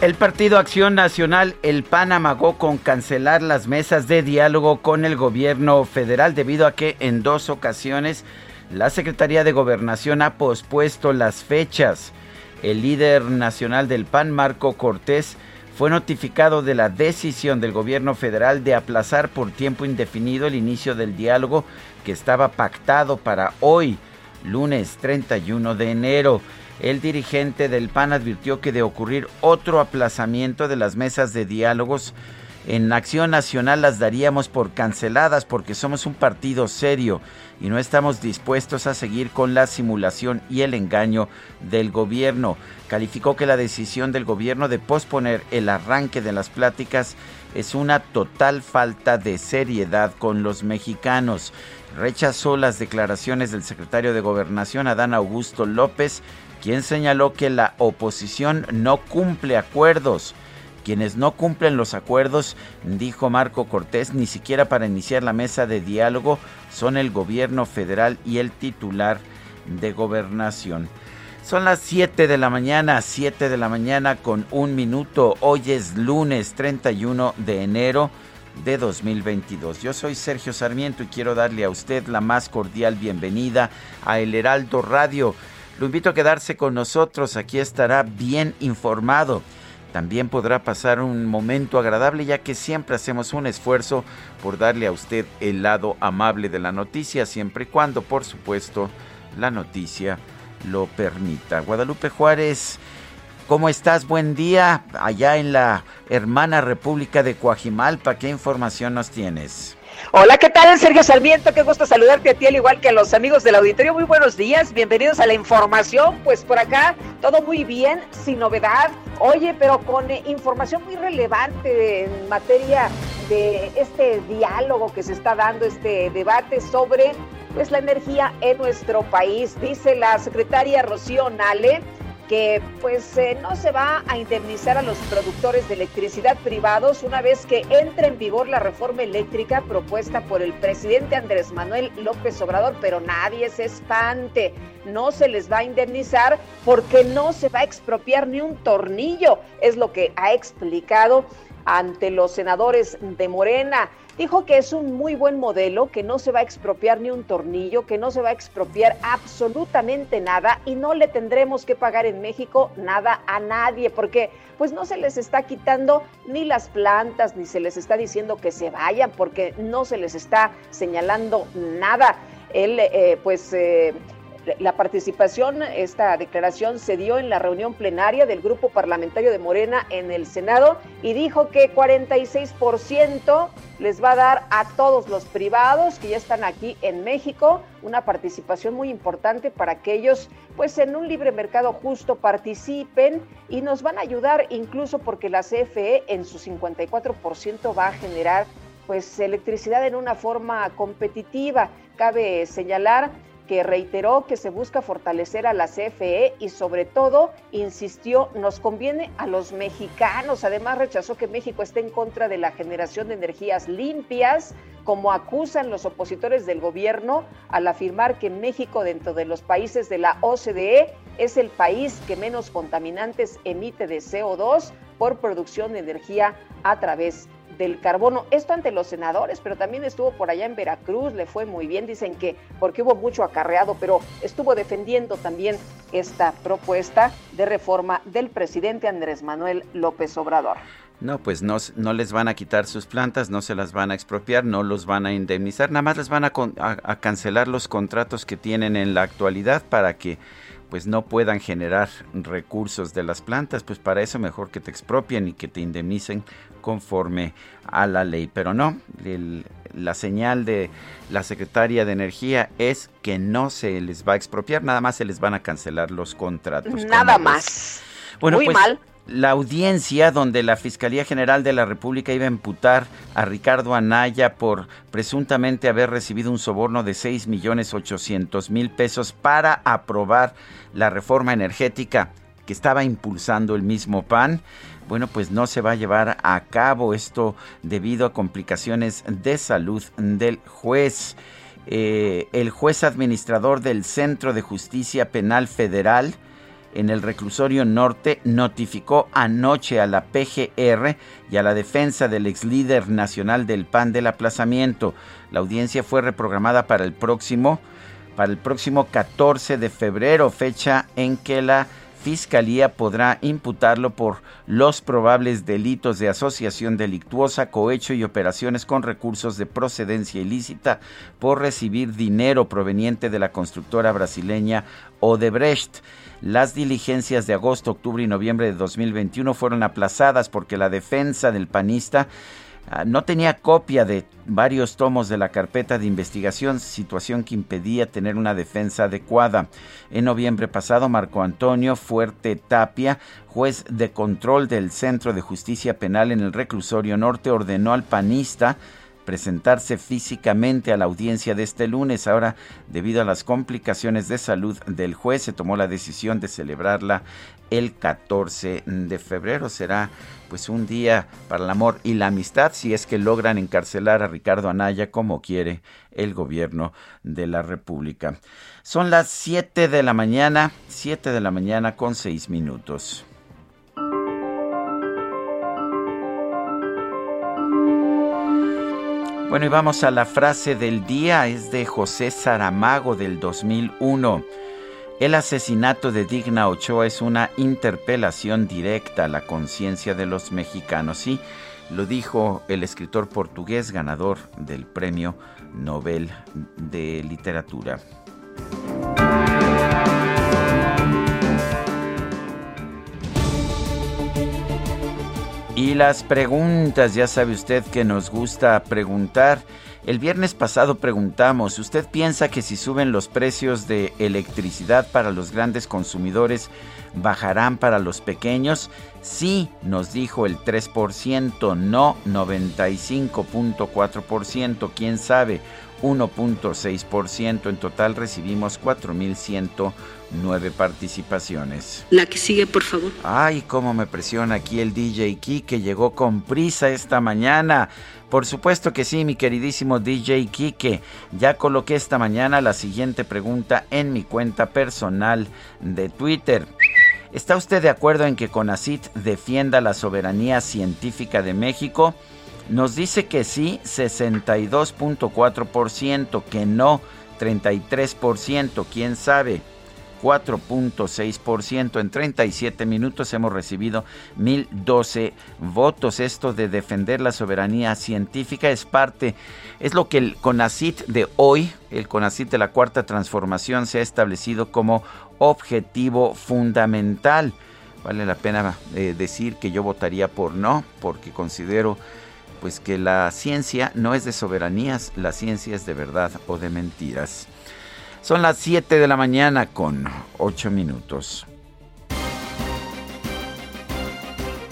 El Partido Acción Nacional, el PAN amagó con cancelar las mesas de diálogo con el gobierno federal debido a que en dos ocasiones la Secretaría de Gobernación ha pospuesto las fechas. El líder nacional del PAN, Marco Cortés, fue notificado de la decisión del gobierno federal de aplazar por tiempo indefinido el inicio del diálogo que estaba pactado para hoy, lunes 31 de enero. El dirigente del PAN advirtió que de ocurrir otro aplazamiento de las mesas de diálogos en Acción Nacional las daríamos por canceladas porque somos un partido serio y no estamos dispuestos a seguir con la simulación y el engaño del gobierno. Calificó que la decisión del gobierno de posponer el arranque de las pláticas es una total falta de seriedad con los mexicanos. Rechazó las declaraciones del secretario de Gobernación, Adán Augusto López, quien señaló que la oposición no cumple acuerdos. Quienes no cumplen los acuerdos, dijo Marco Cortés, ni siquiera para iniciar la mesa de diálogo, son el gobierno federal y el titular de gobernación. Son las 7 de la mañana, 7 de la mañana con un minuto. Hoy es lunes 31 de enero de 2022. Yo soy Sergio Sarmiento y quiero darle a usted la más cordial bienvenida a El Heraldo Radio. Lo invito a quedarse con nosotros, aquí estará bien informado. También podrá pasar un momento agradable ya que siempre hacemos un esfuerzo por darle a usted el lado amable de la noticia, siempre y cuando, por supuesto, la noticia lo permita. Guadalupe Juárez, ¿cómo estás? Buen día allá en la hermana República de Coajimalpa. ¿Qué información nos tienes? Hola, ¿qué tal? Sergio Sarmiento, qué gusto saludarte a ti, al igual que a los amigos del auditorio. Muy buenos días, bienvenidos a la información. Pues por acá, todo muy bien, sin novedad. Oye, pero con eh, información muy relevante en materia de este diálogo que se está dando, este debate sobre pues la energía en nuestro país. Dice la secretaria Rocío Nale que pues eh, no se va a indemnizar a los productores de electricidad privados una vez que entre en vigor la reforma eléctrica propuesta por el presidente Andrés Manuel López Obrador, pero nadie se espante, no se les va a indemnizar porque no se va a expropiar ni un tornillo, es lo que ha explicado ante los senadores de Morena. Dijo que es un muy buen modelo, que no se va a expropiar ni un tornillo, que no se va a expropiar absolutamente nada y no le tendremos que pagar en México nada a nadie, porque pues no se les está quitando ni las plantas, ni se les está diciendo que se vayan, porque no se les está señalando nada. Él, eh, pues... Eh, la participación, esta declaración se dio en la reunión plenaria del Grupo Parlamentario de Morena en el Senado y dijo que 46% les va a dar a todos los privados que ya están aquí en México, una participación muy importante para que ellos, pues en un libre mercado justo, participen y nos van a ayudar incluso porque la CFE en su 54% va a generar pues electricidad en una forma competitiva. Cabe señalar que reiteró que se busca fortalecer a la CFE y sobre todo insistió, nos conviene a los mexicanos. Además rechazó que México esté en contra de la generación de energías limpias, como acusan los opositores del gobierno al afirmar que México dentro de los países de la OCDE es el país que menos contaminantes emite de CO2 por producción de energía a través del carbono. Esto ante los senadores, pero también estuvo por allá en Veracruz, le fue muy bien, dicen que porque hubo mucho acarreado, pero estuvo defendiendo también esta propuesta de reforma del presidente Andrés Manuel López Obrador. No, pues no, no les van a quitar sus plantas, no se las van a expropiar, no los van a indemnizar, nada más les van a, a cancelar los contratos que tienen en la actualidad para que pues no puedan generar recursos de las plantas, pues para eso mejor que te expropien y que te indemnicen conforme a la ley. Pero no, la señal de la secretaria de Energía es que no se les va a expropiar, nada más se les van a cancelar los contratos. Nada más. Bueno, Muy pues, mal la audiencia donde la Fiscalía General de la República iba a imputar a Ricardo Anaya por presuntamente haber recibido un soborno de 6 millones 800 mil pesos para aprobar la reforma energética que estaba impulsando el mismo PAN. Bueno, pues no se va a llevar a cabo esto debido a complicaciones de salud del juez. Eh, el juez administrador del Centro de Justicia Penal Federal, en el reclusorio norte notificó anoche a la PGR y a la defensa del ex líder nacional del PAN del aplazamiento. La audiencia fue reprogramada para el próximo para el próximo 14 de febrero, fecha en que la Fiscalía podrá imputarlo por los probables delitos de asociación delictuosa, cohecho y operaciones con recursos de procedencia ilícita por recibir dinero proveniente de la constructora brasileña Odebrecht. Las diligencias de agosto, octubre y noviembre de 2021 fueron aplazadas porque la defensa del panista Ah, no tenía copia de varios tomos de la carpeta de investigación, situación que impedía tener una defensa adecuada. En noviembre pasado, Marco Antonio Fuerte Tapia, juez de control del Centro de Justicia Penal en el Reclusorio Norte, ordenó al panista presentarse físicamente a la audiencia de este lunes. Ahora, debido a las complicaciones de salud del juez, se tomó la decisión de celebrarla el 14 de febrero. Será pues un día para el amor y la amistad si es que logran encarcelar a Ricardo Anaya como quiere el gobierno de la República. Son las 7 de la mañana, 7 de la mañana con 6 minutos. Bueno, y vamos a la frase del día, es de José Saramago del 2001. El asesinato de Digna Ochoa es una interpelación directa a la conciencia de los mexicanos. Sí, lo dijo el escritor portugués ganador del Premio Nobel de Literatura. Y las preguntas, ya sabe usted que nos gusta preguntar. El viernes pasado preguntamos, ¿usted piensa que si suben los precios de electricidad para los grandes consumidores, bajarán para los pequeños? Sí, nos dijo el 3%, no 95.4%, quién sabe, 1.6%. En total recibimos 4.100 nueve participaciones. La que sigue, por favor. Ay, cómo me presiona aquí el DJ Key que llegó con prisa esta mañana. Por supuesto que sí, mi queridísimo DJ Kike. Ya coloqué esta mañana la siguiente pregunta en mi cuenta personal de Twitter. ¿Está usted de acuerdo en que CONACIT defienda la soberanía científica de México? Nos dice que sí, 62.4%, que no, 33%, quién sabe. 4.6%. En 37 minutos hemos recibido 1.012 votos. Esto de defender la soberanía científica es parte, es lo que el CONACIT de hoy, el CONACIT de la Cuarta Transformación, se ha establecido como objetivo fundamental. Vale la pena eh, decir que yo votaría por no, porque considero pues que la ciencia no es de soberanías, la ciencia es de verdad o de mentiras. Son las 7 de la mañana con 8 minutos.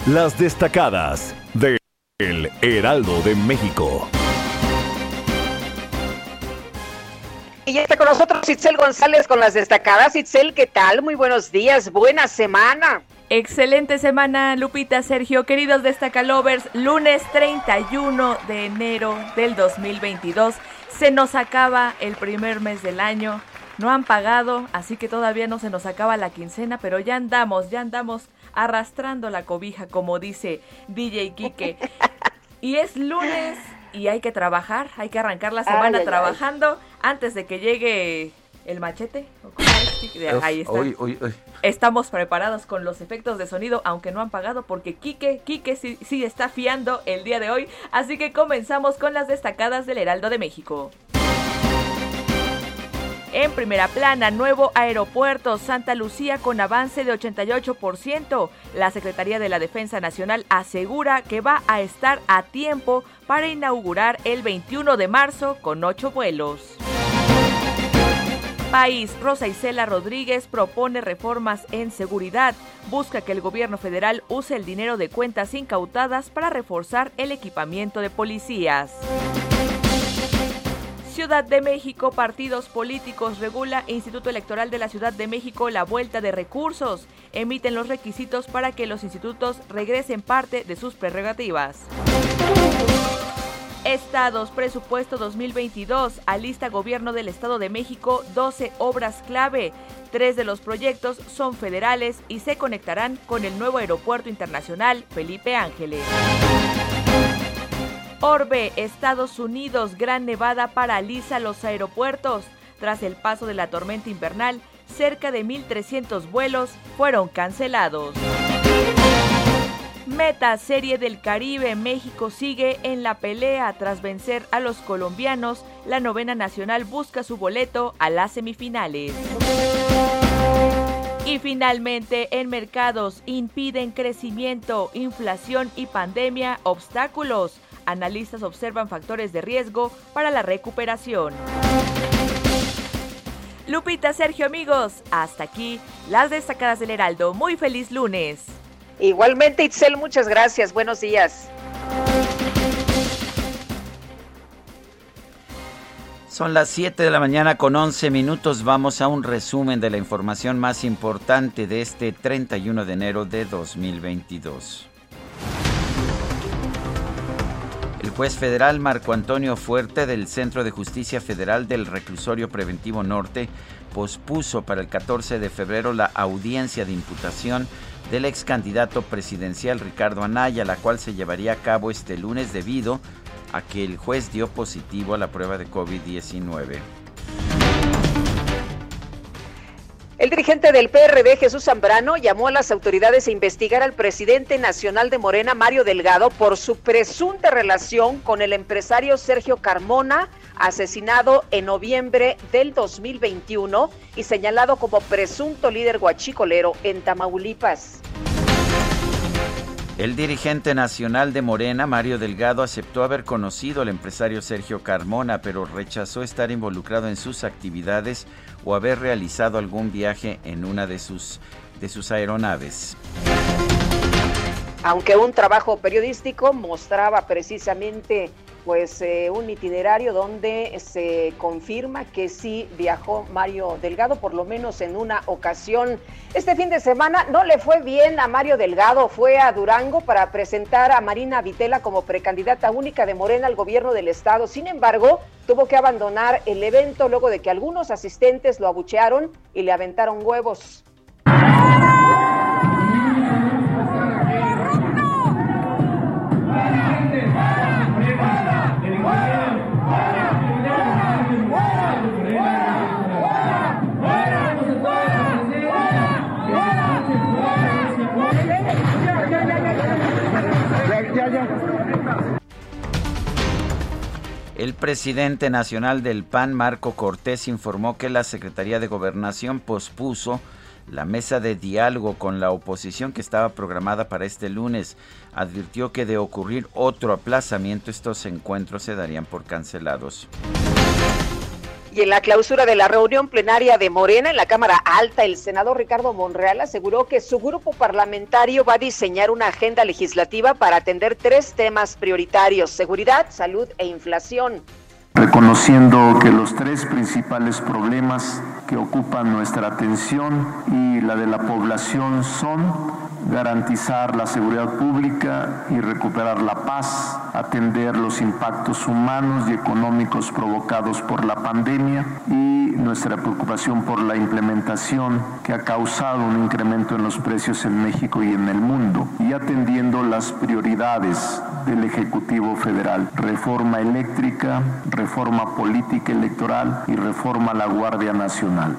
Las destacadas de El Heraldo de México. Y ya está con nosotros Itzel González con las destacadas. Itzel, ¿qué tal? Muy buenos días, buena semana. Excelente semana, Lupita, Sergio, queridos destacalovers. Lunes 31 de enero del 2022. Se nos acaba el primer mes del año no han pagado, así que todavía no se nos acaba la quincena, pero ya andamos, ya andamos arrastrando la cobija, como dice DJ Kike. Y es lunes y hay que trabajar, hay que arrancar la semana trabajando antes de que llegue el machete. Ahí está. Estamos preparados con los efectos de sonido, aunque no han pagado porque Quique, Quique sí, sí está fiando el día de hoy. Así que comenzamos con las destacadas del Heraldo de México. En primera plana, nuevo aeropuerto Santa Lucía con avance de 88%. La Secretaría de la Defensa Nacional asegura que va a estar a tiempo para inaugurar el 21 de marzo con ocho vuelos. País, Rosa Isela Rodríguez propone reformas en seguridad. Busca que el gobierno federal use el dinero de cuentas incautadas para reforzar el equipamiento de policías. Ciudad de México, partidos políticos, regula Instituto Electoral de la Ciudad de México la vuelta de recursos. Emiten los requisitos para que los institutos regresen parte de sus prerrogativas. Estados, presupuesto 2022, alista Gobierno del Estado de México 12 obras clave. Tres de los proyectos son federales y se conectarán con el nuevo Aeropuerto Internacional Felipe Ángeles. Orbe, Estados Unidos, Gran Nevada paraliza los aeropuertos. Tras el paso de la tormenta invernal, cerca de 1.300 vuelos fueron cancelados. Meta Serie del Caribe, México sigue en la pelea tras vencer a los colombianos. La novena nacional busca su boleto a las semifinales. Y finalmente, en mercados impiden crecimiento, inflación y pandemia obstáculos. Analistas observan factores de riesgo para la recuperación. Lupita, Sergio, amigos, hasta aquí las destacadas del Heraldo. Muy feliz lunes. Igualmente, Itzel, muchas gracias. Buenos días. Son las 7 de la mañana con 11 minutos. Vamos a un resumen de la información más importante de este 31 de enero de 2022. El juez federal Marco Antonio Fuerte del Centro de Justicia Federal del Reclusorio Preventivo Norte pospuso para el 14 de febrero la audiencia de imputación del ex candidato presidencial Ricardo Anaya, la cual se llevaría a cabo este lunes debido a que el juez dio positivo a la prueba de COVID-19. El dirigente del PRD, Jesús Zambrano, llamó a las autoridades a investigar al presidente nacional de Morena, Mario Delgado, por su presunta relación con el empresario Sergio Carmona, asesinado en noviembre del 2021 y señalado como presunto líder guachicolero en Tamaulipas. El dirigente nacional de Morena, Mario Delgado, aceptó haber conocido al empresario Sergio Carmona, pero rechazó estar involucrado en sus actividades o haber realizado algún viaje en una de sus, de sus aeronaves. Aunque un trabajo periodístico mostraba precisamente pues eh, un itinerario donde se confirma que sí viajó Mario Delgado, por lo menos en una ocasión. Este fin de semana no le fue bien a Mario Delgado, fue a Durango para presentar a Marina Vitela como precandidata única de Morena al gobierno del estado. Sin embargo, tuvo que abandonar el evento luego de que algunos asistentes lo abuchearon y le aventaron huevos. El presidente nacional del PAN, Marco Cortés, informó que la Secretaría de Gobernación pospuso la mesa de diálogo con la oposición que estaba programada para este lunes. Advirtió que de ocurrir otro aplazamiento estos encuentros se darían por cancelados. Y en la clausura de la reunión plenaria de Morena en la Cámara Alta, el senador Ricardo Monreal aseguró que su grupo parlamentario va a diseñar una agenda legislativa para atender tres temas prioritarios, seguridad, salud e inflación. Reconociendo que los tres principales problemas que ocupan nuestra atención y la de la población son garantizar la seguridad pública y recuperar la paz, atender los impactos humanos y económicos provocados por la pandemia y nuestra preocupación por la implementación que ha causado un incremento en los precios en México y en el mundo y atendiendo las prioridades del Ejecutivo Federal, reforma eléctrica, reforma política electoral y reforma a la Guardia Nacional.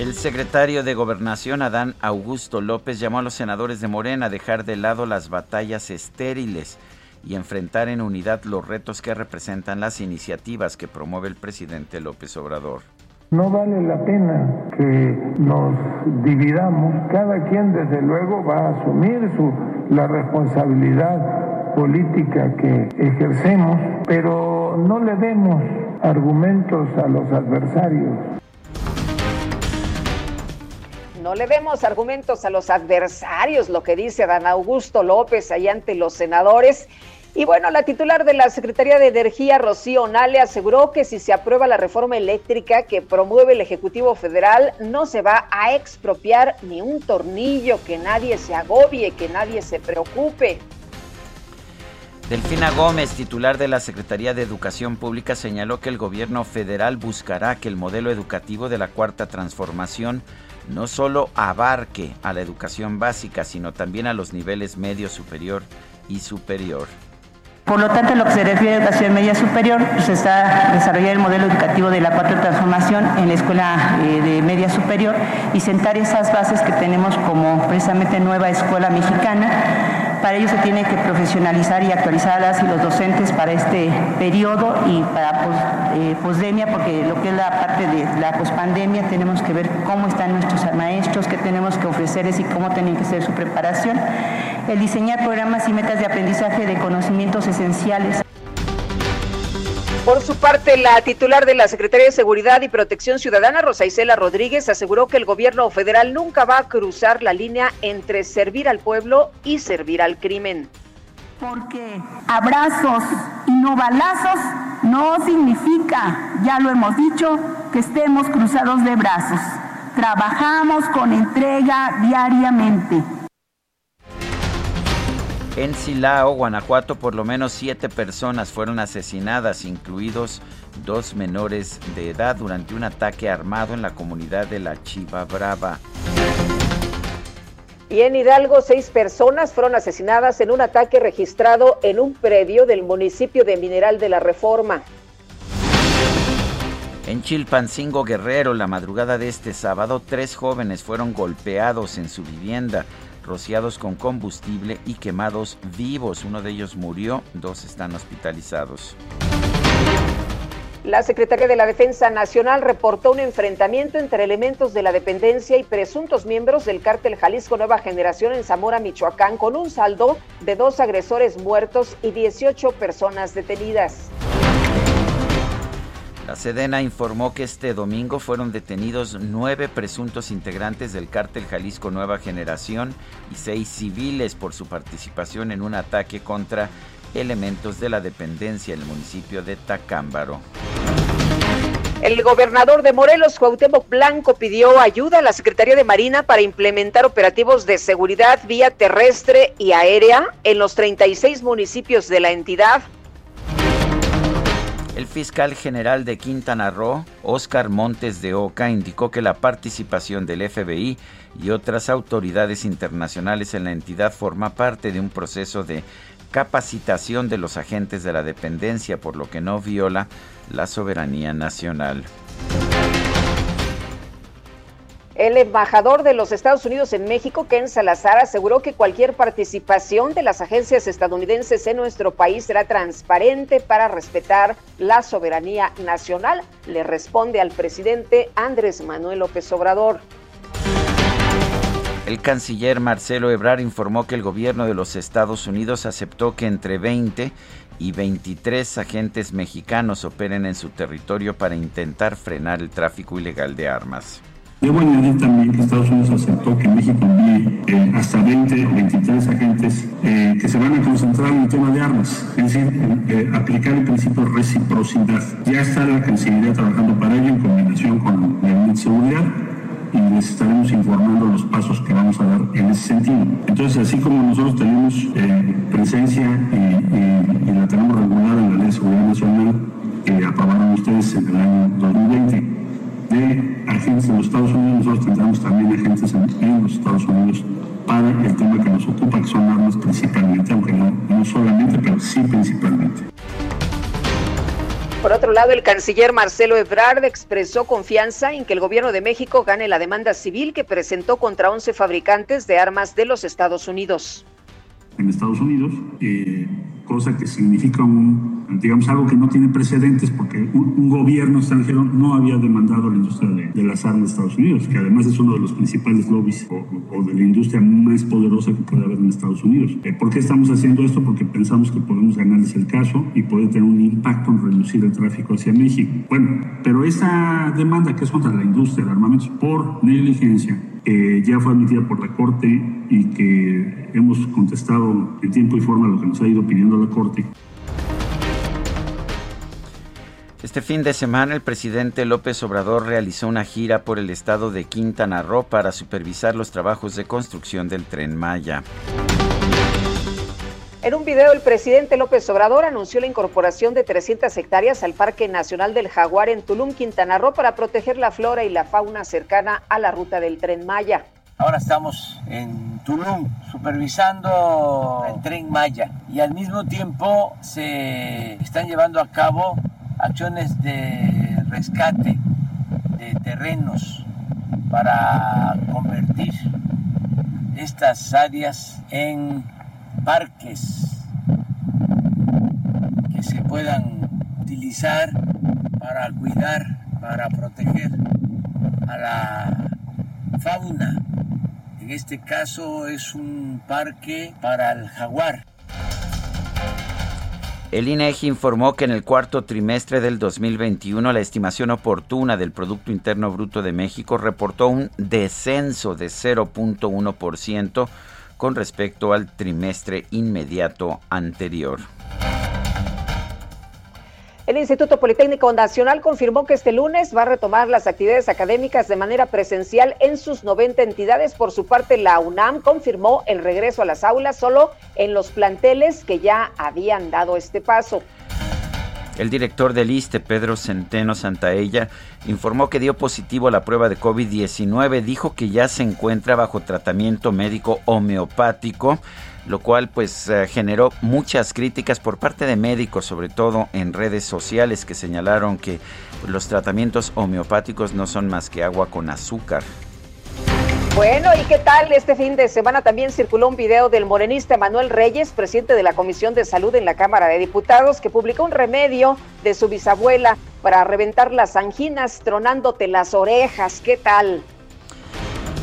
El secretario de Gobernación, Adán Augusto López, llamó a los senadores de Morena a dejar de lado las batallas estériles y enfrentar en unidad los retos que representan las iniciativas que promueve el presidente López Obrador. No vale la pena que nos dividamos. Cada quien desde luego va a asumir su, la responsabilidad política que ejercemos, pero no le demos argumentos a los adversarios. No le demos argumentos a los adversarios, lo que dice Dan Augusto López ahí ante los senadores. Y bueno, la titular de la Secretaría de Energía, Rocío Nale, aseguró que si se aprueba la reforma eléctrica que promueve el Ejecutivo Federal, no se va a expropiar ni un tornillo, que nadie se agobie, que nadie se preocupe. Delfina Gómez, titular de la Secretaría de Educación Pública, señaló que el gobierno federal buscará que el modelo educativo de la Cuarta Transformación no solo abarque a la educación básica, sino también a los niveles medio, superior y superior. Por lo tanto, lo que se refiere a educación media superior, se está desarrollando el modelo educativo de la cuarta transformación en la escuela eh, de media superior y sentar esas bases que tenemos como precisamente nueva escuela mexicana para ello se tiene que profesionalizar y actualizar las y los docentes para este periodo y para eh, posdemia, porque lo que es la parte de la pospandemia tenemos que ver cómo están nuestros maestros, qué tenemos que ofrecerles y cómo tiene que ser su preparación. El diseñar programas y metas de aprendizaje de conocimientos esenciales. Por su parte, la titular de la Secretaría de Seguridad y Protección Ciudadana, Rosa Isela Rodríguez, aseguró que el gobierno federal nunca va a cruzar la línea entre servir al pueblo y servir al crimen. Porque abrazos y no balazos no significa, ya lo hemos dicho, que estemos cruzados de brazos. Trabajamos con entrega diariamente en Silao, Guanajuato, por lo menos siete personas fueron asesinadas, incluidos dos menores de edad, durante un ataque armado en la comunidad de la Chiva Brava. Y en Hidalgo, seis personas fueron asesinadas en un ataque registrado en un predio del municipio de Mineral de la Reforma. En Chilpancingo Guerrero, la madrugada de este sábado, tres jóvenes fueron golpeados en su vivienda rociados con combustible y quemados vivos. Uno de ellos murió, dos están hospitalizados. La Secretaría de la Defensa Nacional reportó un enfrentamiento entre elementos de la dependencia y presuntos miembros del cártel Jalisco Nueva Generación en Zamora, Michoacán, con un saldo de dos agresores muertos y 18 personas detenidas. La Sedena informó que este domingo fueron detenidos nueve presuntos integrantes del cártel Jalisco Nueva Generación y seis civiles por su participación en un ataque contra elementos de la dependencia en el municipio de Tacámbaro. El gobernador de Morelos, Cuauhtémoc Blanco, pidió ayuda a la Secretaría de Marina para implementar operativos de seguridad vía terrestre y aérea en los 36 municipios de la entidad el fiscal general de Quintana Roo, Oscar Montes de Oca, indicó que la participación del FBI y otras autoridades internacionales en la entidad forma parte de un proceso de capacitación de los agentes de la dependencia, por lo que no viola la soberanía nacional. El embajador de los Estados Unidos en México, Ken Salazar, aseguró que cualquier participación de las agencias estadounidenses en nuestro país será transparente para respetar la soberanía nacional. Le responde al presidente Andrés Manuel López Obrador. El canciller Marcelo Ebrard informó que el gobierno de los Estados Unidos aceptó que entre 20 y 23 agentes mexicanos operen en su territorio para intentar frenar el tráfico ilegal de armas. Debo añadir también que Estados Unidos aceptó que México envíe eh, hasta 20 o 23 agentes eh, que se van a concentrar en el tema de armas, es decir, eh, aplicar el principio de reciprocidad. Ya está la Cancillería trabajando para ello en combinación con Ministerio de Seguridad y les estaremos informando los pasos que vamos a dar en ese sentido. Entonces, así como nosotros tenemos presencia y, la tenemos regulada en la Ley de Seguridad Nacional que aprobaron ustedes en el año 2020 de agentes en los Estados Unidos, nosotros tendremos también agentes en, los Estados Unidos para el tema que nos ocupa, que son armas principalmente, aunque no, no solamente, pero sí principalmente. Por otro lado, el canciller Marcelo Ebrard expresó confianza en que el gobierno de México gane la demanda civil que presentó contra 11 fabricantes de armas de los Estados Unidos. En Estados Unidos, eh, cosa que significa un, digamos, algo que no tiene precedentes porque un, gobierno extranjero no había demandado la industria de, las armas de Estados Unidos, que además es uno de los principales lobbies o, de la industria más poderosa que puede haber en Estados Unidos. Eh, ¿Por qué estamos haciendo esto? Porque pensamos que podemos ganarles el caso y puede tener un impacto en reducir el tráfico hacia México. Bueno, pero esa demanda que es contra la industria de armamentos por negligencia, que ya fue admitida por la Corte y que hemos contestado en tiempo y forma lo que nos ha ido pidiendo la Corte. Este fin de semana el presidente López Obrador realizó una gira por el estado de Quintana Roo para supervisar los trabajos de construcción del tren Maya. En un video, el presidente López Obrador anunció la incorporación de 300 hectáreas al Parque Nacional del Jaguar en Tulum, Quintana Roo, para proteger la flora y la fauna cercana a la ruta del tren Maya. Ahora estamos en Tulum supervisando el tren Maya y al mismo tiempo se están llevando a cabo acciones de rescate de terrenos para convertir estas áreas en parques que se puedan utilizar para cuidar, para proteger a la fauna. En este caso es un parque para el jaguar. El INEGI informó que en el cuarto trimestre del 2021 la estimación oportuna del Producto Interno Bruto de México reportó un descenso de 0.1% con respecto al trimestre inmediato anterior. El Instituto Politécnico Nacional confirmó que este lunes va a retomar las actividades académicas de manera presencial en sus 90 entidades. Por su parte, la UNAM confirmó el regreso a las aulas solo en los planteles que ya habían dado este paso. El director del ISTE, Pedro Centeno Santaella, informó que dio positivo a la prueba de COVID-19. Dijo que ya se encuentra bajo tratamiento médico homeopático, lo cual pues eh, generó muchas críticas por parte de médicos, sobre todo en redes sociales, que señalaron que los tratamientos homeopáticos no son más que agua con azúcar. Bueno, ¿y qué tal? Este fin de semana también circuló un video del morenista Manuel Reyes, presidente de la Comisión de Salud en la Cámara de Diputados, que publicó un remedio de su bisabuela para reventar las anginas, tronándote las orejas. ¿Qué tal?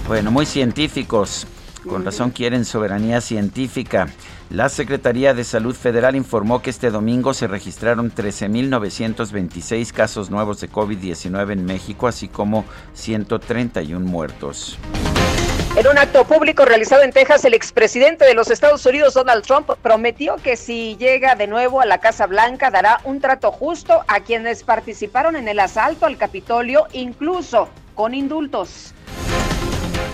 Bueno, muy científicos. Con razón quieren soberanía científica. La Secretaría de Salud Federal informó que este domingo se registraron 13.926 casos nuevos de COVID-19 en México, así como 131 muertos. En un acto público realizado en Texas, el expresidente de los Estados Unidos, Donald Trump, prometió que si llega de nuevo a la Casa Blanca dará un trato justo a quienes participaron en el asalto al Capitolio, incluso con indultos.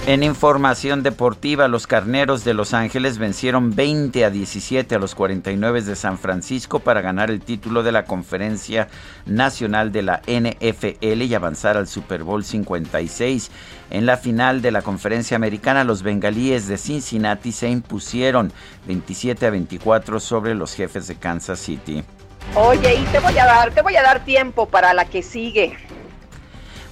En información deportiva, los Carneros de Los Ángeles vencieron 20 a 17 a los 49 de San Francisco para ganar el título de la Conferencia Nacional de la NFL y avanzar al Super Bowl 56. En la final de la Conferencia Americana, los Bengalíes de Cincinnati se impusieron 27 a 24 sobre los jefes de Kansas City. Oye, y te voy a dar, te voy a dar tiempo para la que sigue.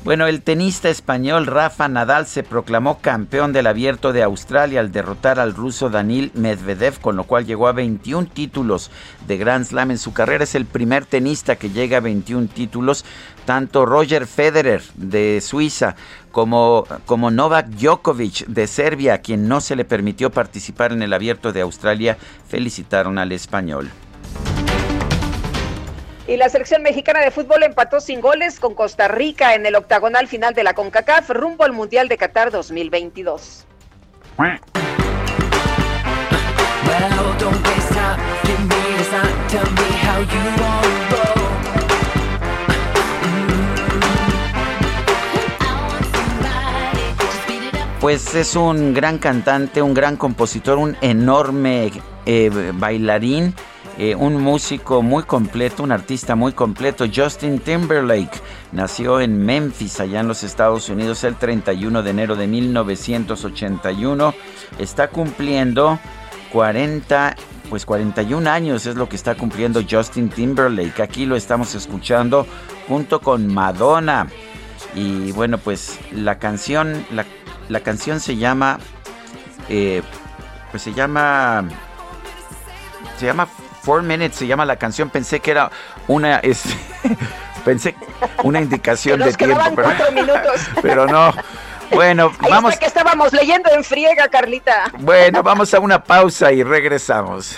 Bueno, el tenista español Rafa Nadal se proclamó campeón del abierto de Australia al derrotar al ruso Danil Medvedev, con lo cual llegó a 21 títulos de Grand Slam en su carrera. Es el primer tenista que llega a 21 títulos. Tanto Roger Federer de Suiza como, como Novak Djokovic de Serbia, a quien no se le permitió participar en el abierto de Australia, felicitaron al español. Y la selección mexicana de fútbol empató sin goles con Costa Rica en el octagonal final de la CONCACAF rumbo al Mundial de Qatar 2022. pues es un gran cantante, un gran compositor, un enorme eh, bailarín, eh, un músico muy completo, un artista muy completo. Justin Timberlake nació en Memphis, allá en los Estados Unidos, el 31 de enero de 1981. Está cumpliendo 40 pues 41 años es lo que está cumpliendo Justin Timberlake. Aquí lo estamos escuchando junto con Madonna. Y bueno, pues la canción, la, canción se llama, eh, pues se llama, se llama Four Minutes, se llama la canción. Pensé que era una, este, pensé una indicación de tiempo, pero, pero no. Bueno, vamos. que estábamos leyendo en friega, Carlita. Bueno, vamos a una pausa y regresamos.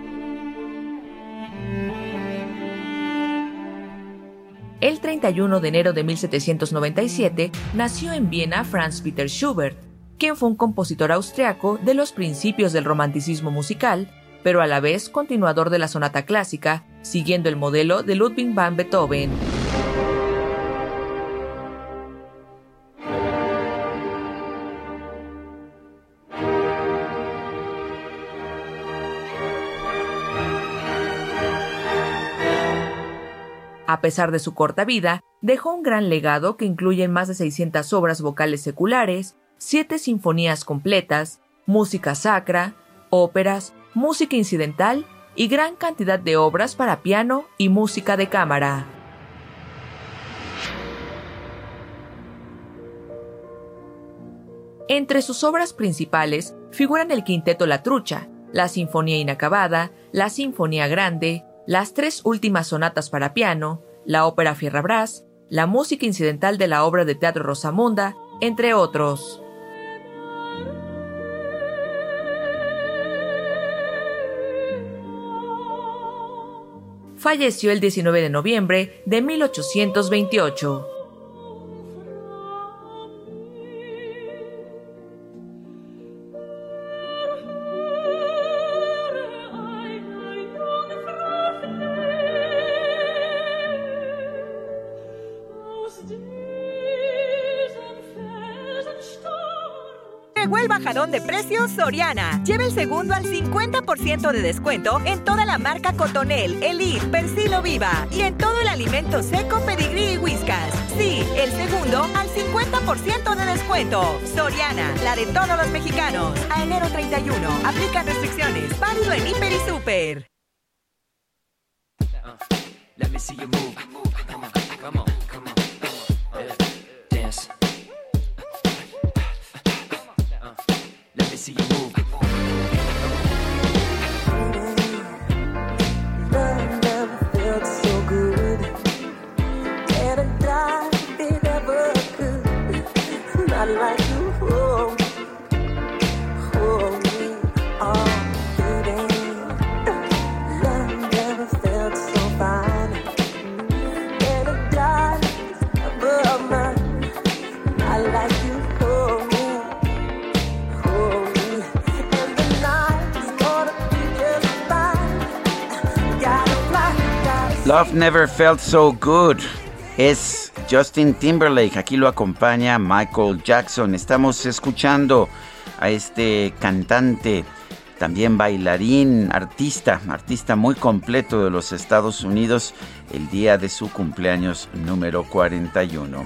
El 31 de enero de 1797 nació en Viena Franz Peter Schubert, quien fue un compositor austriaco de los principios del romanticismo musical, pero a la vez continuador de la sonata clásica, siguiendo el modelo de Ludwig van Beethoven. A pesar de su corta vida, dejó un gran legado que incluye más de 600 obras vocales seculares, 7 sinfonías completas, música sacra, óperas, música incidental y gran cantidad de obras para piano y música de cámara. Entre sus obras principales figuran el Quinteto La Trucha, la Sinfonía Inacabada, la Sinfonía Grande, las tres últimas sonatas para piano, la ópera Fierrabras, la música incidental de la obra de teatro Rosamunda, entre otros. Falleció el 19 de noviembre de 1828. De precios Soriana. Lleve el segundo al 50% de descuento en toda la marca Cotonel, Elite, Persilo Viva y en todo el alimento seco, pedigrí y whiskas. Sí, el segundo al 50% de descuento. Soriana, la de todos los mexicanos. A enero 31. Aplica restricciones. Válido en Hiper y Super. see you move. see you move. Love Never Felt So Good. Es Justin Timberlake. Aquí lo acompaña Michael Jackson. Estamos escuchando a este cantante también bailarín, artista, artista muy completo de los Estados Unidos, el día de su cumpleaños número 41.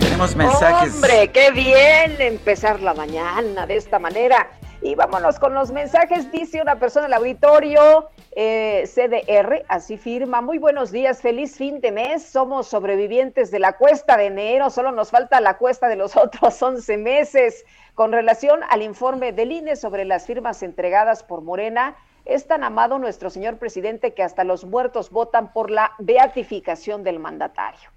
Tenemos mensajes. Hombre, qué bien empezar la mañana de esta manera. Y vámonos con los mensajes, dice una persona del auditorio, eh, CDR, así firma. Muy buenos días, feliz fin de mes. Somos sobrevivientes de la cuesta de enero, solo nos falta la cuesta de los otros 11 meses. Con relación al informe del INE sobre las firmas entregadas por Morena, es tan amado nuestro señor presidente que hasta los muertos votan por la beatificación del mandatario.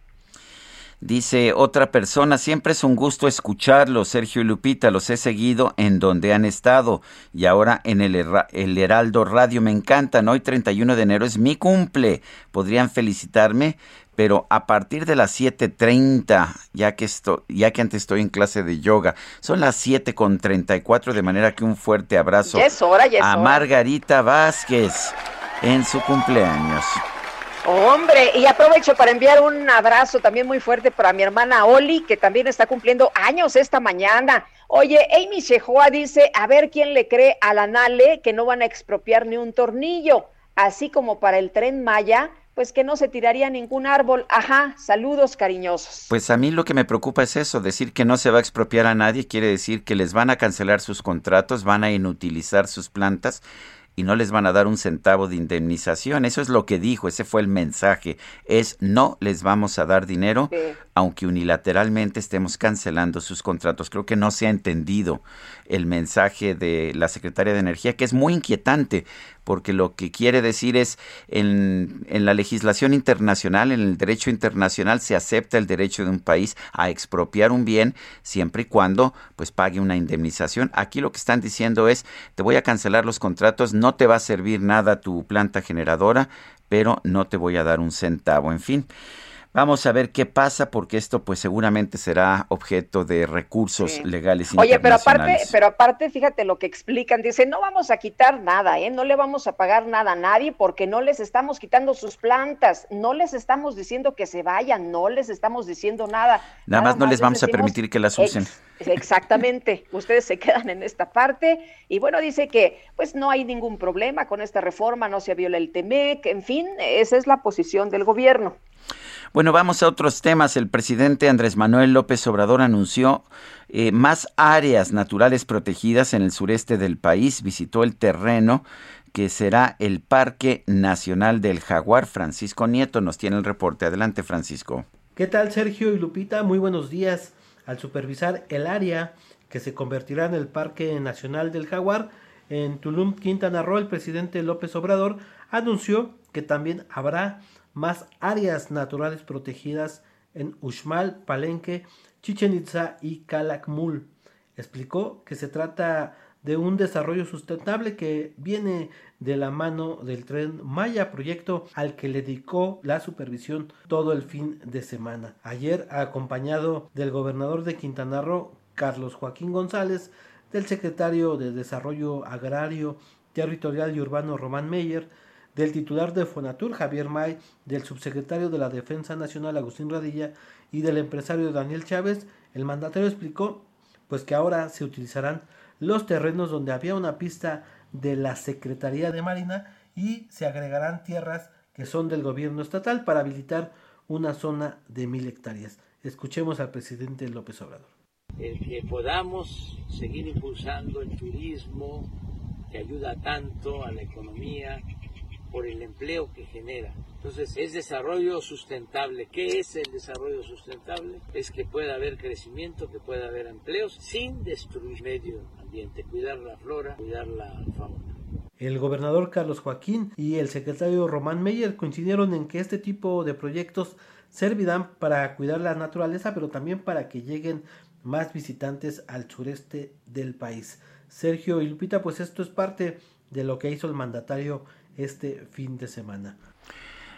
Dice otra persona, siempre es un gusto escucharlos, Sergio y Lupita, los he seguido en donde han estado y ahora en el, el Heraldo Radio. Me encantan, hoy 31 de enero es mi cumple. Podrían felicitarme, pero a partir de las 7.30, ya que, estoy, ya que antes estoy en clase de yoga, son las 7.34, de manera que un fuerte abrazo a Margarita Vázquez en su cumpleaños. Hombre, y aprovecho para enviar un abrazo también muy fuerte para mi hermana Oli, que también está cumpliendo años esta mañana. Oye, Amy Shehoa dice, a ver quién le cree a la Nale que no van a expropiar ni un tornillo, así como para el tren Maya, pues que no se tiraría ningún árbol. Ajá, saludos cariñosos. Pues a mí lo que me preocupa es eso, decir que no se va a expropiar a nadie quiere decir que les van a cancelar sus contratos, van a inutilizar sus plantas y no les van a dar un centavo de indemnización. Eso es lo que dijo, ese fue el mensaje. Es no les vamos a dar dinero, aunque unilateralmente estemos cancelando sus contratos. Creo que no se ha entendido el mensaje de la secretaria de Energía, que es muy inquietante, porque lo que quiere decir es en, en, la legislación internacional, en el derecho internacional, se acepta el derecho de un país a expropiar un bien siempre y cuando pues pague una indemnización. Aquí lo que están diciendo es te voy a cancelar los contratos, no te va a servir nada tu planta generadora, pero no te voy a dar un centavo. En fin. Vamos a ver qué pasa porque esto pues seguramente será objeto de recursos legales Oye, pero aparte, pero aparte, fíjate lo que explican, dice, no vamos a quitar nada, ¿eh? no le vamos a pagar nada a nadie porque no les estamos quitando sus plantas, no les estamos diciendo que se vayan, no les estamos diciendo nada. Nada, más no les vamos a permitir que las usen. exactamente, ustedes se quedan en esta parte y bueno, dice que pues no hay ningún problema con esta reforma, no se viola el TEMEC, en fin, esa es la posición del gobierno. Bueno, vamos a otros temas. El presidente Andrés Manuel López Obrador anunció eh, más áreas naturales protegidas en el sureste del país. Visitó el terreno que será el Parque Nacional del Jaguar. Francisco Nieto nos tiene el reporte. Adelante, Francisco. ¿Qué tal, Sergio y Lupita? Muy buenos días. Al supervisar el área que se convertirá en el Parque Nacional del Jaguar, en Tulum, Quintana Roo, el presidente López Obrador anunció que también habrá más áreas naturales protegidas en Uxmal, Palenque, Chichen Itza y Calakmul. Explicó que se trata de un desarrollo sustentable que viene de la mano del tren Maya, proyecto al que le dedicó la supervisión todo el fin de semana. Ayer, acompañado del gobernador de Quintana Roo, Carlos Joaquín González, del secretario de Desarrollo Agrario, Territorial y Urbano Román Meyer, del titular de Fonatur, Javier May, del subsecretario de la Defensa Nacional, Agustín Radilla, y del empresario Daniel Chávez, el mandatario explicó pues que ahora se utilizarán los terrenos donde había una pista de la Secretaría de Marina y se agregarán tierras que son del gobierno estatal para habilitar una zona de mil hectáreas. Escuchemos al presidente López Obrador. El que podamos seguir impulsando el turismo que ayuda tanto a la economía, por el empleo que genera. Entonces, es desarrollo sustentable. ¿Qué es el desarrollo sustentable? Es que pueda haber crecimiento, que pueda haber empleos sin destruir medio ambiente, cuidar la flora, cuidar la fauna. El gobernador Carlos Joaquín y el secretario Román Meyer coincidieron en que este tipo de proyectos servirán para cuidar la naturaleza, pero también para que lleguen más visitantes al sureste del país. Sergio y Lupita, pues esto es parte de lo que hizo el mandatario este fin de semana.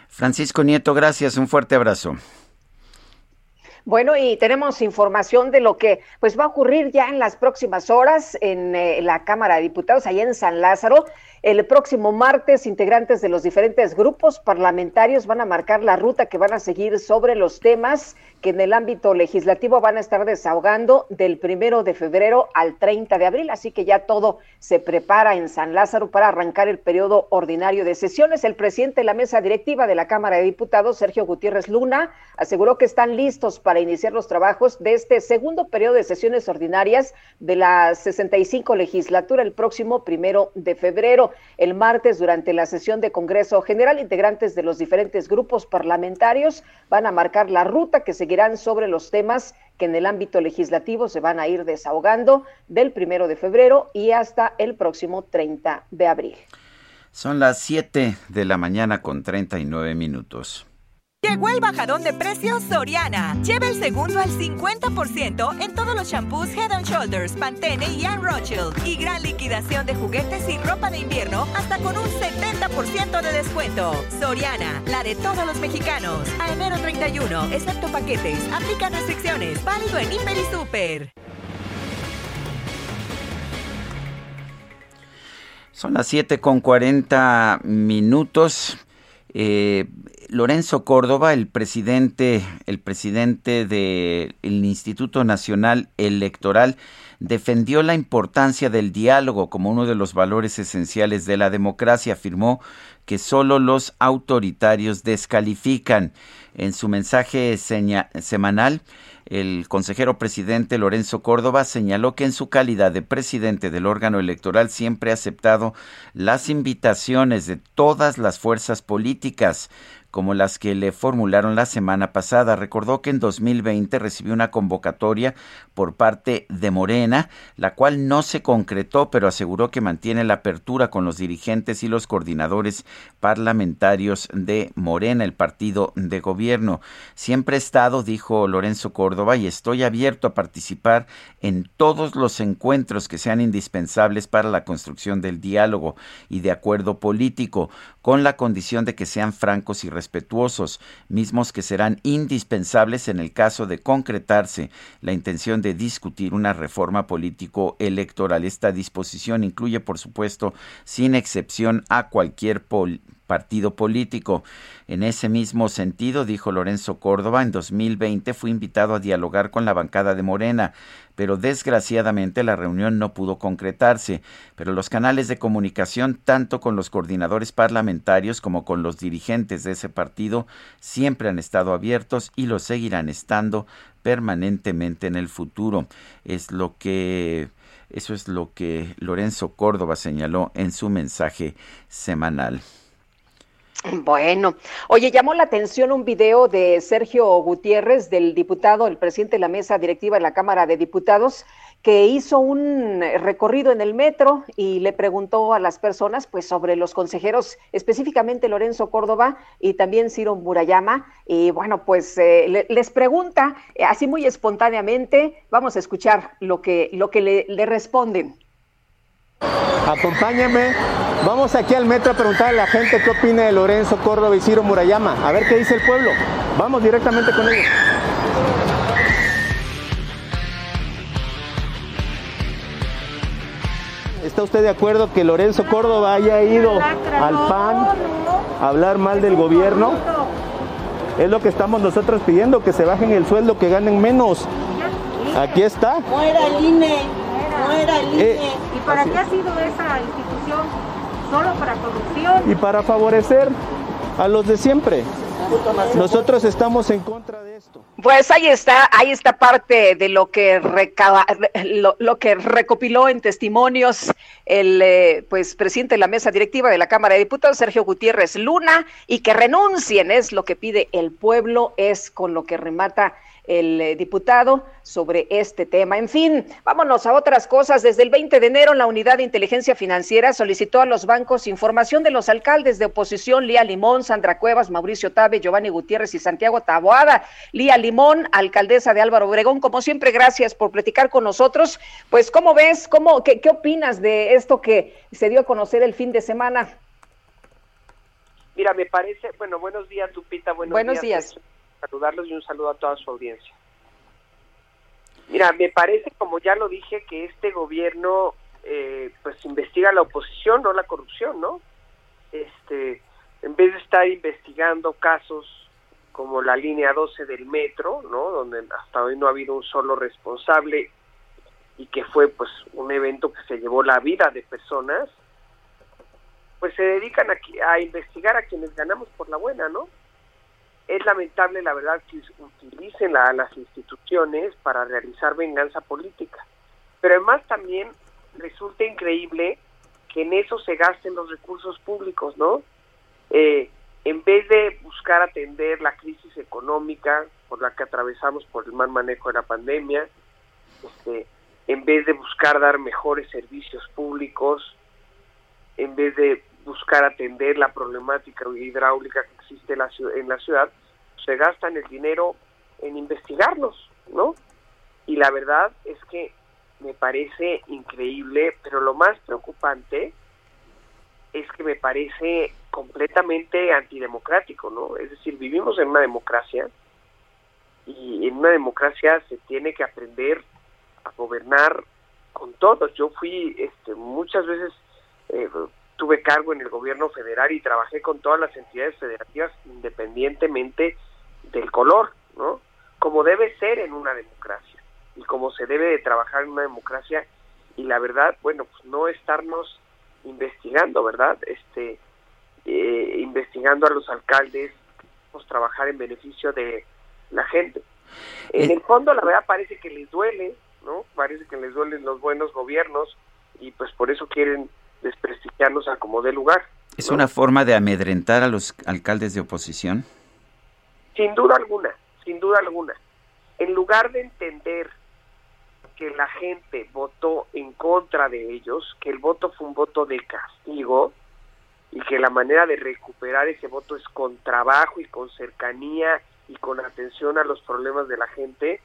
Francisco Nieto, gracias, un fuerte abrazo. Bueno, y tenemos información de lo que pues va a ocurrir ya en las próximas horas en eh, la Cámara de Diputados, allá en San Lázaro. El próximo martes, integrantes de los diferentes grupos parlamentarios van a marcar la ruta que van a seguir sobre los temas que en el ámbito legislativo van a estar desahogando del primero de febrero al 30 de abril. Así que ya todo se prepara en San Lázaro para arrancar el periodo ordinario de sesiones. El presidente de la mesa directiva de la Cámara de Diputados, Sergio Gutiérrez Luna, aseguró que están listos para iniciar los trabajos de este segundo periodo de sesiones ordinarias de la 65 legislatura el próximo primero de febrero. El martes, durante la sesión de Congreso General, integrantes de los diferentes grupos parlamentarios van a marcar la ruta que seguirán sobre los temas que en el ámbito legislativo se van a ir desahogando del primero de febrero y hasta el próximo 30 de abril. Son las 7 de la mañana con 39 minutos. Llegó el bajadón de precios Soriana. Lleva el segundo al 50% en todos los shampoos Head and Shoulders, Pantene y Ann Rothschild. Y gran liquidación de juguetes y ropa de invierno hasta con un 70% de descuento. Soriana, la de todos los mexicanos. A enero 31, excepto paquetes. Aplica restricciones. Válido en Hiper y Super. Son las 7 con 40 minutos. Eh, Lorenzo Córdoba, el presidente, el presidente del Instituto Nacional Electoral, defendió la importancia del diálogo como uno de los valores esenciales de la democracia. Afirmó que solo los autoritarios descalifican. En su mensaje semanal, el consejero presidente Lorenzo Córdoba señaló que en su calidad de presidente del órgano electoral siempre ha aceptado las invitaciones de todas las fuerzas políticas como las que le formularon la semana pasada. Recordó que en 2020 recibió una convocatoria por parte de Morena, la cual no se concretó, pero aseguró que mantiene la apertura con los dirigentes y los coordinadores parlamentarios de Morena, el partido de gobierno. Siempre he estado, dijo Lorenzo Córdoba, y estoy abierto a participar en todos los encuentros que sean indispensables para la construcción del diálogo y de acuerdo político, con la condición de que sean francos y respetuosos, mismos que serán indispensables en el caso de concretarse la intención de discutir una reforma político-electoral. Esta disposición incluye, por supuesto, sin excepción a cualquier partido político. En ese mismo sentido, dijo Lorenzo Córdoba, en 2020 fue invitado a dialogar con la bancada de Morena, pero desgraciadamente la reunión no pudo concretarse. Pero los canales de comunicación, tanto con los coordinadores parlamentarios como con los dirigentes de ese partido, siempre han estado abiertos y lo seguirán estando permanentemente en el futuro. Es lo que eso es lo que Lorenzo Córdoba señaló en su mensaje semanal. Bueno, oye, llamó la atención un video de Sergio Gutiérrez, del diputado, el presidente de la mesa directiva de la Cámara de Diputados, que hizo un recorrido en el metro y le preguntó a las personas, pues, sobre los consejeros, específicamente Lorenzo Córdoba y también Ciro Murayama. Y bueno, pues eh, les pregunta, eh, así muy espontáneamente, vamos a escuchar lo que, lo que le, le responden. Acompáñame. Vamos aquí al metro a preguntar a la gente qué opina de Lorenzo Córdoba y Ciro Murayama. A ver qué dice el pueblo. Vamos directamente con ellos. ¿Está usted de acuerdo que Lorenzo Córdoba haya ido al PAN a hablar mal del gobierno? Es lo que estamos nosotros pidiendo, que se bajen el sueldo, que ganen menos. Aquí está. Muera el INE, muera el INE. ¿Y para qué ha sido esa institución? ¿Solo para corrupción? Y para favorecer a los de siempre. Nosotros estamos en contra de esto. Pues ahí está, ahí está parte de lo que lo, que recopiló en testimonios el eh, pues presidente de la mesa directiva de la Cámara de Diputados, Sergio Gutiérrez Luna, y que renuncien es lo que pide el pueblo, es con lo que remata el eh, diputado sobre este tema. En fin, vámonos a otras cosas. Desde el 20 de enero, la Unidad de Inteligencia Financiera solicitó a los bancos información de los alcaldes de oposición, Lía Limón, Sandra Cuevas, Mauricio Tabe, Giovanni Gutiérrez y Santiago Taboada. Lía Limón, alcaldesa de Álvaro Obregón, como siempre, gracias por platicar con nosotros. Pues, ¿cómo ves? ¿Cómo, qué, qué opinas de esto que se dio a conocer el fin de semana? Mira, me parece, bueno, buenos días, Lupita, buenos, buenos días saludarlos y un saludo a toda su audiencia. Mira, me parece, como ya lo dije, que este gobierno eh, pues investiga la oposición, no la corrupción, ¿no? Este, en vez de estar investigando casos como la línea 12 del metro, ¿no? Donde hasta hoy no ha habido un solo responsable y que fue pues un evento que se llevó la vida de personas, pues se dedican a, a investigar a quienes ganamos por la buena, ¿no? Es lamentable, la verdad, que utilicen a las instituciones para realizar venganza política. Pero además también resulta increíble que en eso se gasten los recursos públicos, ¿no? Eh, en vez de buscar atender la crisis económica por la que atravesamos por el mal manejo de la pandemia, este, en vez de buscar dar mejores servicios públicos, en vez de buscar atender la problemática hidráulica que existe en la, en la ciudad, se gastan el dinero en investigarlos, ¿no? Y la verdad es que me parece increíble, pero lo más preocupante es que me parece completamente antidemocrático, ¿no? Es decir, vivimos en una democracia y en una democracia se tiene que aprender a gobernar con todos. Yo fui este, muchas veces eh, tuve cargo en el gobierno federal y trabajé con todas las entidades federativas independientemente del color, ¿no? Como debe ser en una democracia y como se debe de trabajar en una democracia y la verdad, bueno, pues no estarnos investigando, ¿verdad? Este, eh, investigando a los alcaldes, pues trabajar en beneficio de la gente. En el fondo, la verdad parece que les duele, ¿no? Parece que les duelen los buenos gobiernos y pues por eso quieren desprestigiarnos a como de lugar. ¿Es una forma de amedrentar a los alcaldes de oposición? Sin duda alguna, sin duda alguna. En lugar de entender que la gente votó en contra de ellos, que el voto fue un voto de castigo y que la manera de recuperar ese voto es con trabajo y con cercanía y con atención a los problemas de la gente,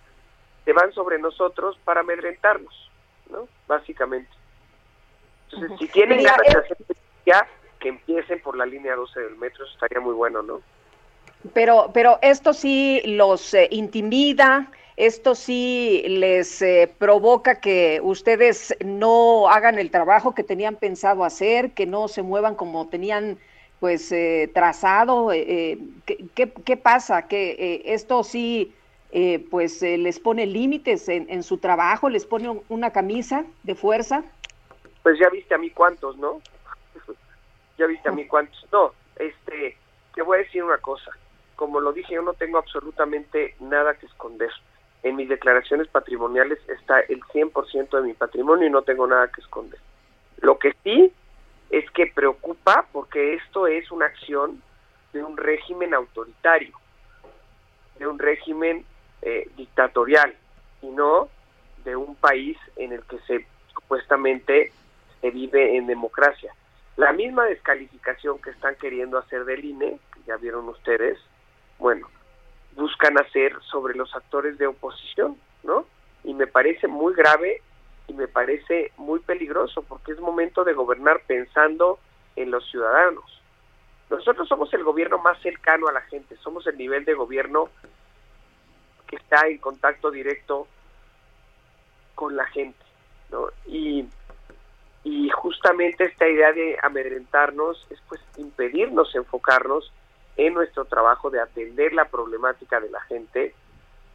se van sobre nosotros para amedrentarnos, ¿no? Básicamente. Entonces, si tienen ganas de hacer ya, que empiecen por la línea 12 del metro, eso estaría muy bueno, ¿no? Pero, pero esto sí los eh, intimida, esto sí les eh, provoca que ustedes no hagan el trabajo que tenían pensado hacer, que no se muevan como tenían pues eh, trazado. ¿qué, qué, pasa? Que esto sí pues les pone límites en, en, su trabajo, les pone una camisa de fuerza. Pues ya viste a mí cuántos, ¿no? ya viste a mí cuántos. No, este, te voy a decir una cosa como lo dije, yo no tengo absolutamente nada que esconder. En mis declaraciones patrimoniales está el 100% de mi patrimonio y no tengo nada que esconder. Lo que sí es que preocupa porque esto es una acción de un régimen autoritario, de un régimen eh, dictatorial y no de un país en el que se supuestamente se vive en democracia. La misma descalificación que están queriendo hacer del INE, que ya vieron ustedes, bueno, buscan hacer sobre los actores de oposición, ¿no? Y me parece muy grave y me parece muy peligroso porque es momento de gobernar pensando en los ciudadanos. Nosotros somos el gobierno más cercano a la gente, somos el nivel de gobierno que está en contacto directo con la gente, ¿no? Y, y justamente esta idea de amedrentarnos es pues impedirnos enfocarnos en nuestro trabajo de atender la problemática de la gente,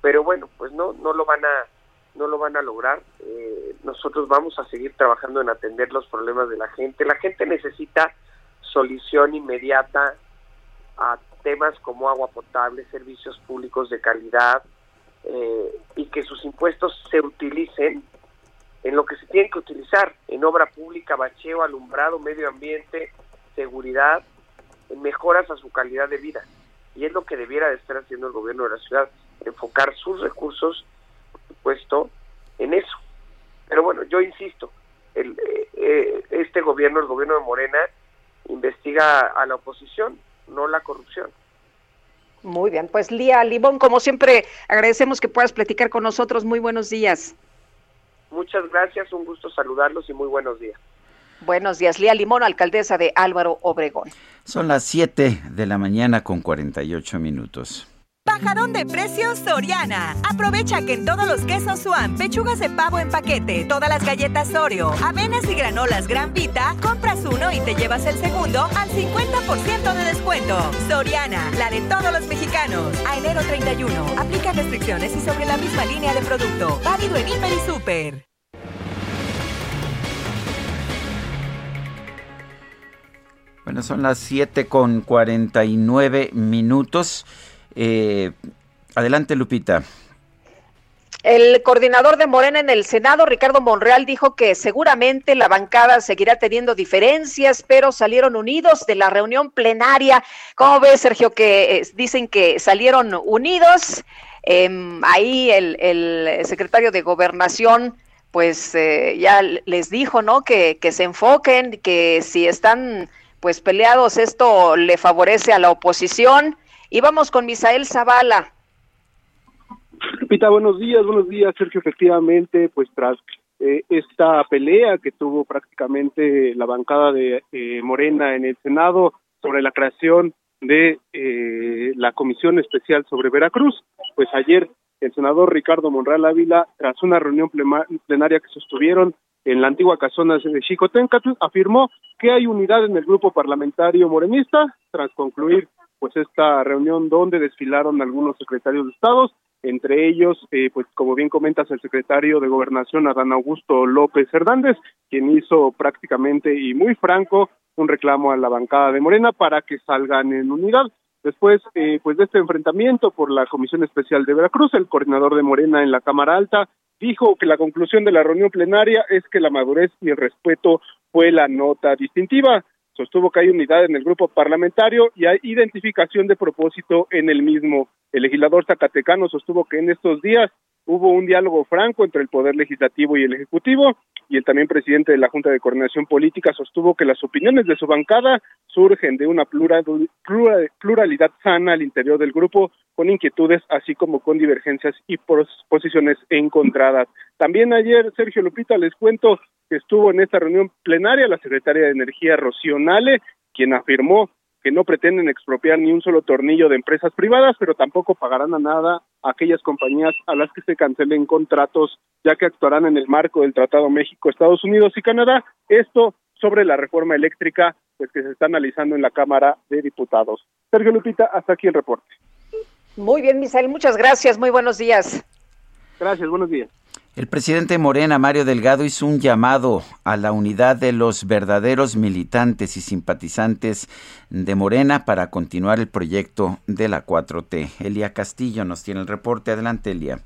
pero bueno, pues no no lo van a no lo van a lograr. Eh, nosotros vamos a seguir trabajando en atender los problemas de la gente. La gente necesita solución inmediata a temas como agua potable, servicios públicos de calidad eh, y que sus impuestos se utilicen en lo que se tienen que utilizar, en obra pública, bacheo, alumbrado, medio ambiente, seguridad mejoras a su calidad de vida. Y es lo que debiera de estar haciendo el gobierno de la ciudad, enfocar sus recursos, por supuesto, en eso. Pero bueno, yo insisto, el, eh, eh, este gobierno, el gobierno de Morena, investiga a la oposición, no la corrupción. Muy bien, pues Lía Limón, como siempre, agradecemos que puedas platicar con nosotros. Muy buenos días. Muchas gracias, un gusto saludarlos y muy buenos días. Buenos días, Lía Limón, alcaldesa de Álvaro Obregón. Son las 7 de la mañana con 48 minutos. Bajadón de precios Soriana. Aprovecha que en todos los quesos Suan, pechugas de pavo en paquete, todas las galletas Oreo, avenas y granolas Gran Vita, compras uno y te llevas el segundo al 50% de descuento. Soriana, la de todos los mexicanos. A enero 31. Aplica restricciones y sobre la misma línea de producto. Válido en Hiper y Super. Bueno, son las 7 con 49 minutos. Eh, adelante, Lupita. El coordinador de Morena en el Senado, Ricardo Monreal, dijo que seguramente la bancada seguirá teniendo diferencias, pero salieron unidos de la reunión plenaria. ¿Cómo ves, Sergio, que eh, dicen que salieron unidos? Em, ahí el, secretario de Gobernación, pues eh, ya les dijo, ¿no? Que, que se enfoquen, que si están pues peleados, esto le favorece a la oposición y vamos con Misael Zavala. Lupita, buenos días, buenos días, Sergio. Efectivamente, pues tras eh, esta pelea que tuvo prácticamente la bancada de eh, Morena en el Senado sobre la creación de eh, la Comisión Especial sobre Veracruz, pues ayer el senador Ricardo Monreal Ávila, tras una reunión plenaria que sostuvieron en la antigua casona de Chicotencatl, afirmó que hay unidad en el grupo parlamentario morenista tras concluir pues esta reunión donde desfilaron algunos secretarios de estados, entre ellos, eh, pues como bien comentas, el secretario de Gobernación, Adán Augusto López Hernández, quien hizo prácticamente y muy franco un reclamo a la bancada de Morena para que salgan en unidad. Después, eh, pues de este enfrentamiento por la Comisión Especial de Veracruz, el coordinador de Morena en la Cámara Alta dijo que la conclusión de la reunión plenaria es que la madurez y el respeto fue la nota distintiva sostuvo que hay unidad en el grupo parlamentario y hay identificación de propósito en el mismo. El legislador zacatecano sostuvo que en estos días hubo un diálogo franco entre el Poder Legislativo y el Ejecutivo, y el también presidente de la Junta de Coordinación Política sostuvo que las opiniones de su bancada surgen de una pluralidad sana al interior del grupo, con inquietudes, así como con divergencias y posiciones encontradas. También ayer, Sergio Lupita, les cuento que estuvo en esta reunión plenaria la secretaria de Energía, Rocío Nale, quien afirmó que no pretenden expropiar ni un solo tornillo de empresas privadas, pero tampoco pagarán a nada a aquellas compañías a las que se cancelen contratos, ya que actuarán en el marco del Tratado México, Estados Unidos y Canadá. Esto sobre la reforma eléctrica pues que se está analizando en la Cámara de Diputados. Sergio Lupita, hasta aquí el reporte. Muy bien, Misael, muchas gracias. Muy buenos días. Gracias, buenos días. El presidente Morena, Mario Delgado, hizo un llamado a la unidad de los verdaderos militantes y simpatizantes de Morena para continuar el proyecto de la 4T. Elia Castillo nos tiene el reporte. Adelante, Elia.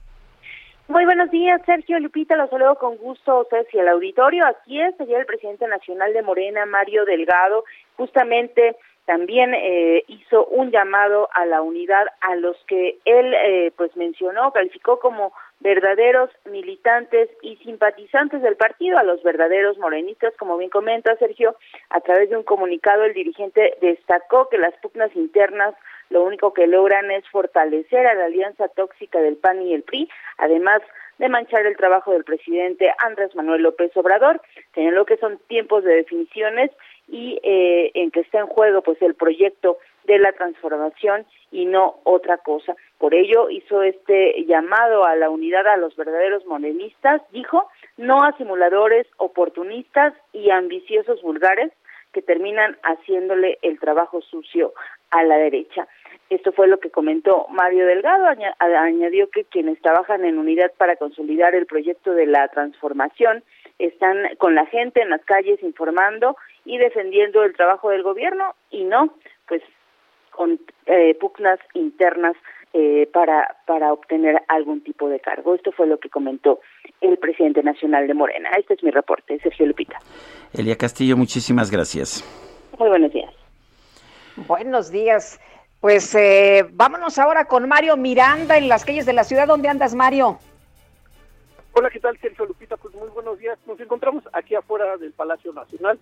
Muy buenos días, Sergio Lupita, los saludo con gusto a y al auditorio. Aquí es, el presidente nacional de Morena, Mario Delgado, justamente también eh, hizo un llamado a la unidad a los que él eh, pues mencionó, calificó como verdaderos militantes y simpatizantes del partido, a los verdaderos morenistas, como bien comenta Sergio, a través de un comunicado el dirigente destacó que las pugnas internas lo único que logran es fortalecer a la alianza tóxica del PAN y el PRI, además de manchar el trabajo del presidente Andrés Manuel López Obrador. Señaló que son tiempos de definiciones y eh, en que está en juego pues el proyecto de la transformación y no otra cosa. Por ello hizo este llamado a la unidad a los verdaderos morenistas, dijo, no a simuladores oportunistas y ambiciosos vulgares que terminan haciéndole el trabajo sucio a la derecha. Esto fue lo que comentó Mario Delgado. Añadió que quienes trabajan en unidad para consolidar el proyecto de la transformación están con la gente en las calles informando y defendiendo el trabajo del gobierno y no, pues, con eh, pugnas internas eh, para, para obtener algún tipo de cargo. Esto fue lo que comentó el presidente nacional de Morena. Este es mi reporte, Sergio Lupita. Elia Castillo, muchísimas gracias. Muy buenos días. Buenos días. Pues eh, vámonos ahora con Mario Miranda en las calles de la ciudad. ¿Dónde andas, Mario? Hola, ¿qué tal, Sergio Lupita? Pues muy buenos días. Nos encontramos aquí afuera del Palacio Nacional,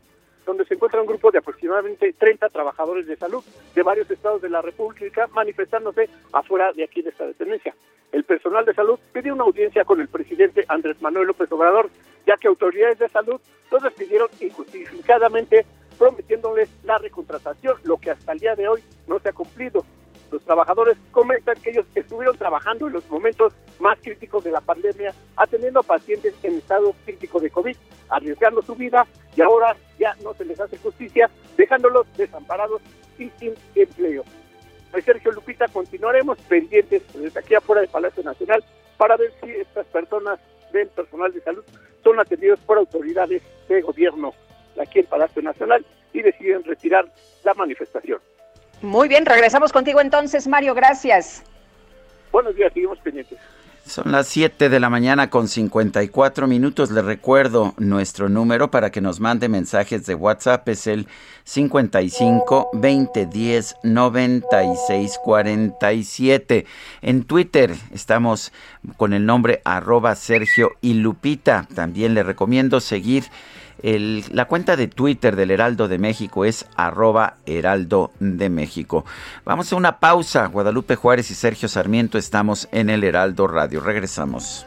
donde se encuentra un grupo de aproximadamente 30 trabajadores de salud de varios estados de la República manifestándose afuera de aquí de esta dependencia. El personal de salud pidió una audiencia con el presidente Andrés Manuel López Obrador, ya que autoridades de salud los despidieron injustificadamente prometiéndoles la recontratación, lo que hasta el día de hoy no se ha cumplido. Los trabajadores comentan que ellos estuvieron trabajando en los momentos más críticos de la pandemia, atendiendo a pacientes en estado crítico de COVID, arriesgando su vida y ahora ya no se les hace justicia, dejándolos desamparados y sin empleo. Soy Sergio Lupita, continuaremos pendientes desde aquí afuera del Palacio Nacional para ver si estas personas del personal de salud son atendidos por autoridades de gobierno aquí en Palacio Nacional y deciden retirar la manifestación. Muy bien, regresamos contigo entonces, Mario, gracias. Buenos días, seguimos pendientes. Son las 7 de la mañana con 54 minutos. Le recuerdo nuestro número para que nos mande mensajes de WhatsApp. Es el 55 20 10 96 47. En Twitter estamos con el nombre arroba Sergio y Lupita. También le recomiendo seguir la cuenta de Twitter del Heraldo de México es arroba Heraldo de México. Vamos a una pausa. Guadalupe Juárez y Sergio Sarmiento estamos en el Heraldo Radio. Regresamos.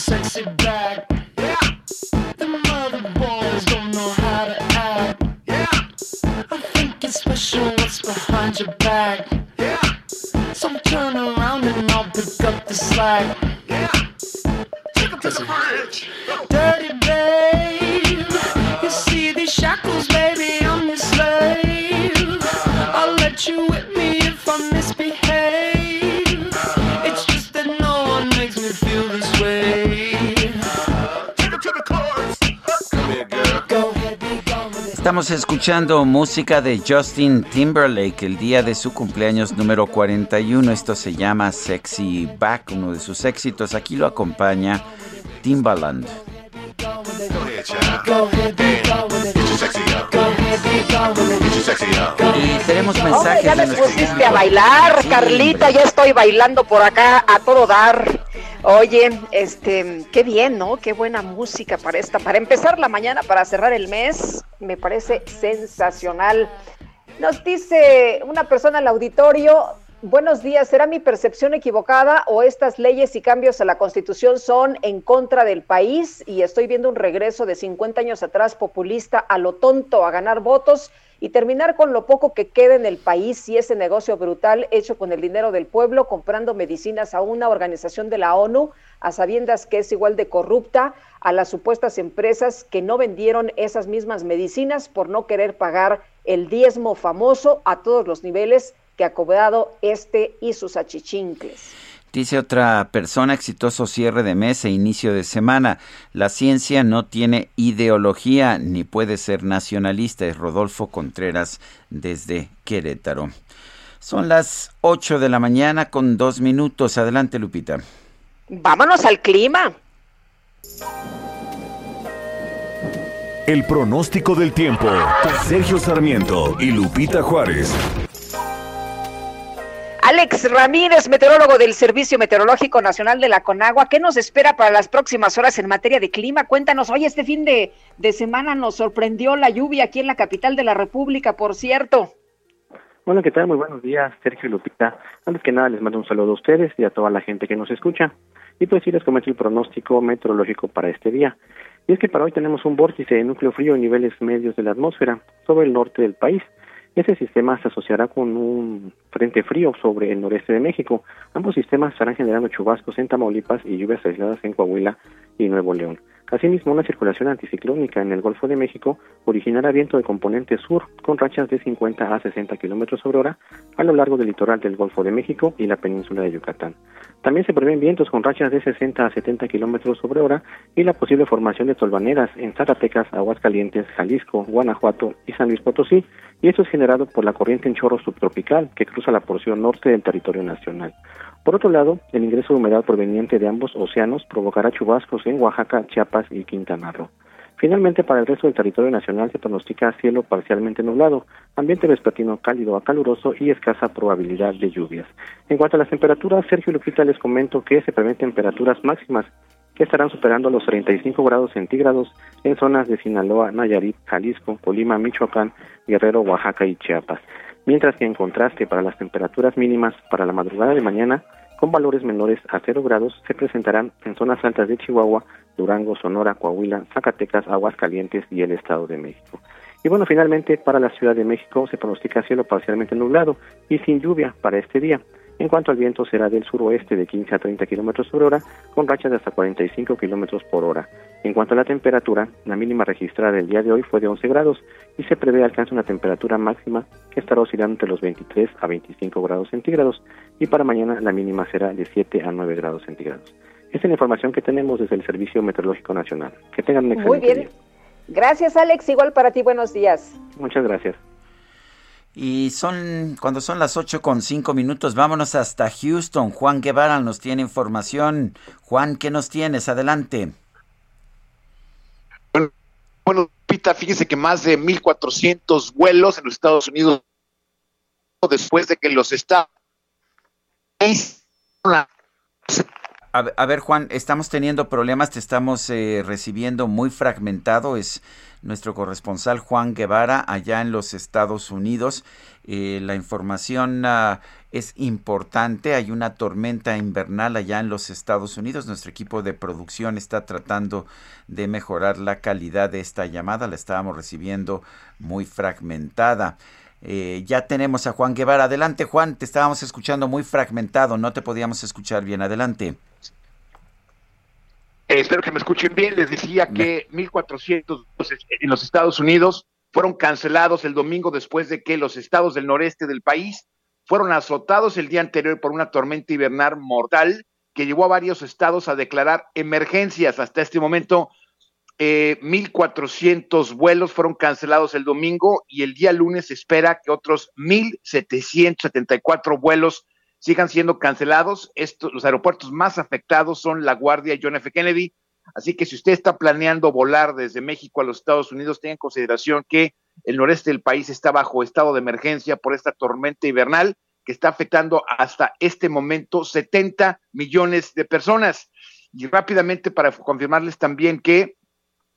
sexy back. Yeah. Boys don't know how to act. Yeah. I think it's special what's behind your back. Yeah. So turn around and I'll pick up the slack. Yeah. Take it to the bridge. Dirty babe. You see these shackles, baby, I'm your slave. I'll let you in. Estamos escuchando música de Justin Timberlake el día de su cumpleaños número 41. Esto se llama Sexy Back, uno de sus éxitos. Aquí lo acompaña Timbaland. Y tenemos mensajes. ya me pusiste a bailar, Carlita. Ya estoy bailando por acá a todo dar. Oye, este, qué bien, ¿no? Qué buena música para esta, para empezar la mañana, para cerrar el mes, me parece sensacional. Nos dice una persona al auditorio, buenos días, ¿será mi percepción equivocada o estas leyes y cambios a la Constitución son en contra del país y estoy viendo un regreso de 50 años atrás populista a lo tonto, a ganar votos? y terminar con lo poco que queda en el país y ese negocio brutal hecho con el dinero del pueblo, comprando medicinas a una organización de la ONU, a sabiendas que es igual de corrupta a las supuestas empresas que no vendieron esas mismas medicinas por no querer pagar el diezmo famoso a todos los niveles que ha cobrado este y sus achichincles. Dice otra persona, exitoso cierre de mes e inicio de semana. La ciencia no tiene ideología ni puede ser nacionalista. Es Rodolfo Contreras desde Querétaro. Son las 8 de la mañana con dos minutos. Adelante, Lupita. Vámonos al clima. El pronóstico del tiempo. Sergio Sarmiento y Lupita Juárez. Alex Ramírez, meteorólogo del Servicio Meteorológico Nacional de la Conagua, ¿qué nos espera para las próximas horas en materia de clima? Cuéntanos, hoy este fin de, semana nos sorprendió la lluvia aquí en la capital de la República, por cierto. Hola, ¿qué tal? Muy buenos días, Sergio y Lupita. Antes que nada, les mando un saludo a ustedes y a toda la gente que nos escucha. Y pues sí, les comento el pronóstico meteorológico para este día. Y es que para hoy tenemos un vórtice de núcleo frío en niveles medios de la atmósfera sobre el norte del país ese sistema se asociará con un frente frío sobre el noreste de México. Ambos sistemas estarán generando chubascos en Tamaulipas y lluvias aisladas en Coahuila y Nuevo León. Asimismo, una circulación anticiclónica en el Golfo de México originará viento de componente sur con rachas de 50 a 60 kilómetros sobre hora a lo largo del litoral del Golfo de México y la península de Yucatán. También se prevén vientos con rachas de 60 a 70 kilómetros sobre hora y la posible formación de tolvaneras en Zacatecas, Aguascalientes, Jalisco, Guanajuato y San Luis Potosí, y esto es generado por la corriente en chorro subtropical que cruza la porción norte del territorio nacional. Por otro lado, el ingreso de humedad proveniente de ambos océanos provocará chubascos en Oaxaca, Chiapas y Quintana Roo. Finalmente, para el resto del territorio nacional se pronostica cielo parcialmente nublado, ambiente vespertino cálido a caluroso y escasa probabilidad de lluvias. En cuanto a las temperaturas, Sergio Lupita les comento que se prevén temperaturas máximas estarán superando los 35 grados centígrados en zonas de Sinaloa, Nayarit, Jalisco, Colima, Michoacán, Guerrero, Oaxaca y Chiapas mientras que en contraste para las temperaturas mínimas para la madrugada de mañana, con valores menores a 0 grados, se presentarán en zonas altas de Chihuahua, Durango, Sonora, Coahuila, Zacatecas, Aguascalientes y el Estado de México. Y bueno, finalmente para la Ciudad de México se pronostica cielo parcialmente nublado y sin lluvia para este día. En cuanto al viento, será del suroeste de 15 a 30 kilómetros por hora, con rachas de hasta 45 kilómetros por hora. En cuanto a la temperatura, la mínima registrada el día de hoy fue de 11 grados y se prevé alcance una temperatura máxima que estará oscilando entre los 23 a 25 grados centígrados y para mañana la mínima será de 7 a 9 grados centígrados. Esta es la información que tenemos desde el Servicio Meteorológico Nacional. Que tengan un excelente Muy bien. Gracias, Alex. Igual para ti, buenos días. Muchas gracias. Y son, cuando son las 8 con 5 minutos, vámonos hasta Houston. Juan Guevara nos tiene información. Juan, ¿qué nos tienes? Adelante. Bueno, Pita, fíjese que más de 1.400 vuelos en los Estados Unidos después de que los Estados a, ver, Juan, estamos teniendo problemas, te estamos eh, recibiendo muy fragmentado. Es nuestro corresponsal Juan Guevara allá en los Estados Unidos. Eh, la información ah, es importante. Hay una tormenta invernal allá en los Estados Unidos. Nuestro equipo de producción está tratando de mejorar la calidad de esta llamada. La estábamos recibiendo muy fragmentada. Eh, ya tenemos a Juan Guevara. Adelante, Juan. Te estábamos escuchando muy fragmentado. No te podíamos escuchar bien. Adelante. Eh, espero que me escuchen bien. Les decía que 1.400 en los Estados Unidos fueron cancelados el domingo después de que los estados del noreste del país fueron azotados el día anterior por una tormenta invernal mortal que llevó a varios estados a declarar emergencias. Hasta este momento, eh, 1.400 vuelos fueron cancelados el domingo y el día lunes se espera que otros 1.774 vuelos sigan siendo cancelados. Estos, los aeropuertos más afectados son La Guardia y John F. Kennedy. Así que si usted está planeando volar desde México a los Estados Unidos, tenga en consideración que el noreste del país está bajo estado de emergencia por esta tormenta invernal que está afectando hasta este momento 70 millones de personas. Y rápidamente para confirmarles también que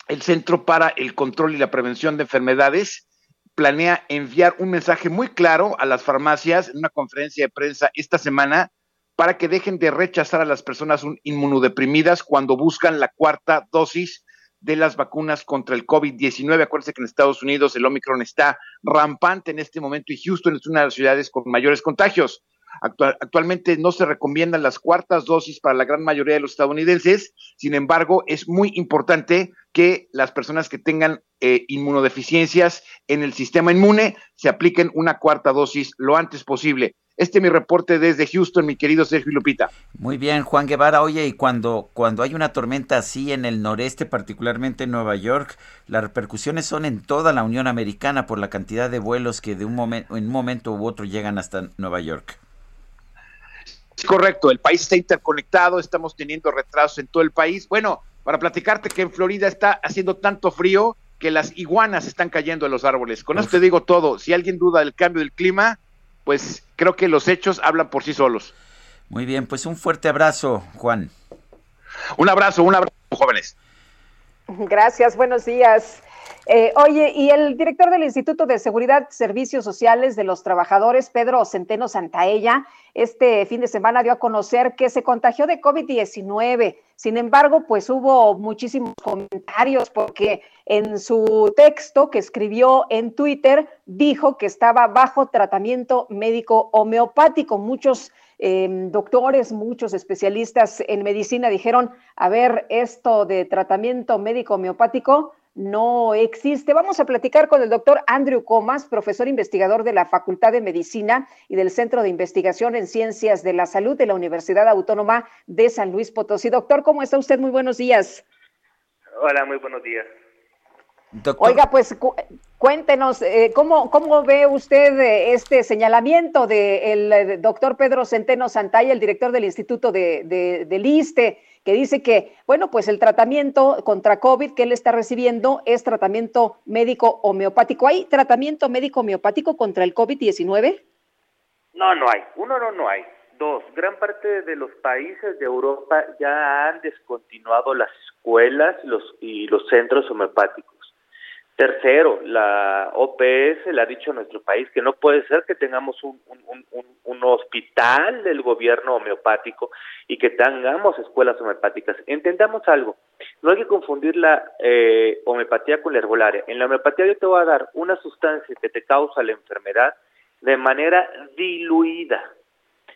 el Centro para el Control y la Prevención de Enfermedades planea enviar un mensaje muy claro a las farmacias en una conferencia de prensa esta semana para que dejen de rechazar a las personas inmunodeprimidas cuando buscan la cuarta dosis de las vacunas contra el COVID-19. Acuérdense que en Estados Unidos el Omicron está rampante en este momento y Houston es una de las ciudades con mayores contagios. Actualmente no se recomiendan las cuartas dosis para la gran mayoría de los estadounidenses. Sin embargo, es muy importante que las personas que tengan eh, inmunodeficiencias en el sistema inmune se apliquen una cuarta dosis lo antes posible. Este es mi reporte desde Houston, mi querido Sergio Lupita. Muy bien, Juan Guevara. Oye, y cuando, cuando hay una tormenta así en el noreste, particularmente en Nueva York, las repercusiones son en toda la Unión Americana por la cantidad de vuelos que de un en un momento u otro llegan hasta Nueva York. Es correcto, el país está interconectado, estamos teniendo retrasos en todo el país. Bueno, para platicarte que en Florida está haciendo tanto frío que las iguanas están cayendo en los árboles. Con eso te digo todo. Si alguien duda del cambio del clima, pues creo que los hechos hablan por sí solos. Muy bien, pues un fuerte abrazo, Juan. Un abrazo, un abrazo, jóvenes. Gracias, buenos días. Eh, oye, y el director del Instituto de Seguridad Servicios Sociales de los Trabajadores, Pedro Centeno Santaella, este fin de semana dio a conocer que se contagió de COVID-19. Sin embargo, pues hubo muchísimos comentarios porque en su texto que escribió en Twitter dijo que estaba bajo tratamiento médico homeopático. Muchos em, doctores, muchos especialistas en medicina dijeron, a ver, esto de tratamiento médico homeopático no existe. Vamos a platicar con el doctor Andrew Comas, profesor investigador de la Facultad de Medicina y del Centro de Investigación en Ciencias de la Salud de la Universidad Autónoma de San Luis Potosí. Doctor, ¿cómo está usted? Muy buenos días. Hola, muy buenos días. Oiga, pues cuéntenos, eh, ¿cómo, ¿cómo ve usted eh, este señalamiento del de eh, doctor Pedro Centeno Santaya, el director del Instituto de, de, del ISTE, que dice que, bueno, pues el tratamiento contra COVID que él está recibiendo es tratamiento médico homeopático. ¿Hay tratamiento médico homeopático contra el COVID-19? No, no hay. Uno, no, no hay. Dos, gran parte de los países de Europa ya han descontinuado las escuelas los, y los centros homeopáticos. Tercero, la OPS le ha dicho a nuestro país que no puede ser que tengamos un, hospital del gobierno homeopático y que tengamos escuelas homeopáticas. Entendamos algo, no hay que confundir la eh, homeopatía con la herbolaria. En la homeopatía yo te voy a dar una sustancia que te causa la enfermedad de manera diluida,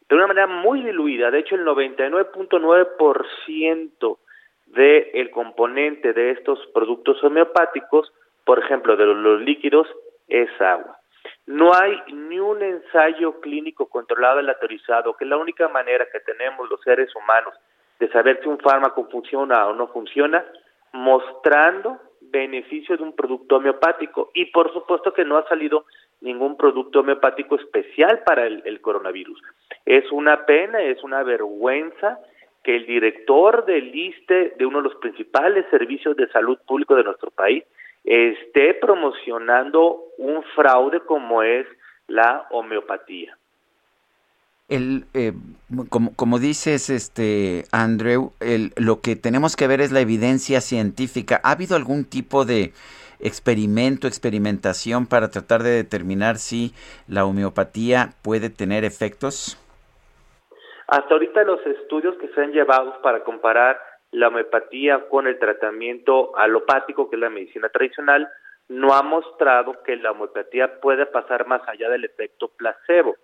de una manera muy diluida. De hecho, el 99.9% del componente de estos productos homeopáticos por ejemplo, de los, líquidos, es agua. No hay ni un ensayo clínico controlado aleatorizado, que es la única manera que tenemos los seres humanos de saber si un fármaco funciona o no funciona, mostrando beneficios de un producto homeopático. Y por supuesto que no ha salido ningún producto homeopático especial para el, el coronavirus. Es una pena, es una vergüenza que el director del ISTE, de uno de los principales servicios de salud público de nuestro país, esté promocionando un fraude como es la homeopatía. El, eh, como, como, dices, este Andrew, el, lo que tenemos que ver es la evidencia científica. ¿Ha habido algún tipo de experimento, experimentación para tratar de determinar si la homeopatía puede tener efectos? Hasta ahorita los estudios que se han llevado para comparar la homeopatía con el tratamiento alopático, que es la medicina tradicional, no ha mostrado que la homeopatía puede pasar más allá del efecto placebo.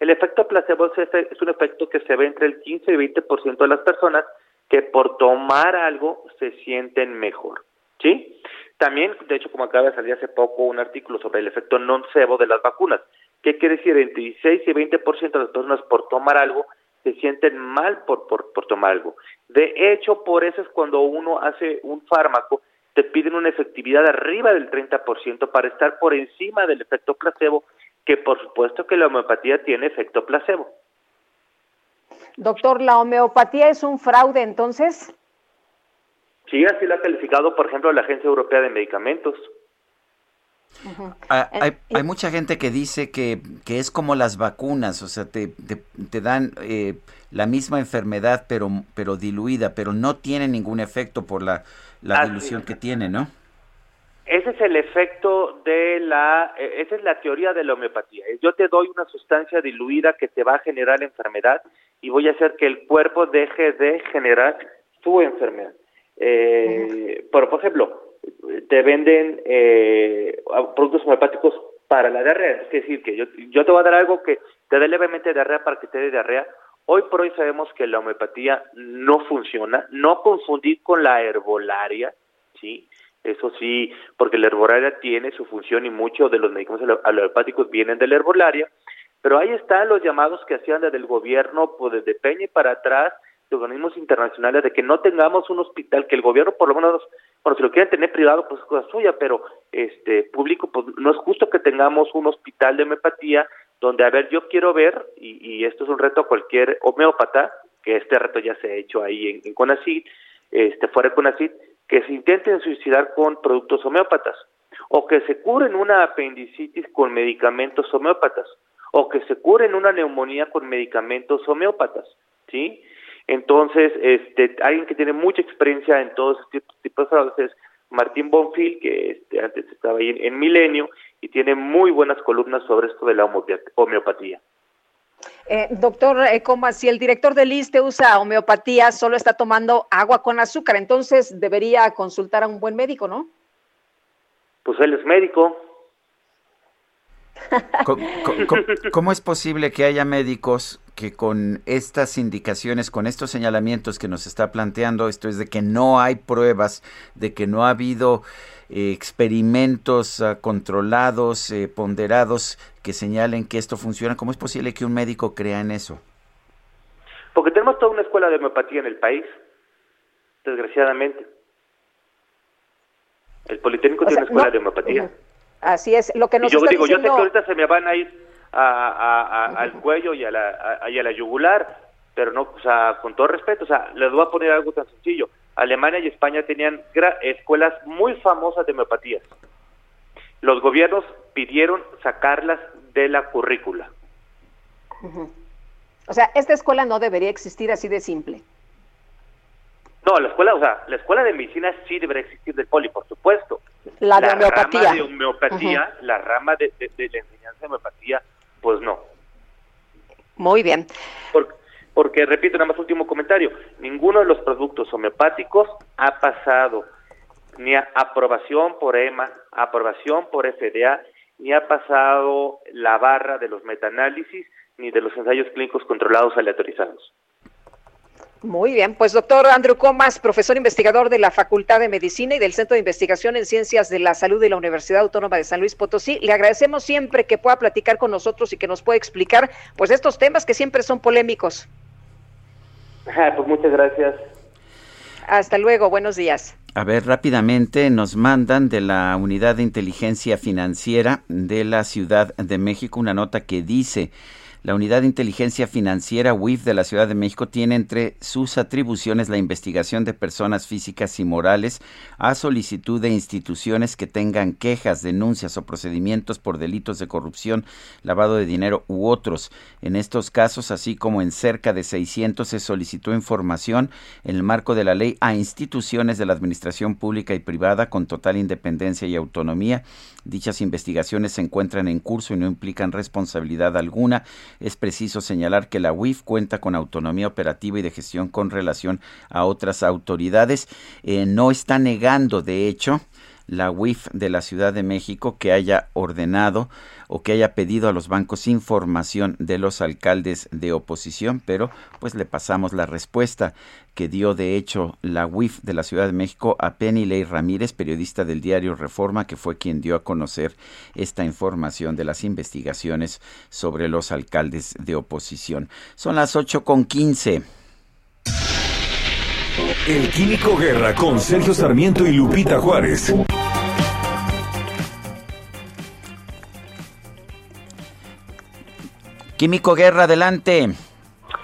El efecto placebo es un efecto que se ve entre el 15 y 20% de las personas que por tomar algo se sienten mejor. ¿Sí? También, de hecho, como acaba de salir hace poco un artículo sobre el efecto nocebo de las vacunas. ¿Qué quiere decir? Entre 16 y 20% de las personas por tomar algo se sienten mal por, por, por tomar algo. De hecho, por eso es cuando uno hace un fármaco, te piden una efectividad arriba del 30% para estar por encima del efecto placebo, que por supuesto que la homeopatía tiene efecto placebo. Doctor, ¿la homeopatía es un fraude entonces? Sí, así lo ha calificado, por ejemplo, la Agencia Europea de Medicamentos. Ah, hay, mucha gente que dice que, que, es como las vacunas, o sea, te, te, dan eh, la misma enfermedad pero, pero diluida, pero no tiene ningún efecto por la, la dilución que tiene, ¿no? Ese es el efecto de la, e, esa es la teoría de la homeopatía. Yo te doy una sustancia diluida que te va a generar enfermedad y voy a hacer que el cuerpo deje de generar su enfermedad. Eh, por ejemplo, te venden eh, productos homeopáticos para la diarrea. Es decir, que yo, yo te voy a dar algo que te dé levemente diarrea para que te dé diarrea. Hoy por hoy sabemos que la homeopatía no funciona, no confundir con la herbolaria, ¿sí? Eso sí, porque la herbolaria tiene su función y muchos de los medicamentos alopáticos vienen de la herbolaria, pero ahí están los llamados que hacían desde el gobierno, pues desde Peña y para atrás, de organismos internacionales, de que no tengamos un hospital, que el gobierno por lo menos bueno, si lo quieren tener privado, pues es cosa suya, pero este público, pues no es justo que tengamos un hospital de homeopatía donde, a ver, yo quiero ver, y, esto es un reto a cualquier homeópata, que este reto ya se ha hecho ahí en, en CONACYT, este, fuera de CONACYT, que se intenten suicidar con productos homeópatas, o que se curen una apendicitis con medicamentos homeópatas, o que se curen una neumonía con medicamentos homeópatas, ¿sí? Entonces, este, alguien que tiene mucha experiencia en todos estos tipos de fraudes es Martín Bonfil, que este, antes estaba ahí en, Milenio y tiene muy buenas columnas sobre esto de la homeopatía. Eh, doctor eh, si el director del ISTE usa homeopatía, solo está tomando agua con azúcar, entonces debería consultar a un buen médico, ¿no? Pues él es médico. ¿Cómo, es posible que haya médicos que con estas indicaciones, con estos señalamientos que nos está planteando, esto es de que no hay pruebas, de que no ha habido eh, experimentos ah, controlados, eh, ponderados, que señalen que esto funciona, ¿cómo es posible que un médico crea en eso? Porque tenemos toda una escuela de homeopatía en el país, desgraciadamente. El Politécnico tiene una escuela de homeopatía. Así es, lo que nos y yo digo, yo sé que ahorita se me van a ir al cuello y a, la, a, la yugular, pero no, o sea, con todo respeto, o sea, les voy a poner algo tan sencillo. Alemania y España tenían escuelas muy famosas de homeopatía. Los gobiernos pidieron sacarlas de la currícula. O sea, esta escuela no debería existir así de simple. No, la escuela, o sea, la escuela de medicina sí debería existir del poli, por supuesto. La de homeopatía. Rama de homeopatía, la rama de, la enseñanza de homeopatía, pues no. Muy bien. Porque, repito, nada más último comentario, ninguno de los productos homeopáticos ha pasado ni a aprobación por EMA, aprobación por FDA, ni ha pasado la barra de los metaanálisis, ni de los ensayos clínicos controlados aleatorizados. Muy bien, pues doctor Andrew Comas, profesor investigador de la Facultad de Medicina y del Centro de Investigación en Ciencias de la Salud de la Universidad Autónoma de San Luis Potosí, le agradecemos siempre que pueda platicar con nosotros y que nos pueda explicar pues estos temas que siempre son polémicos. pues muchas gracias. Hasta luego, buenos días. A ver, rápidamente nos mandan de la Unidad de Inteligencia Financiera de la Ciudad de México una nota que dice la Unidad de Inteligencia Financiera UIF de la Ciudad de México tiene entre sus atribuciones la investigación de personas físicas y morales a solicitud de instituciones que tengan quejas, denuncias o procedimientos por delitos de corrupción, lavado de dinero u otros. En estos casos, así como en cerca de 600, se solicitó información en el marco de la ley a instituciones de la administración pública y privada con total independencia y autonomía. Dichas investigaciones se encuentran en curso y no implican responsabilidad alguna es preciso señalar que la UIF cuenta con autonomía operativa y de gestión con relación a otras autoridades. Eh, no está negando, de hecho, la UIF de la Ciudad de México que haya ordenado o que haya pedido a los bancos información de los alcaldes de oposición, pero pues le pasamos la respuesta que dio de hecho la UIF de la Ciudad de México a Penny Ley Ramírez, periodista del diario Reforma, que fue quien dio a conocer esta información de las investigaciones sobre los alcaldes de oposición. Son las ocho con quince. El Químico Guerra con Sergio Sarmiento y Lupita Juárez. Químico Guerra, adelante.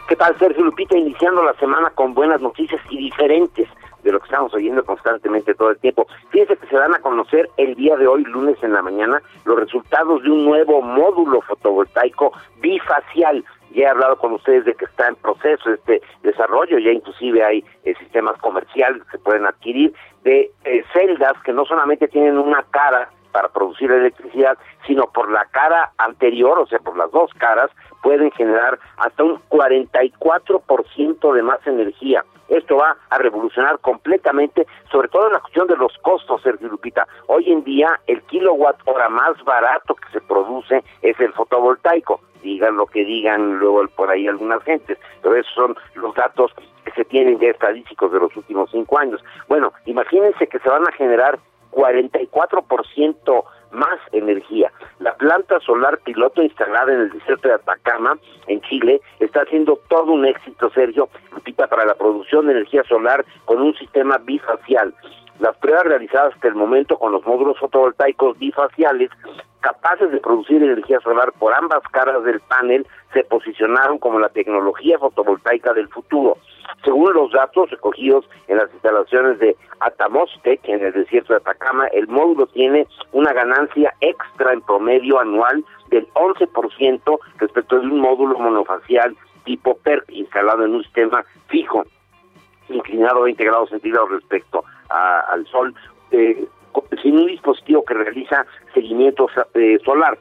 ¿Qué tal, Sergio Lupita? Iniciando la semana con buenas noticias y diferentes de lo que estamos oyendo constantemente todo el tiempo. Fíjense que se dan a conocer el día de hoy, lunes en la mañana, los resultados de un nuevo módulo fotovoltaico bifacial ya he hablado con ustedes de que está en proceso este desarrollo, ya inclusive hay eh, sistemas comerciales que se pueden adquirir de eh, celdas que no solamente tienen una cara para producir electricidad, sino por la cara anterior, o sea, por las dos caras, pueden generar hasta un 44% de más energía. Esto va a revolucionar completamente, sobre todo en la cuestión de los costos, Sergio Lupita. Hoy en día, el kilowatt hora más barato que se produce es el fotovoltaico digan lo que digan luego por ahí algunas gentes, pero esos son los datos que se tienen ya estadísticos de los últimos cinco años. Bueno, imagínense que se van a generar 44% más energía. La planta solar piloto instalada en el desierto de Atacama, en Chile, está haciendo todo un éxito, Sergio, para la producción de energía solar con un sistema bifacial. Las pruebas realizadas hasta el momento con los módulos fotovoltaicos bifaciales capaces de producir energía solar por ambas caras del panel se posicionaron como la tecnología fotovoltaica del futuro. Según los datos recogidos en las instalaciones de Atamostec en el desierto de Atacama, el módulo tiene una ganancia extra en promedio anual del 11% respecto de un módulo monofacial tipo PERC instalado en un sistema fijo inclinado a 20 grados centígrados respecto al sol, eh, sin un dispositivo que realiza seguimiento eh, solar.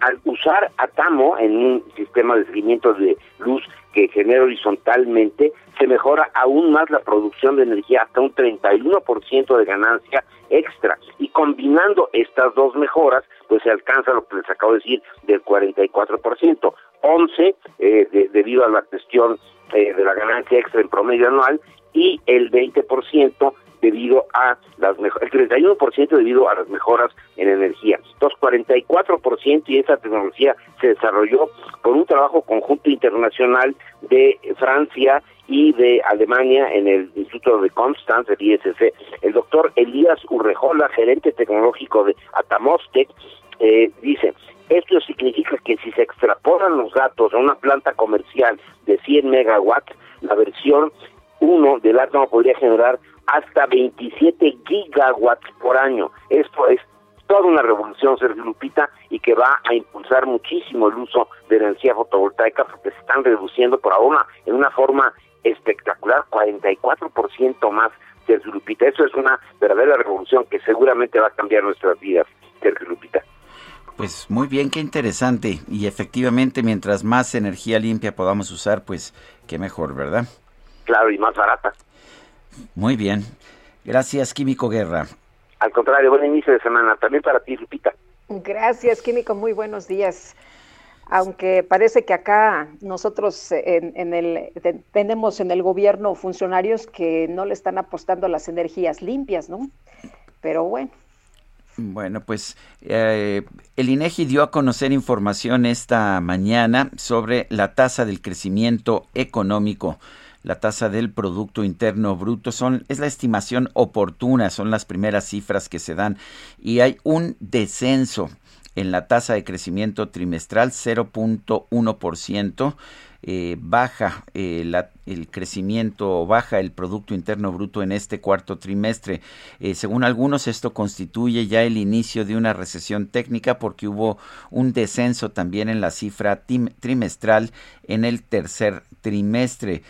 Al usar Atamo en un sistema de seguimiento de luz que genera horizontalmente, se mejora aún más la producción de energía hasta un 31% de ganancia extra. Y combinando estas dos mejoras, pues se alcanza lo que les acabo de decir del 44%. 11 eh, debido a la cuestión eh, de la ganancia extra en promedio anual y el 20% debido a las mejoras, el 31% debido a las mejoras en energía. Entonces, 44% y esa tecnología se desarrolló por un trabajo conjunto internacional de Francia y de Alemania en el Instituto de Constance, el ISC. El doctor Elías Urrejola, gerente tecnológico de Atamostec, eh, dice, esto significa que si se extrapolan los datos a una planta comercial de 100 megawatts, la versión 1 del átomo podría generar hasta 27 gigawatts por año. Esto es toda una revolución, Sergio Lupita, y que va a impulsar muchísimo el uso de energía fotovoltaica porque se están reduciendo por ahora en una forma espectacular, 44% más, Sergio Lupita. Eso es una verdadera revolución que seguramente va a cambiar nuestras vidas, Sergio Lupita. Pues muy bien, qué interesante. Y efectivamente, mientras más energía limpia podamos usar, pues qué mejor, ¿verdad? Claro, y más barata. Muy bien. Gracias, Químico Guerra. Al contrario, buen inicio de semana. También para ti, Lupita. Gracias, Químico. Muy buenos días. Aunque parece que acá nosotros en, el, tenemos en el gobierno funcionarios que no le están apostando a las energías limpias, ¿no? Pero bueno. Bueno, pues eh, el INEGI dio a conocer información esta mañana sobre la tasa del crecimiento económico la tasa del Producto Interno Bruto. Son, es la estimación oportuna, son las primeras cifras que se dan y hay un descenso en la tasa de crecimiento trimestral 0.1%. Eh, baja eh, el crecimiento, baja el Producto Interno Bruto en este cuarto trimestre. Eh, según algunos, esto constituye ya el inicio de una recesión técnica porque hubo un descenso también en la cifra trimestral en el tercer trimestre.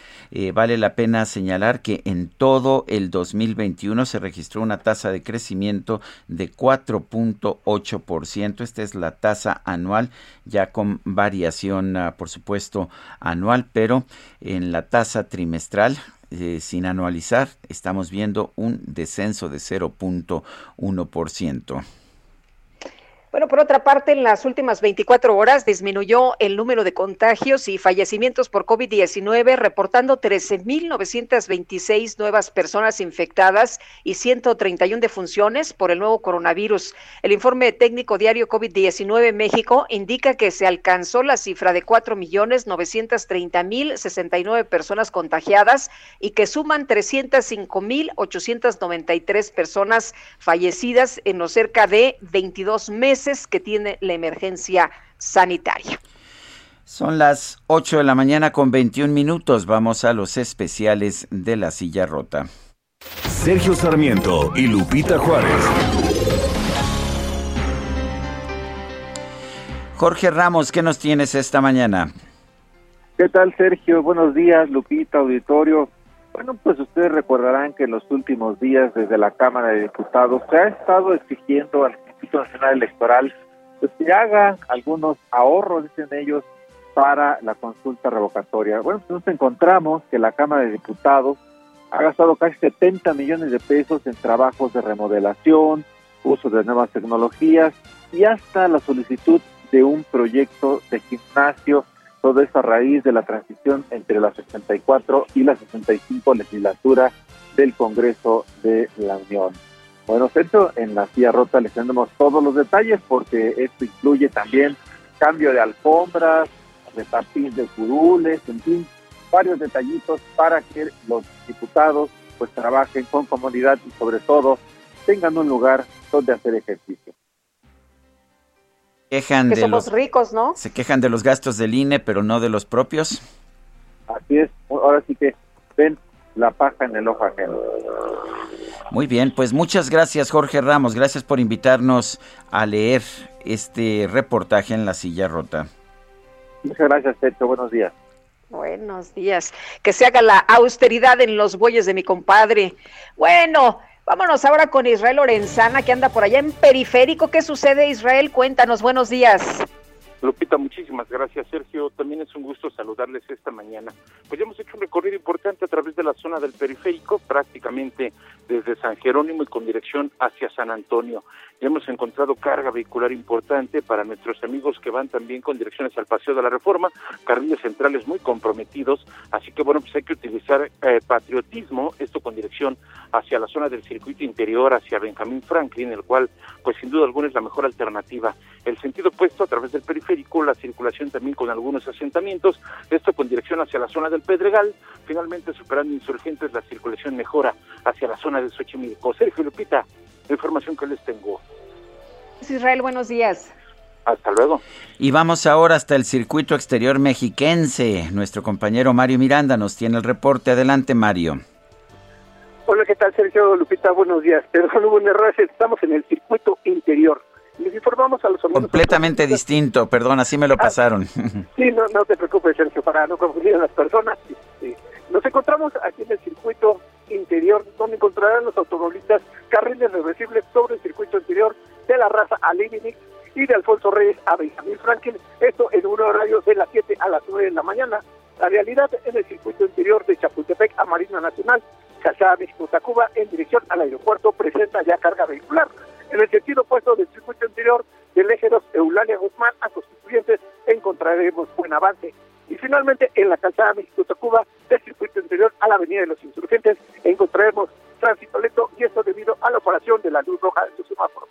vale la pena señalar que en todo el 2021 se registró una tasa de crecimiento de 4.8%. Esta es la tasa anual, ya con variación, ah, por supuesto, anual, pero en la tasa trimestral eh, sin anualizar estamos viendo un descenso de 0.1%. Bueno, por otra parte, en las últimas 24 horas disminuyó el número de contagios y fallecimientos por COVID-19, reportando 13.926 nuevas personas infectadas y 131 defunciones por el nuevo coronavirus. El informe técnico diario COVID-19 México indica que se alcanzó la cifra de 4.930.069 personas contagiadas y que suman 305.893 personas fallecidas en los cerca de 22 meses que tiene la emergencia sanitaria. Son las 8 de la mañana con 21 minutos. Vamos a los especiales de la silla rota. Sergio Sarmiento y Lupita Juárez. Jorge Ramos, ¿qué nos tienes esta mañana? ¿Qué tal, Sergio? Buenos días, Lupita, auditorio. Bueno, pues ustedes recordarán que en los últimos días desde la Cámara de Diputados se ha estado exigiendo al Nacional Electoral pues que haga algunos ahorros, dicen ellos, para la consulta revocatoria. Bueno, pues nos encontramos que la Cámara de Diputados ha gastado casi 70 millones de pesos en trabajos de remodelación, uso de nuevas tecnologías y hasta la solicitud de un proyecto de gimnasio, todo esto a raíz de la transición entre la 64 y la 65 legislatura del Congreso de la Unión. Bueno, esto en la silla rota les tenemos todos los detalles porque esto incluye también cambio de alfombras, de tapiz de curules, en fin, varios detallitos para que los diputados pues trabajen con comodidad y sobre todo tengan un lugar donde hacer ejercicio. Quejan que de somos los, ricos, ¿no? Se quejan de los gastos del INE, pero no de los propios. Así es, ahora sí que ven la paja en el ojo ajeno. Muy bien, pues muchas gracias Jorge Ramos, gracias por invitarnos a leer este reportaje en La Silla Rota. Muchas gracias, Sergio, buenos días. Buenos días. Que se haga la austeridad en los bueyes de mi compadre. Bueno, vámonos ahora con Israel Lorenzana, que anda por allá en periférico. ¿Qué sucede, Israel? Cuéntanos, buenos días. Lupita, muchísimas gracias. Sergio, también es un gusto saludarles esta mañana. Pues ya hemos hecho un recorrido importante a través de la zona del periférico, prácticamente desde San Jerónimo y con dirección hacia San Antonio. Hemos encontrado carga vehicular importante para nuestros amigos que van también con direcciones al Paseo de la Reforma, carriles centrales muy comprometidos, así que bueno, pues hay que utilizar eh, patriotismo, esto con dirección hacia la zona del circuito interior, hacia Benjamín Franklin, el cual pues sin duda alguna es la mejor alternativa. El sentido opuesto a través del periférico, la circulación también con algunos asentamientos, esto con dirección hacia la zona del Pedregal, finalmente superando insurgentes la circulación mejora hacia la zona de Xochimilco. Sergio Lupita, la información que les tengo. Israel, buenos días. Hasta luego. Y vamos ahora hasta el circuito exterior mexiquense. Nuestro compañero Mario Miranda nos tiene el reporte. Adelante, Mario. Hola, ¿qué tal, Sergio Lupita? Buenos días. Perdón, hubo un error. Estamos en el circuito interior. Les informamos a los amigos. Completamente distinto, perdón, así me lo ah, pasaron. sí, no, no te preocupes, Sergio, para no confundir a las personas. Nos encontramos aquí en el circuito interior, donde encontrarán los automovilistas carriles reversibles sobre el circuito interior de la raza Alivinix y de Alfonso Reyes a Benjamín Franklin, esto en un horario de las 7 a las 9 de la mañana. La realidad en el circuito interior de Chapultepec a Marina Nacional, Calzada México-Tacuba, en dirección al aeropuerto, presenta ya carga vehicular. En el sentido opuesto del circuito interior del eje 2 Eulalia Guzmán a Constituyentes encontraremos buen avance. Y finalmente en la calzada México-Tacuba del circuito interior a la avenida de los Insurgentes encontraremos tránsito lento y esto debido a la operación de la luz roja de su semáforo.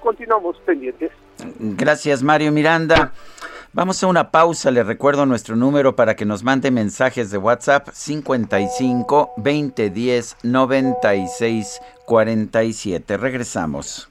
continuamos pendientes. Gracias Mario Miranda. Vamos a una pausa, le recuerdo nuestro número para que nos mande mensajes de WhatsApp 55 2010 96 47. Regresamos.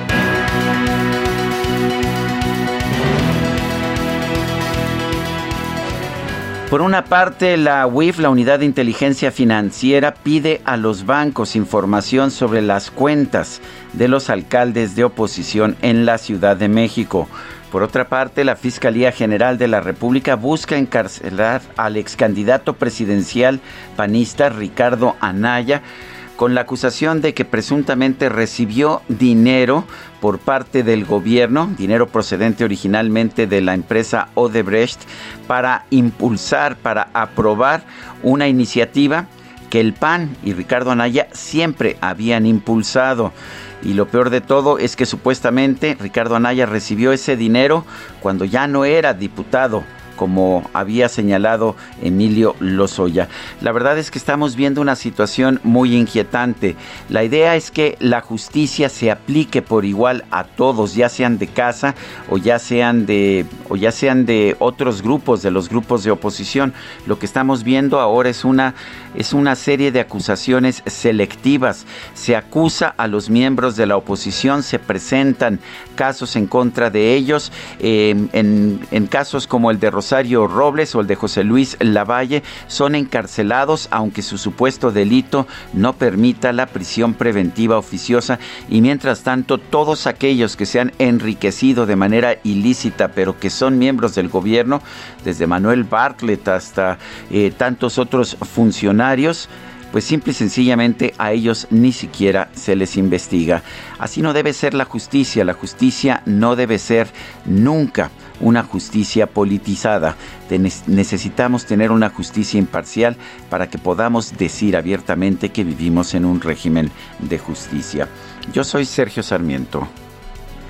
Por una parte, la UIF, la Unidad de Inteligencia Financiera, pide a los bancos información sobre las cuentas de los alcaldes de oposición en la Ciudad de México. Por otra parte, la Fiscalía General de la República busca encarcelar al ex candidato presidencial panista Ricardo Anaya con la acusación de que presuntamente recibió dinero por parte del gobierno, dinero procedente originalmente de la empresa Odebrecht, para impulsar, para aprobar una iniciativa que el PAN y Ricardo Anaya siempre habían impulsado. Y lo peor de todo es que supuestamente Ricardo Anaya recibió ese dinero cuando ya no era diputado como había señalado Emilio Lozoya. La verdad es que estamos viendo una situación muy inquietante. La idea es que la justicia se aplique por igual a todos, ya sean de casa o ya sean de o ya sean de otros grupos, de los grupos de oposición. Lo que estamos viendo ahora es una es una serie de acusaciones selectivas. Se acusa a los miembros de la oposición, se presentan casos en contra de ellos, eh, en, en casos como el de Rosario Robles o el de José Luis Lavalle son encarcelados aunque su supuesto delito no permita la prisión preventiva oficiosa y mientras tanto todos aquellos que se han enriquecido de manera ilícita pero que son miembros del gobierno, desde Manuel Bartlett hasta eh, tantos otros funcionarios, pues simple y sencillamente a ellos ni siquiera se les investiga. Así no debe ser la justicia, la justicia no debe ser nunca una justicia politizada. Necesitamos tener una justicia imparcial para que podamos decir abiertamente que vivimos en un régimen de justicia. Yo soy Sergio Sarmiento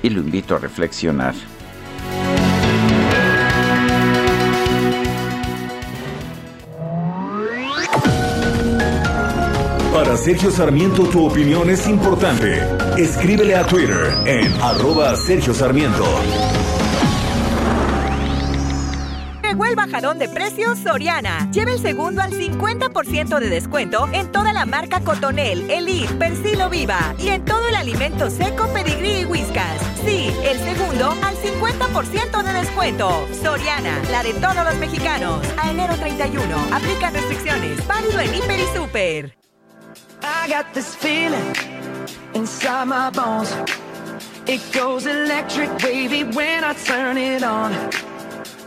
y lo invito a reflexionar. Para Sergio Sarmiento tu opinión es importante. Escríbele a Twitter en arroba Sergio Sarmiento. Llegó el bajadón de precios Soriana. Lleva el segundo al 50% de descuento en toda la marca Cotonel, Elite, Persilo Viva y en todo el alimento seco, pedigrí y whiskas. Sí, el segundo al 50% de descuento. Soriana, la de todos los mexicanos. A enero 31. Aplica restricciones. Válido en Hiper y Super. I got this feeling inside my bones. It goes electric wavy when I turn it on.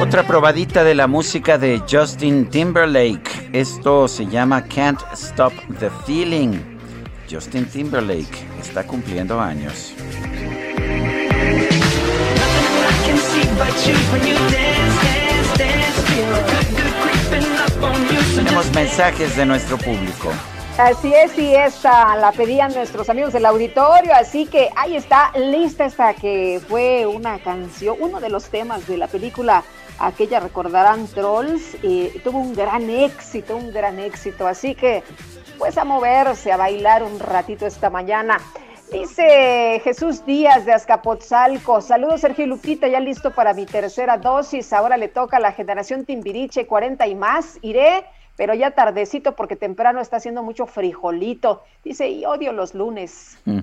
Otra probadita de la música de Justin Timberlake. Esto se llama Can't Stop the Feeling. Justin Timberlake está cumpliendo años. Tenemos mensajes de nuestro público. Así es, y esta la pedían nuestros amigos del auditorio, así que ahí está lista esta que fue una canción, uno de los temas de la película, aquella recordarán Trolls, y tuvo un gran éxito, un gran éxito, así que pues a moverse, a bailar un ratito esta mañana. Dice Jesús Díaz de Azcapotzalco, saludos Sergio Lupita, ya listo para mi tercera dosis, ahora le toca a la generación Timbiriche 40 y más, iré pero ya tardecito porque temprano está haciendo mucho frijolito. Dice, y odio los lunes. Mm.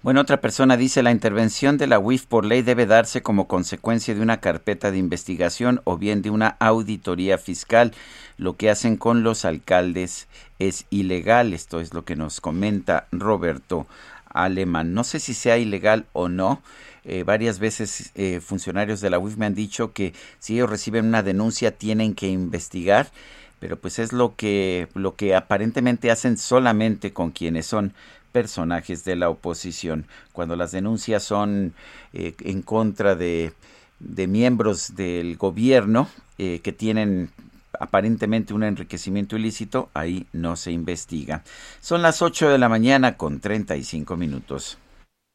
Bueno, otra persona dice, la intervención de la UIF por ley debe darse como consecuencia de una carpeta de investigación o bien de una auditoría fiscal. Lo que hacen con los alcaldes es ilegal. Esto es lo que nos comenta Roberto Alemán. No sé si sea ilegal o no. Eh, varias veces eh, funcionarios de la UIF me han dicho que si ellos reciben una denuncia tienen que investigar pero pues es lo que, lo que aparentemente hacen solamente con quienes son personajes de la oposición. Cuando las denuncias son eh, en contra de, de, miembros del gobierno eh, que tienen aparentemente un enriquecimiento ilícito, ahí no se investiga. Son las 8 de la mañana con 35 minutos.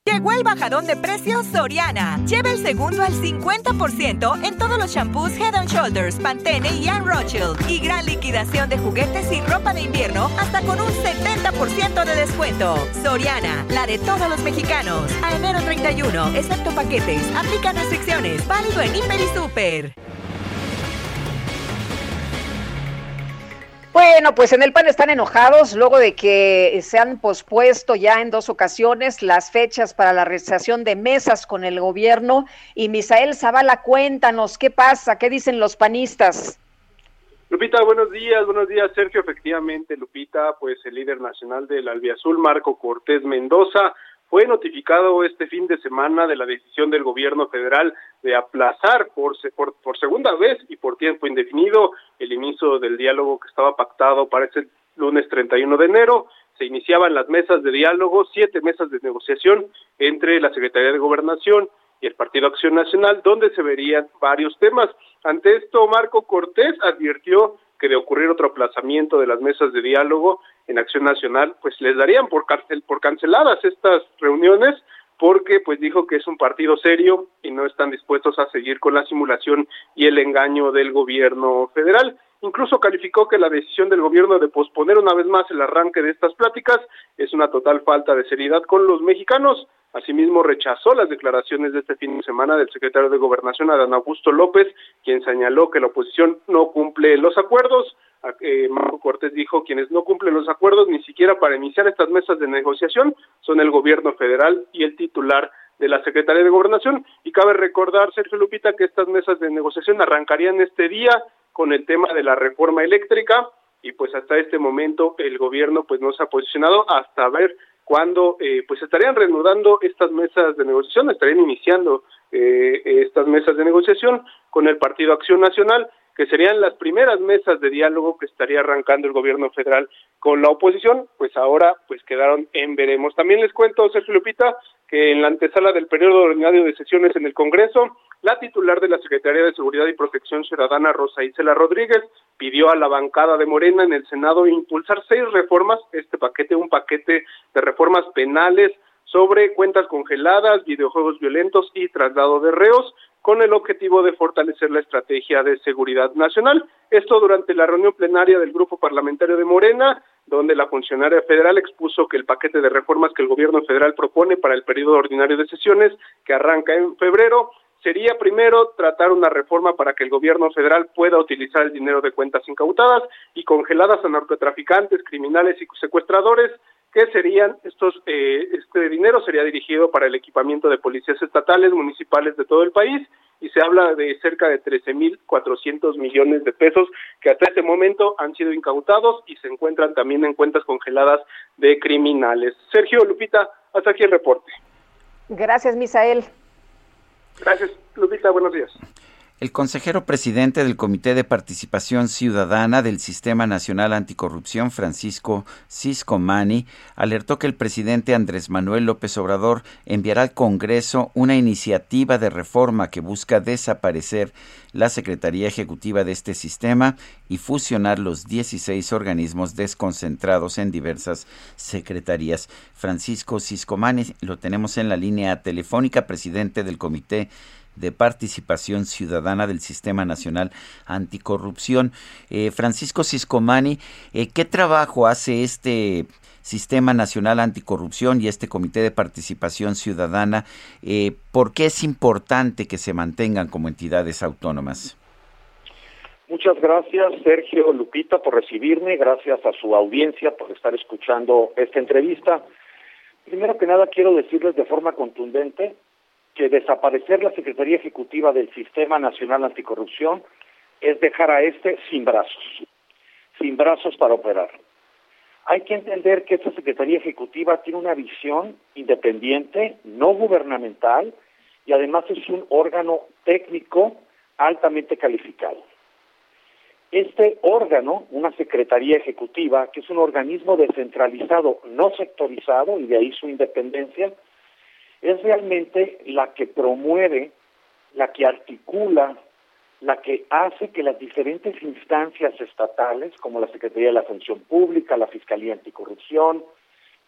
Llegó el bajadón de precios Soriana. Lleva el segundo al 50% en todos los shampoos Head and Shoulders, Pantene y Anne Rothschild. Y gran liquidación de juguetes y ropa de invierno hasta con un 70% de descuento. Soriana, la de todos los mexicanos. A enero 31, excepto paquetes. Aplica restricciones. Válido en Hiper y Super. Bueno, pues en el PAN están enojados luego de que se han pospuesto ya en dos ocasiones las fechas para la realización de mesas con el gobierno. Y Misael Zavala, cuéntanos, ¿qué pasa? ¿Qué dicen los panistas? Lupita, buenos días, buenos días, Sergio. Efectivamente, Lupita, pues el líder nacional del Albiazul, Marco Cortés Mendoza, fue notificado este fin de semana de la decisión del gobierno federal de aplazar por, por, por, segunda vez y por tiempo indefinido el inicio del diálogo que estaba pactado para ese lunes 31 de enero. Se iniciaban las mesas de diálogo, siete mesas de negociación entre la Secretaría de Gobernación y el Partido Acción Nacional, donde se verían varios temas. Ante esto, Marco Cortés advirtió que de ocurrir otro aplazamiento de las mesas de diálogo en Acción Nacional, pues les darían por, canceladas estas reuniones porque pues dijo que es un partido serio y no están dispuestos a seguir con la simulación y el engaño del gobierno federal. incluso calificó que la decisión del gobierno de posponer una vez más el arranque de estas pláticas es una total falta de seriedad con los mexicanos. Asimismo, rechazó las declaraciones de este fin de semana del secretario de Gobernación, Adán Augusto López, quien señaló que la oposición no cumple los acuerdos. Eh, Marco Cortés dijo quienes no cumplen los acuerdos ni siquiera para iniciar estas mesas de negociación son el gobierno federal y el titular de la Secretaría de Gobernación. Y cabe recordar, Sergio Lupita, que estas mesas de negociación arrancarían este día con el tema de la reforma eléctrica y pues hasta este momento el gobierno pues no se ha posicionado hasta ver cuándo eh, pues estarían reanudando estas mesas de negociación, estarían iniciando eh, estas mesas de negociación con el Partido Acción Nacional que serían las primeras mesas de diálogo que estaría arrancando el gobierno federal con la oposición, pues ahora pues quedaron en veremos. También les cuento, Sergio Lupita, en la antesala del periodo ordinario de sesiones en el Congreso, la titular de la Secretaría de Seguridad y Protección Ciudadana, Rosa Isela Rodríguez, pidió a la bancada de Morena en el Senado impulsar seis reformas, este paquete, un paquete de reformas penales sobre cuentas congeladas, videojuegos violentos y traslado de reos, con el objetivo de fortalecer la estrategia de seguridad nacional. Esto durante la reunión plenaria del Grupo Parlamentario de Morena, donde la funcionaria federal expuso que el paquete de reformas que el gobierno federal propone para el periodo ordinario de sesiones, que arranca en febrero, sería primero tratar una reforma para que el gobierno federal pueda utilizar el dinero de cuentas incautadas y congeladas a narcotraficantes, criminales y secuestradores que serían estos, eh, este dinero sería dirigido para el equipamiento de policías estatales, municipales de todo el país y se habla de cerca de 13.400 millones de pesos que hasta este momento han sido incautados y se encuentran también en cuentas congeladas de criminales. Sergio Lupita, hasta aquí el reporte. Gracias, Misael. Gracias, Lupita, buenos días. El consejero presidente del Comité de Participación Ciudadana del Sistema Nacional Anticorrupción, Francisco Cisco Mani, alertó que el presidente Andrés Manuel López Obrador enviará al Congreso una iniciativa de reforma que busca desaparecer la Secretaría Ejecutiva de este sistema y fusionar los 16 organismos desconcentrados en diversas secretarías. Francisco Cisco Mani, lo tenemos en la línea telefónica, presidente del Comité de Participación Ciudadana del Sistema Nacional Anticorrupción. Eh, Francisco Ciscomani, eh, ¿qué trabajo hace este Sistema Nacional Anticorrupción y este Comité de Participación Ciudadana? Eh, ¿Por qué es importante que se mantengan como entidades autónomas? Muchas gracias, Sergio Lupita, por recibirme. Gracias a su audiencia por estar escuchando esta entrevista. Primero que nada, quiero decirles de forma contundente que desaparecer la Secretaría Ejecutiva del Sistema Nacional Anticorrupción es dejar a este sin brazos, sin brazos para operar. Hay que entender que esta Secretaría Ejecutiva tiene una visión independiente, no gubernamental, y además es un órgano técnico altamente calificado. Este órgano, una Secretaría Ejecutiva, que es un organismo descentralizado, no sectorizado, y de ahí su independencia, es realmente la que promueve, la que articula, la que hace que las diferentes instancias estatales, como la Secretaría de la Función Pública, la Fiscalía Anticorrupción,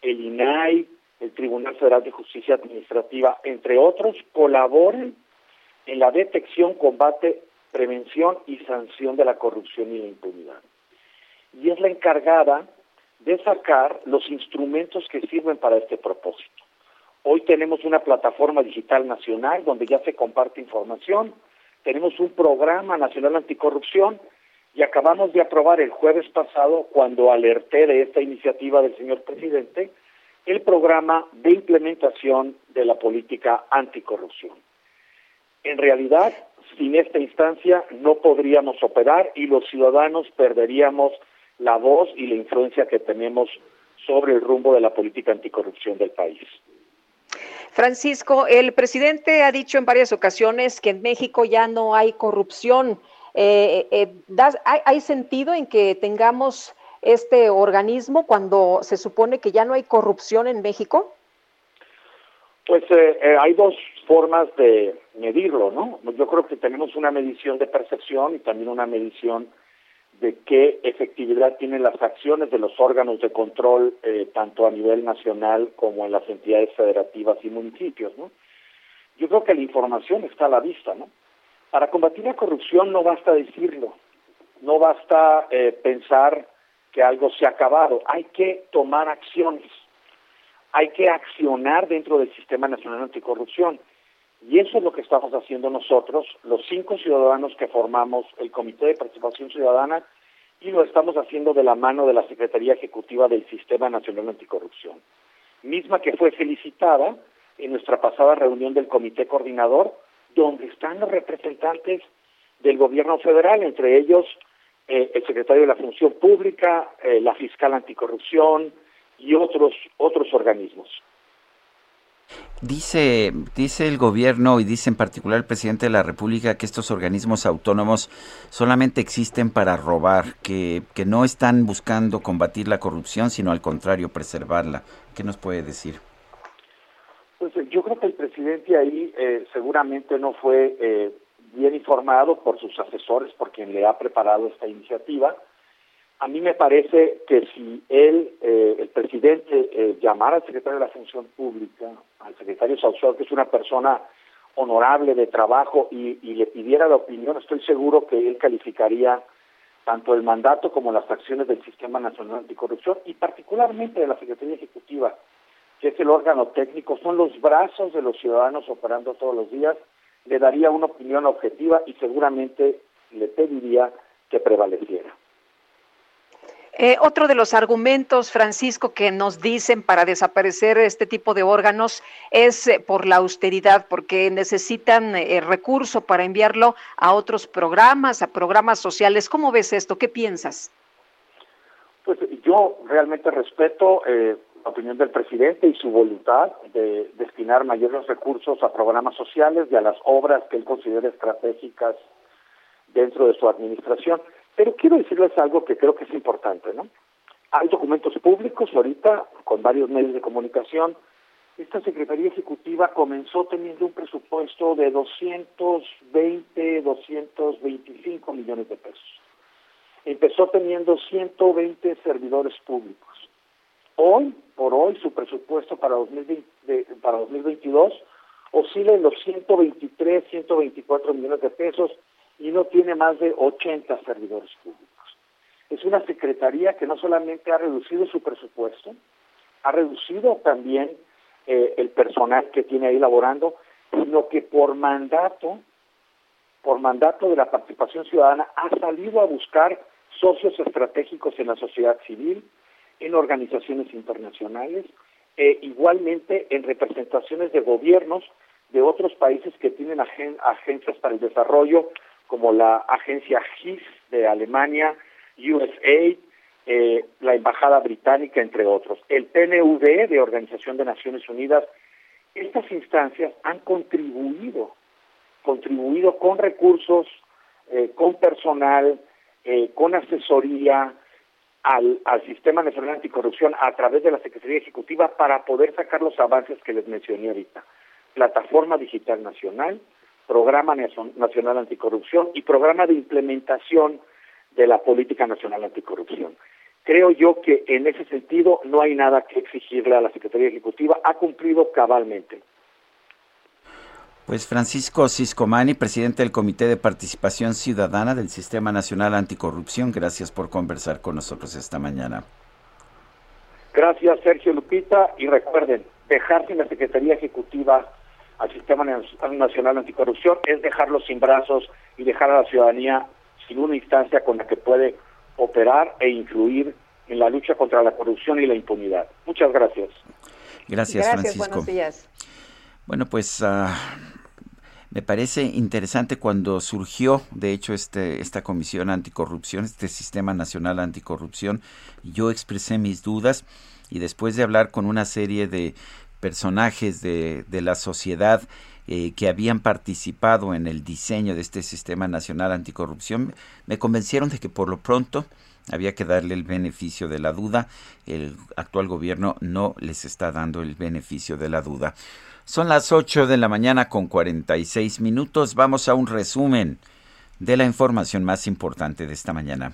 el INAI, el Tribunal Federal de Justicia Administrativa, entre otros, colaboren en la detección, combate, prevención y sanción de la corrupción y la impunidad. Y es la encargada de sacar los instrumentos que sirven para este propósito. Hoy tenemos una plataforma digital nacional donde ya se comparte información, tenemos un programa nacional anticorrupción y acabamos de aprobar el jueves pasado, cuando alerté de esta iniciativa del señor presidente, el programa de implementación de la política anticorrupción. En realidad, sin esta instancia no podríamos operar y los ciudadanos perderíamos la voz y la influencia que tenemos sobre el rumbo de la política anticorrupción del país. Francisco, el presidente ha dicho en varias ocasiones que en México ya no hay corrupción. Eh, eh, ¿hay, sentido en que tengamos este organismo cuando se supone que ya no hay corrupción en México? Pues eh, hay dos formas de medirlo, ¿no? Yo creo que tenemos una medición de percepción y también una medición de qué efectividad tienen las acciones de los órganos de control, eh, tanto a nivel nacional como en las entidades federativas y municipios, ¿no? Yo creo que la información está a la vista, ¿no? Para combatir la corrupción no basta decirlo, No basta eh, pensar que algo se ha acabado, hay que tomar acciones, hay que accionar dentro del Sistema Nacional Anticorrupción. Y eso es lo que estamos haciendo nosotros, los cinco ciudadanos que formamos el Comité de Participación Ciudadana, y lo estamos haciendo de la mano de la Secretaría Ejecutiva del Sistema Nacional Anticorrupción, misma que fue felicitada en nuestra pasada reunión del Comité Coordinador, donde están los representantes del gobierno federal, entre ellos eh, el secretario de la Función Pública, eh, la fiscal anticorrupción y otros otros organismos. Dice, dice el gobierno y dice en particular el presidente de la República que estos organismos autónomos solamente existen para robar, que, que no están buscando combatir la corrupción, sino al contrario, preservarla. ¿Qué nos puede decir? Pues yo creo que el presidente ahí eh, seguramente no fue eh, bien informado por sus asesores, por quien le ha preparado esta iniciativa. A mí me parece que si él, eh, el presidente, eh, llamara al secretario de la Función Pública, al secretario Saussure, que es una persona honorable de trabajo, y, y le pidiera la opinión, estoy seguro que él calificaría tanto el mandato como las acciones del Sistema Nacional Anticorrupción y particularmente de la Secretaría Ejecutiva, que es el órgano técnico, son los brazos de los ciudadanos operando todos los días, le daría una opinión objetiva y seguramente le pediría que prevaleciera. Eh, otro de los argumentos, Francisco, que nos dicen para desaparecer este tipo de órganos es eh, por la austeridad, porque necesitan eh, recurso para enviarlo a otros programas, a programas sociales. ¿Cómo ves esto? ¿Qué piensas? Pues yo realmente respeto eh, la opinión del presidente y su voluntad de destinar mayores recursos a programas sociales y a las obras que él considera estratégicas dentro de su administración. Pero quiero decirles algo que creo que es importante, ¿no? Hay documentos públicos ahorita con varios medios de comunicación. Esta Secretaría Ejecutiva comenzó teniendo un presupuesto de 220, 225 millones de pesos. Empezó teniendo 120 servidores públicos. Hoy, por hoy, su presupuesto para, 2020, de, para 2022 oscila en los 123, 124 millones de pesos y no tiene más de 80 servidores públicos. Es una secretaría que no solamente ha reducido su presupuesto, ha reducido también eh, el personal que tiene ahí laborando, sino que por mandato, por mandato de la participación ciudadana, ha salido a buscar socios estratégicos en la sociedad civil, en organizaciones internacionales, e igualmente en representaciones de gobiernos de otros países que tienen agen agencias para el desarrollo como la agencia GIS de Alemania, USAID, eh, la Embajada Británica, entre otros. El PNUD de Organización de Naciones Unidas, estas instancias han contribuido, contribuido con recursos, eh, con personal, eh, con asesoría al, al Sistema Nacional Anticorrupción a través de la Secretaría Ejecutiva para poder sacar los avances que les mencioné ahorita. Plataforma Digital Nacional, Programa Nacional Anticorrupción y Programa de Implementación de la Política Nacional Anticorrupción. Creo yo que en ese sentido no hay nada que exigirle a la Secretaría Ejecutiva, ha cumplido cabalmente. Pues Francisco Ciscomani, presidente del Comité de Participación Ciudadana del Sistema Nacional Anticorrupción, gracias por conversar con nosotros esta mañana. Gracias, Sergio Lupita, y recuerden, dejar sin la Secretaría Ejecutiva al Sistema Nacional Anticorrupción es dejarlo sin brazos y dejar a la ciudadanía sin una instancia con la que puede operar e influir en la lucha contra la corrupción y la impunidad. Muchas gracias. Gracias, Gracias buenos días. Bueno, pues uh, me parece interesante cuando surgió, de hecho, este, esta comisión anticorrupción, este sistema nacional anticorrupción. Yo expresé mis dudas y después de hablar con una serie de personajes de, de la sociedad eh, que habían participado en el diseño de este sistema nacional anticorrupción, me convencieron de que por lo pronto había que darle el beneficio de la duda. El actual gobierno no les está dando el beneficio de la duda. Son las 8 de la mañana con 46 minutos. Vamos a un resumen de la información más importante de esta mañana.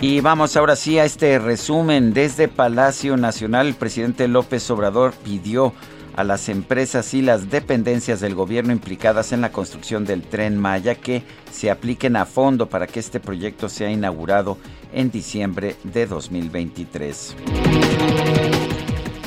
Y vamos ahora sí a este resumen. Desde Palacio Nacional, el presidente López Obrador pidió a las empresas y las dependencias del gobierno implicadas en la construcción del tren Maya que se apliquen a fondo para que este proyecto sea inaugurado en diciembre de 2023.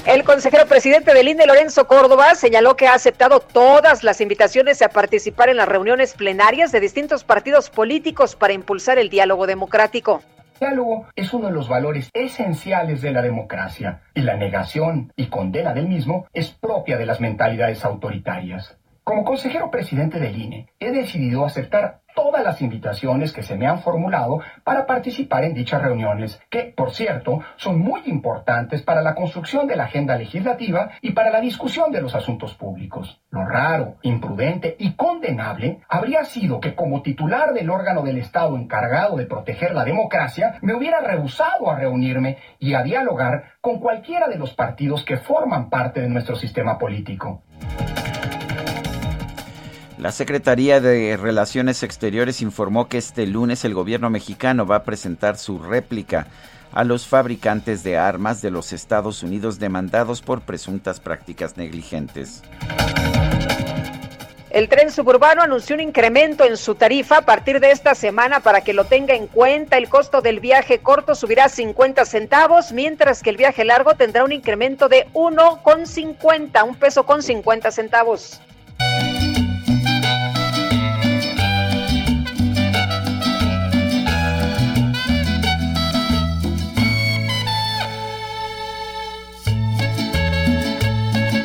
El consejero presidente del INE, Lorenzo Córdoba, señaló que ha aceptado todas las invitaciones a participar en las reuniones plenarias de distintos partidos políticos para impulsar el diálogo democrático diálogo es uno de los valores esenciales de la democracia y la negación y condena del mismo es propia de las mentalidades autoritarias. Como consejero presidente del INE, he decidido aceptar todas las invitaciones que se me han formulado para participar en dichas reuniones, que, por cierto, son muy importantes para la construcción de la agenda legislativa y para la discusión de los asuntos públicos. Lo raro, imprudente y condenable habría sido que como titular del órgano del Estado encargado de proteger la democracia, me hubiera rehusado a reunirme y a dialogar con cualquiera de los partidos que forman parte de nuestro sistema político. La Secretaría de Relaciones Exteriores informó que este lunes el gobierno mexicano va a presentar su réplica a los fabricantes de armas de los Estados Unidos demandados por presuntas prácticas negligentes. El tren suburbano anunció un incremento en su tarifa a partir de esta semana para que lo tenga en cuenta. El costo del viaje corto subirá 50 centavos, mientras que el viaje largo tendrá un incremento de 1,50, un peso con 50 centavos.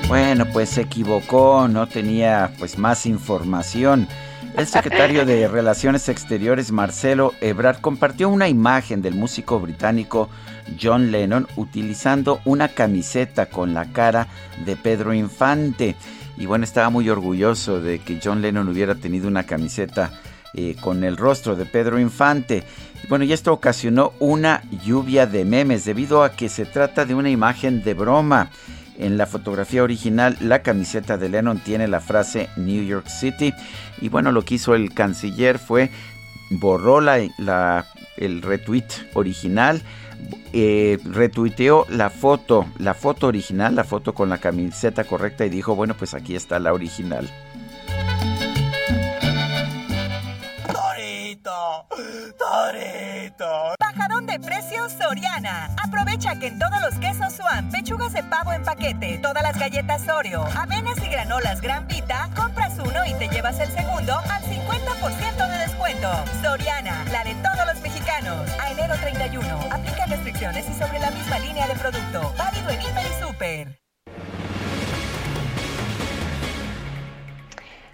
Bueno, pues se equivocó, no tenía pues más información. El secretario de Relaciones Exteriores, Marcelo Ebrard, compartió una imagen del músico británico John Lennon utilizando una camiseta con la cara de Pedro Infante. Y bueno, estaba muy orgulloso de que John Lennon hubiera tenido una camiseta eh, con el rostro de Pedro Infante. Bueno, y esto ocasionó una lluvia de memes debido a que se trata de una imagen de broma. En la fotografía original, la camiseta de Lennon tiene la frase New York City. Y bueno, lo que hizo el canciller fue borró la, el retweet original, eh, retuiteó la foto, la foto original, la foto con la camiseta correcta y dijo, bueno, pues aquí está la original. Torito, Torito. Bajadón de precios Soriana. Aprovecha que en todos los quesos Swan, pechugas de pavo en paquete, todas las galletas Oreo, avenas y granolas Gran Vita, compras uno y te llevas el segundo al 50% de descuento. Soriana, la de todos los mexicanos. A enero 31. Aplica restricciones y sobre la misma línea de producto. Válido en Hiper y Super.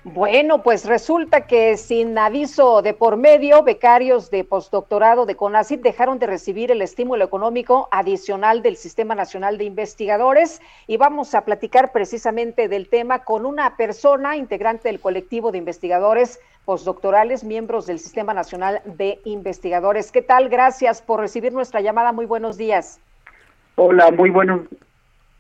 Bueno, pues resulta que sin aviso de por medio, becarios de postdoctorado de CONACYT dejaron de recibir el estímulo económico adicional del Sistema Nacional de Investigadores y vamos a platicar precisamente del tema con una persona integrante del colectivo de investigadores postdoctorales, miembros del Sistema Nacional de Investigadores. ¿Qué tal? Gracias por recibir nuestra llamada. Muy buenos días. Hola, muy buenos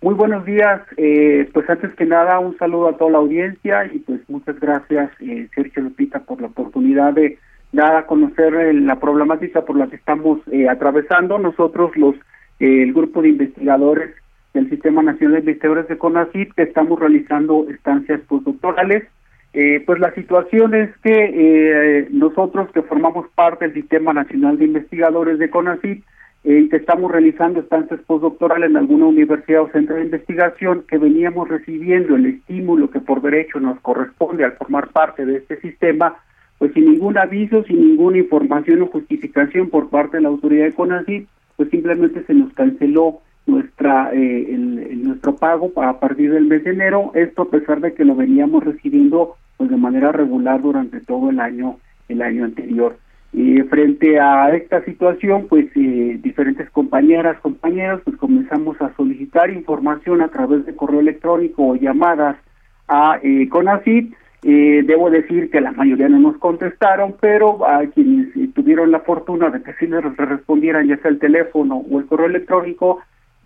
muy buenos días. Eh, pues antes que nada, un saludo a toda la audiencia y pues muchas gracias, eh, Sergio Lupita, por la oportunidad de dar a conocer eh, la problemática por la que estamos atravesando. Nosotros, los el grupo de investigadores del Sistema Nacional de Investigadores de CONACYT, que estamos realizando estancias postdoctorales. pues la situación es que nosotros que formamos parte del Sistema Nacional de Investigadores de CONACYT, eh, que estamos realizando estancias postdoctorales en alguna universidad o centro de investigación, que veníamos recibiendo el estímulo que por derecho nos corresponde al formar parte de este sistema, pues sin ningún aviso, sin ninguna información o justificación por parte de la autoridad de CONACYT, pues simplemente se nos canceló nuestra eh, el, nuestro pago a partir del mes de enero, esto a pesar de que lo veníamos recibiendo pues de manera regular durante todo el año el año anterior. Y frente a esta situación, pues eh, diferentes compañeras, compañeros, pues comenzamos a solicitar información a través de correo electrónico o llamadas a eh. Eh, debo decir que la mayoría no nos contestaron, pero a quienes tuvieron la fortuna de que sí les respondieran ya sea el teléfono o el correo electrónico,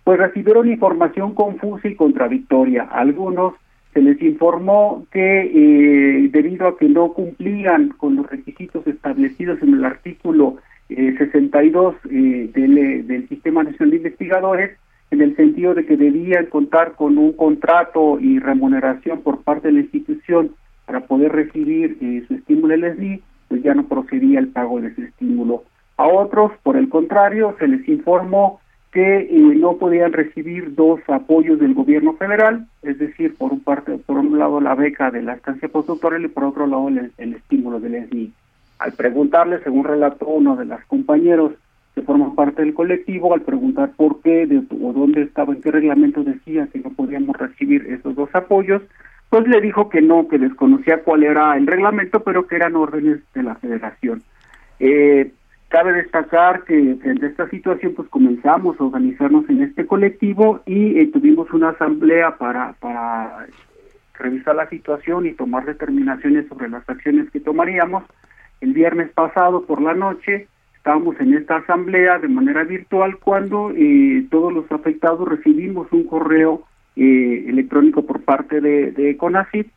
pues recibieron información confusa y contradictoria. Algunos se les informó que eh, debido a que no cumplían con los requisitos establecidos en el artículo 62 eh, eh, del, Sistema Nacional de Investigadores, en el sentido de que debían contar con un contrato y remuneración por parte de la institución para poder recibir su estímulo LSD, pues ya no procedía el pago de ese estímulo. A otros, por el contrario, se les informó que eh, no podían recibir dos apoyos del gobierno federal, es decir, por un parte, por un lado la beca de la estancia postdoctoral y por otro lado el, estímulo del SNI. Al preguntarle, según relató uno de los compañeros que forman parte del colectivo, al preguntar por qué o dónde estaba, en qué reglamento decía que no podíamos recibir esos dos apoyos, pues le dijo que no, que desconocía cuál era el reglamento, pero que eran órdenes de la federación. Eh, Cabe destacar que frente esta situación pues comenzamos a organizarnos en este colectivo y eh, tuvimos una asamblea para, revisar la situación y tomar determinaciones sobre las acciones que tomaríamos. El viernes pasado por la noche estábamos en esta asamblea de manera virtual cuando eh, todos los afectados recibimos un correo eh, electrónico por parte de, de CONACYT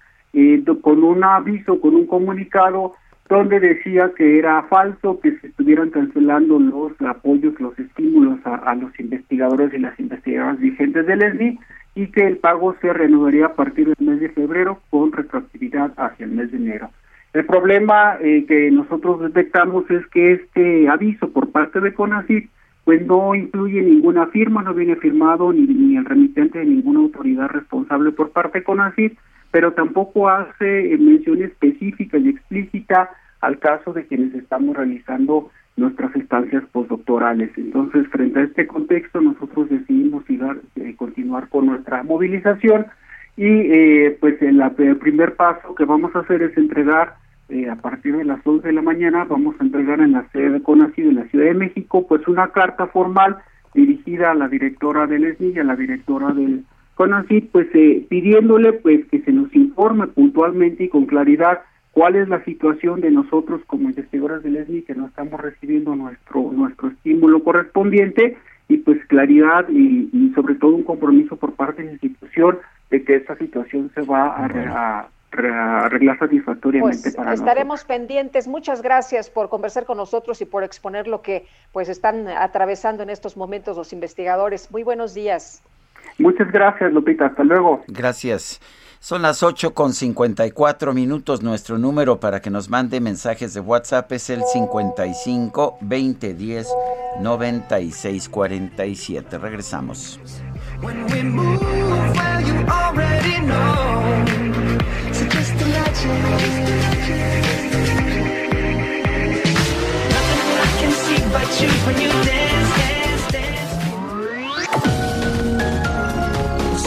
con un aviso, con un comunicado donde decía que era falso que se estuvieran cancelando los apoyos, los estímulos a, los investigadores y las investigadoras vigentes del ESNI y que el pago se renovaría a partir del mes de febrero con retroactividad hacia el mes de enero. El problema eh, que nosotros detectamos es que este aviso por parte de CONACYT pues no incluye ninguna firma, no viene firmado ni, ni el remitente de ninguna autoridad responsable por parte de CONACYT, pero tampoco hace mención específica y explícita al caso de quienes estamos realizando nuestras estancias postdoctorales. Entonces, frente a este contexto, nosotros decidimos ir eh, continuar con nuestra movilización y eh, pues el, primer paso que vamos a hacer es entregar eh, a partir de las 11 de la mañana, vamos a entregar en la sede de CONACYT en la Ciudad de México, pues una carta formal dirigida a la directora del ESNI y a la directora del CONACYT, pues pidiéndole pues que se nos informe puntualmente y con claridad cuál es la situación de nosotros como investigadores del ESNI que no estamos recibiendo nuestro nuestro estímulo correspondiente y pues claridad y, sobre todo un compromiso por parte de la institución de que esta situación se va a, arreglar satisfactoriamente pues para estaremos pendientes. Muchas gracias por conversar con nosotros y por exponer lo que pues están atravesando en estos momentos los investigadores. Muy buenos días. Muchas gracias, Lupita. Hasta luego. Gracias. Son las 8 con 54 minutos. Nuestro número para que nos mande mensajes de WhatsApp es el 55 2010 9647. Regresamos.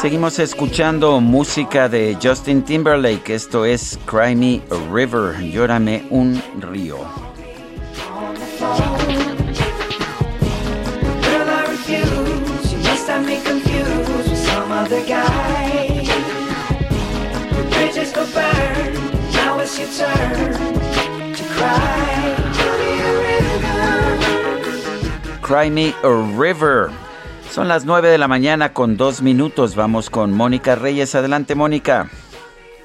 Seguimos escuchando música de Justin Timberlake. Esto es Cry Me a River. Llórame un río. Girl, Cry Me a River. Son las 9 de la mañana con dos minutos. Vamos con Mónica Reyes. Adelante, Mónica.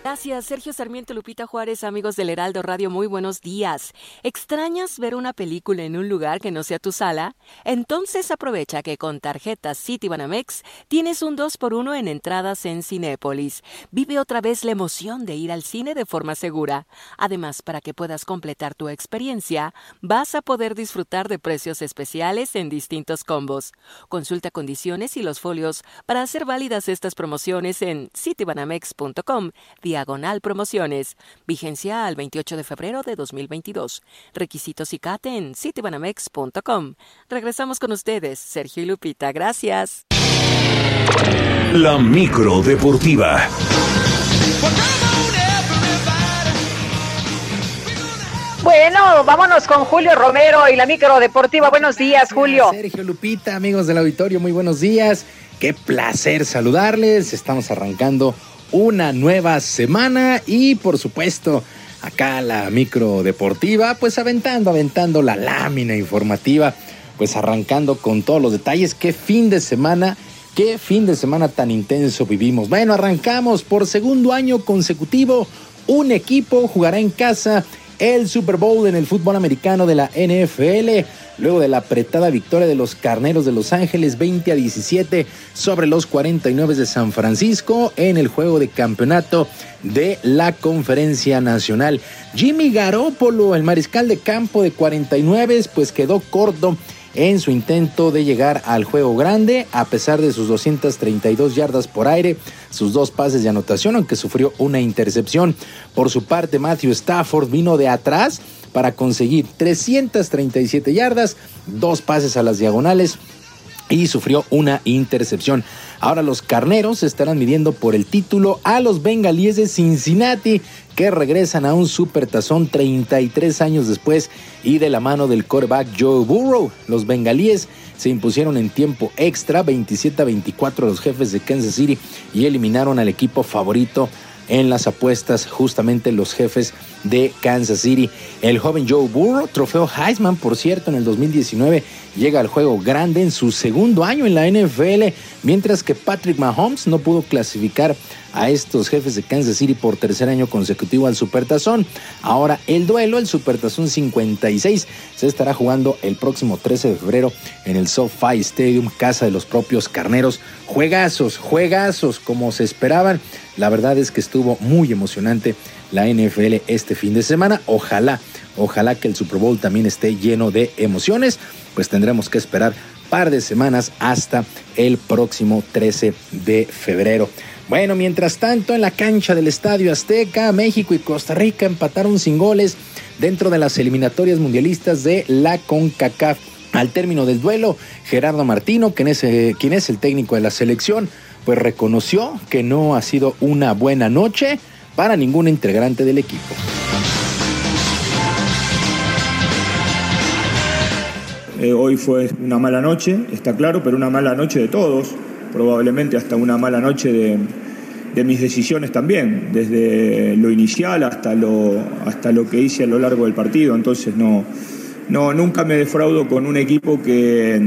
Gracias, Sergio Sarmiento, Lupita Juárez, amigos del Heraldo Radio, muy buenos días. ¿Extrañas ver una película en un lugar que no sea tu sala? Entonces aprovecha que con tarjetas Citibanamex tienes un 2x1 en entradas en Cinépolis. Vive otra vez la emoción de ir al cine de forma segura. Además, para que puedas completar tu experiencia, vas a poder disfrutar de precios especiales en distintos combos. Consulta condiciones y los folios para hacer válidas estas promociones en citibanamex.com diagonal promociones. Vigencia al 28 de febrero de 2022. Requisitos y CAT en citibanamex.com. Regresamos con ustedes, Sergio y Lupita. Gracias. La micro deportiva. Bueno, vámonos con Julio Romero y la micro deportiva. Buenos días, Julio. Sergio Lupita, amigos del auditorio, muy buenos días. Qué placer saludarles. Estamos arrancando una nueva semana y por supuesto acá la micro deportiva, pues aventando, aventando la lámina informativa, pues arrancando con todos los detalles. Qué fin de semana, qué fin de semana tan intenso vivimos. Bueno, arrancamos por segundo año consecutivo. Un equipo jugará en casa el Super Bowl en el fútbol americano de la NFL, luego de la apretada victoria de los Carneros de Los Ángeles 20 a 17 sobre los 49 de San Francisco en el juego de campeonato de la Conferencia Nacional. Jimmy Garoppolo, el mariscal de campo de 49, pues quedó corto en su intento de llegar al juego grande, a pesar de sus 232 yardas por aire, sus dos pases de anotación, aunque sufrió una intercepción. Por su parte, Matthew Stafford vino de atrás para conseguir 337 yardas, dos pases a las diagonales y sufrió una intercepción. Ahora los carneros estarán midiendo por el título a los bengalíes de Cincinnati, que regresan a un supertazón 33 años después y de la mano del quarterback Joe Burrow. Los bengalíes se impusieron en tiempo extra 27 a 24 a los jefes de Kansas City y eliminaron al equipo favorito en las apuestas justamente los jefes de Kansas City. El joven Joe Burrow, trofeo Heisman, por cierto, en el 2019, llega al juego grande en su segundo año en la NFL, mientras que Patrick Mahomes no pudo clasificar a estos jefes de Kansas City por tercer año consecutivo al Supertazón. Ahora el duelo, el Supertazón 56, se estará jugando el próximo 13 de febrero en el SoFi Stadium, casa de los propios carneros. Juegazos, juegazos, como se esperaban. La verdad es que estuvo muy emocionante la NFL este fin de semana. Ojalá, ojalá que el Super Bowl también esté lleno de emociones. Pues tendremos que esperar par de semanas hasta el próximo 13 de febrero. Bueno, mientras tanto, en la cancha del Estadio Azteca, México y Costa Rica empataron sin goles dentro de las eliminatorias mundialistas de la CONCACAF. Al término del duelo, Gerardo Martino, quien es, eh, quien es el técnico de la selección, pues reconoció que no ha sido una buena noche para ningún integrante del equipo. Eh, hoy fue una mala noche, está claro, pero una mala noche de todos, probablemente hasta una mala noche de, mis decisiones también, desde lo inicial hasta lo, hasta lo que hice a lo largo del partido. Entonces no, no nunca me defraudo con un equipo que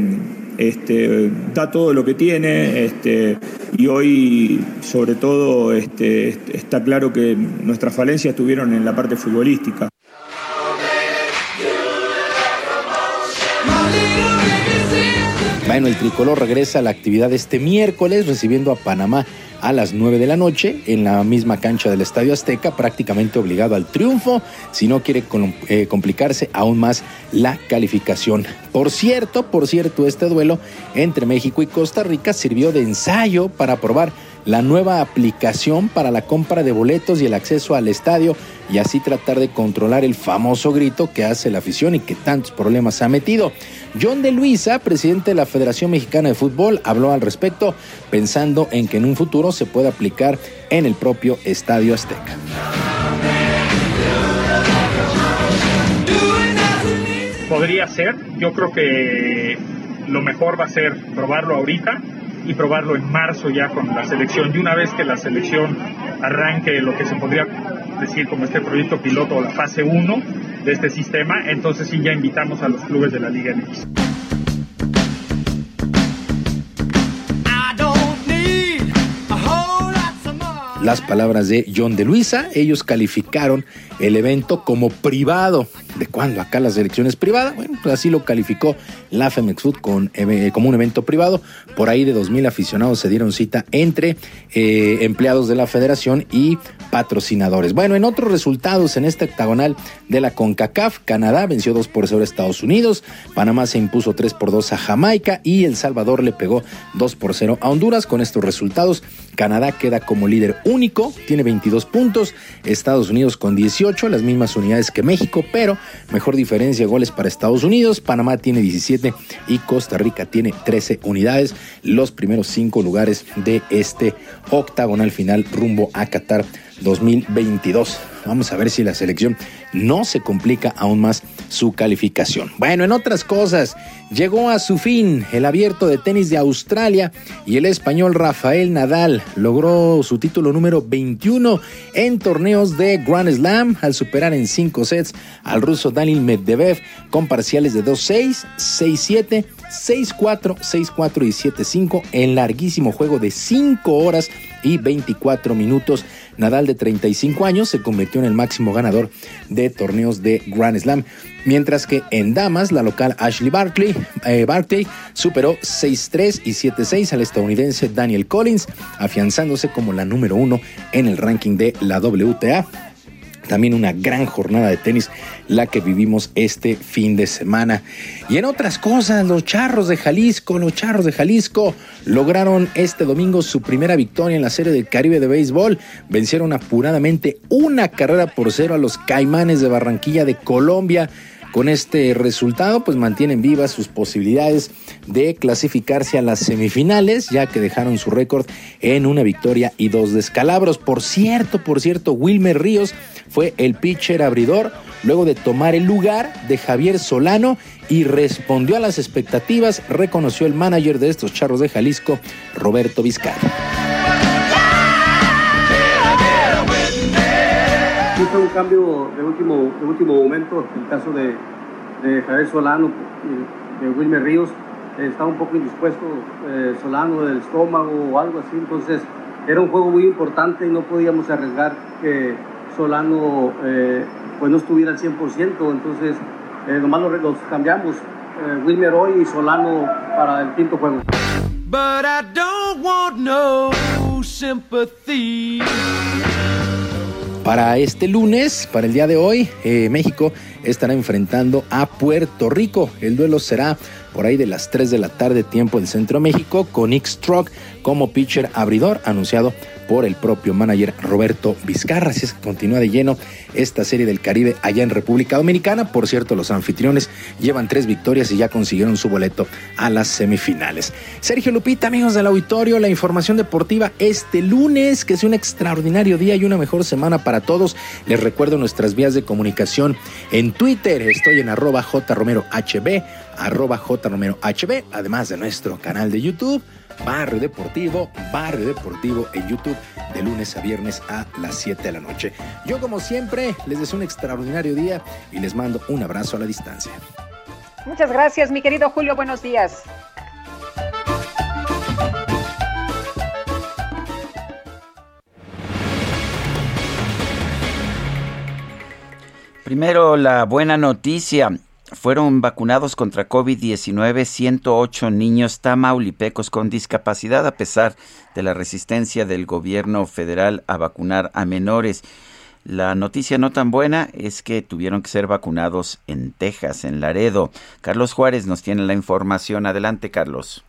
este, da todo lo que tiene este, y hoy sobre todo este, está claro que nuestras falencias estuvieron en la parte futbolística. Bueno, el tricolor regresa a la actividad este miércoles recibiendo a Panamá a las 9 de la noche en la misma cancha del Estadio Azteca, prácticamente obligado al triunfo si no quiere eh, complicarse aún más la calificación. Por cierto, por cierto, este duelo entre México y Costa Rica sirvió de ensayo para probar la nueva aplicación para la compra de boletos y el acceso al estadio y así tratar de controlar el famoso grito que hace la afición y que tantos problemas ha metido. John de Luisa, presidente de la Federación Mexicana de Fútbol, habló al respecto pensando en que en un futuro se pueda aplicar en el propio Estadio Azteca. Podría ser, yo creo que lo mejor va a ser probarlo ahorita y probarlo en marzo ya con la selección. Y una vez que la selección arranque lo que se podría decir como este proyecto piloto o la fase 1 de este sistema, entonces sí ya invitamos a los clubes de la Liga MX. Las palabras de John de Luisa, ellos calificaron el evento como privado. ¿De cuándo? Acá las elecciones privadas. Bueno, pues así lo calificó la Femex Food con, eh, como un evento privado. Por ahí de 2.000 aficionados se dieron cita entre eh, empleados de la federación y patrocinadores. Bueno, en otros resultados en este octagonal de la CONCACAF, Canadá venció 2 por 0 a Estados Unidos, Panamá se impuso 3 por 2 a Jamaica y El Salvador le pegó 2 por 0 a Honduras. Con estos resultados, Canadá queda como líder único, tiene 22 puntos, Estados Unidos con 18, las mismas unidades que México, pero mejor diferencia de goles para Estados Unidos, Panamá tiene 17 y Costa Rica tiene 13 unidades, los primeros cinco lugares de este octagonal final rumbo a Qatar 2022. Vamos a ver si la selección no se complica aún más su calificación. Bueno, en otras cosas, llegó a su fin el abierto de tenis de Australia y el español Rafael Nadal logró su título número 21 en torneos de Grand Slam al superar en cinco sets al ruso Daniel Medvedev con parciales de 2-6, 6-7, 6-4, 6-4 y 7-5 en larguísimo juego de 5 horas y 24 minutos. Nadal de 35 años se convirtió en el máximo ganador de torneos de Grand Slam, mientras que en damas la local Ashley Barkley, eh, superó 6-3 y 7-6 al estadounidense Daniel Collins, afianzándose como la número uno en el ranking de la WTA. También una gran jornada de tenis la que vivimos este fin de semana. Y en otras cosas, los Charros de Jalisco, los Charros de Jalisco lograron este domingo su primera victoria en la Serie del Caribe de Béisbol. Vencieron apuradamente una carrera por cero a los Caimanes de Barranquilla de Colombia. Con este resultado, pues mantienen vivas sus posibilidades de clasificarse a las semifinales, ya que dejaron su récord en una victoria y dos descalabros. Por cierto, por cierto, Wilmer Ríos fue el pitcher abridor luego de tomar el lugar de Javier Solano y respondió a las expectativas, reconoció el manager de estos charros de Jalisco, Roberto Vizcarra. Fue un cambio de último, de último momento, en el caso de, de Javier Solano, de Wilmer Ríos, estaba un poco indispuesto eh, Solano del estómago o algo así, entonces era un juego muy importante y no podíamos arriesgar que Solano eh, pues no estuviera al 100%, entonces eh, nomás los, cambiamos, eh, Wilmer hoy y Solano para el quinto juego. But I don't want no sympathy. Para este lunes, para el día de hoy, eh, México estará enfrentando a Puerto Rico. El duelo será por ahí de las 3 de la tarde, tiempo en Centro México, con X-Truck como pitcher abridor, anunciado por el propio manager Roberto Vizcarra. Así es que continúa de lleno esta serie del Caribe allá en República Dominicana. Por cierto, los anfitriones llevan tres victorias y ya consiguieron su boleto a las semifinales. Sergio Lupita, amigos del auditorio, la información deportiva este lunes, que es un extraordinario día y una mejor semana para todos. Les recuerdo nuestras vías de comunicación en Twitter. Estoy en arroba jromerohb, arroba jromerohb, además de nuestro canal de YouTube. Barrio Deportivo, Barrio Deportivo en YouTube de lunes a viernes a las 7 de la noche. Yo como siempre les deseo un extraordinario día y les mando un abrazo a la distancia. Muchas gracias, mi querido Julio. Buenos días. Primero la buena noticia. Fueron vacunados contra COVID-19 108 niños tamaulipecos con discapacidad a pesar de la resistencia del gobierno federal a vacunar a menores. La noticia no tan buena es que tuvieron que ser vacunados en Texas, en Laredo. Carlos Juárez nos tiene la información. Adelante, Carlos.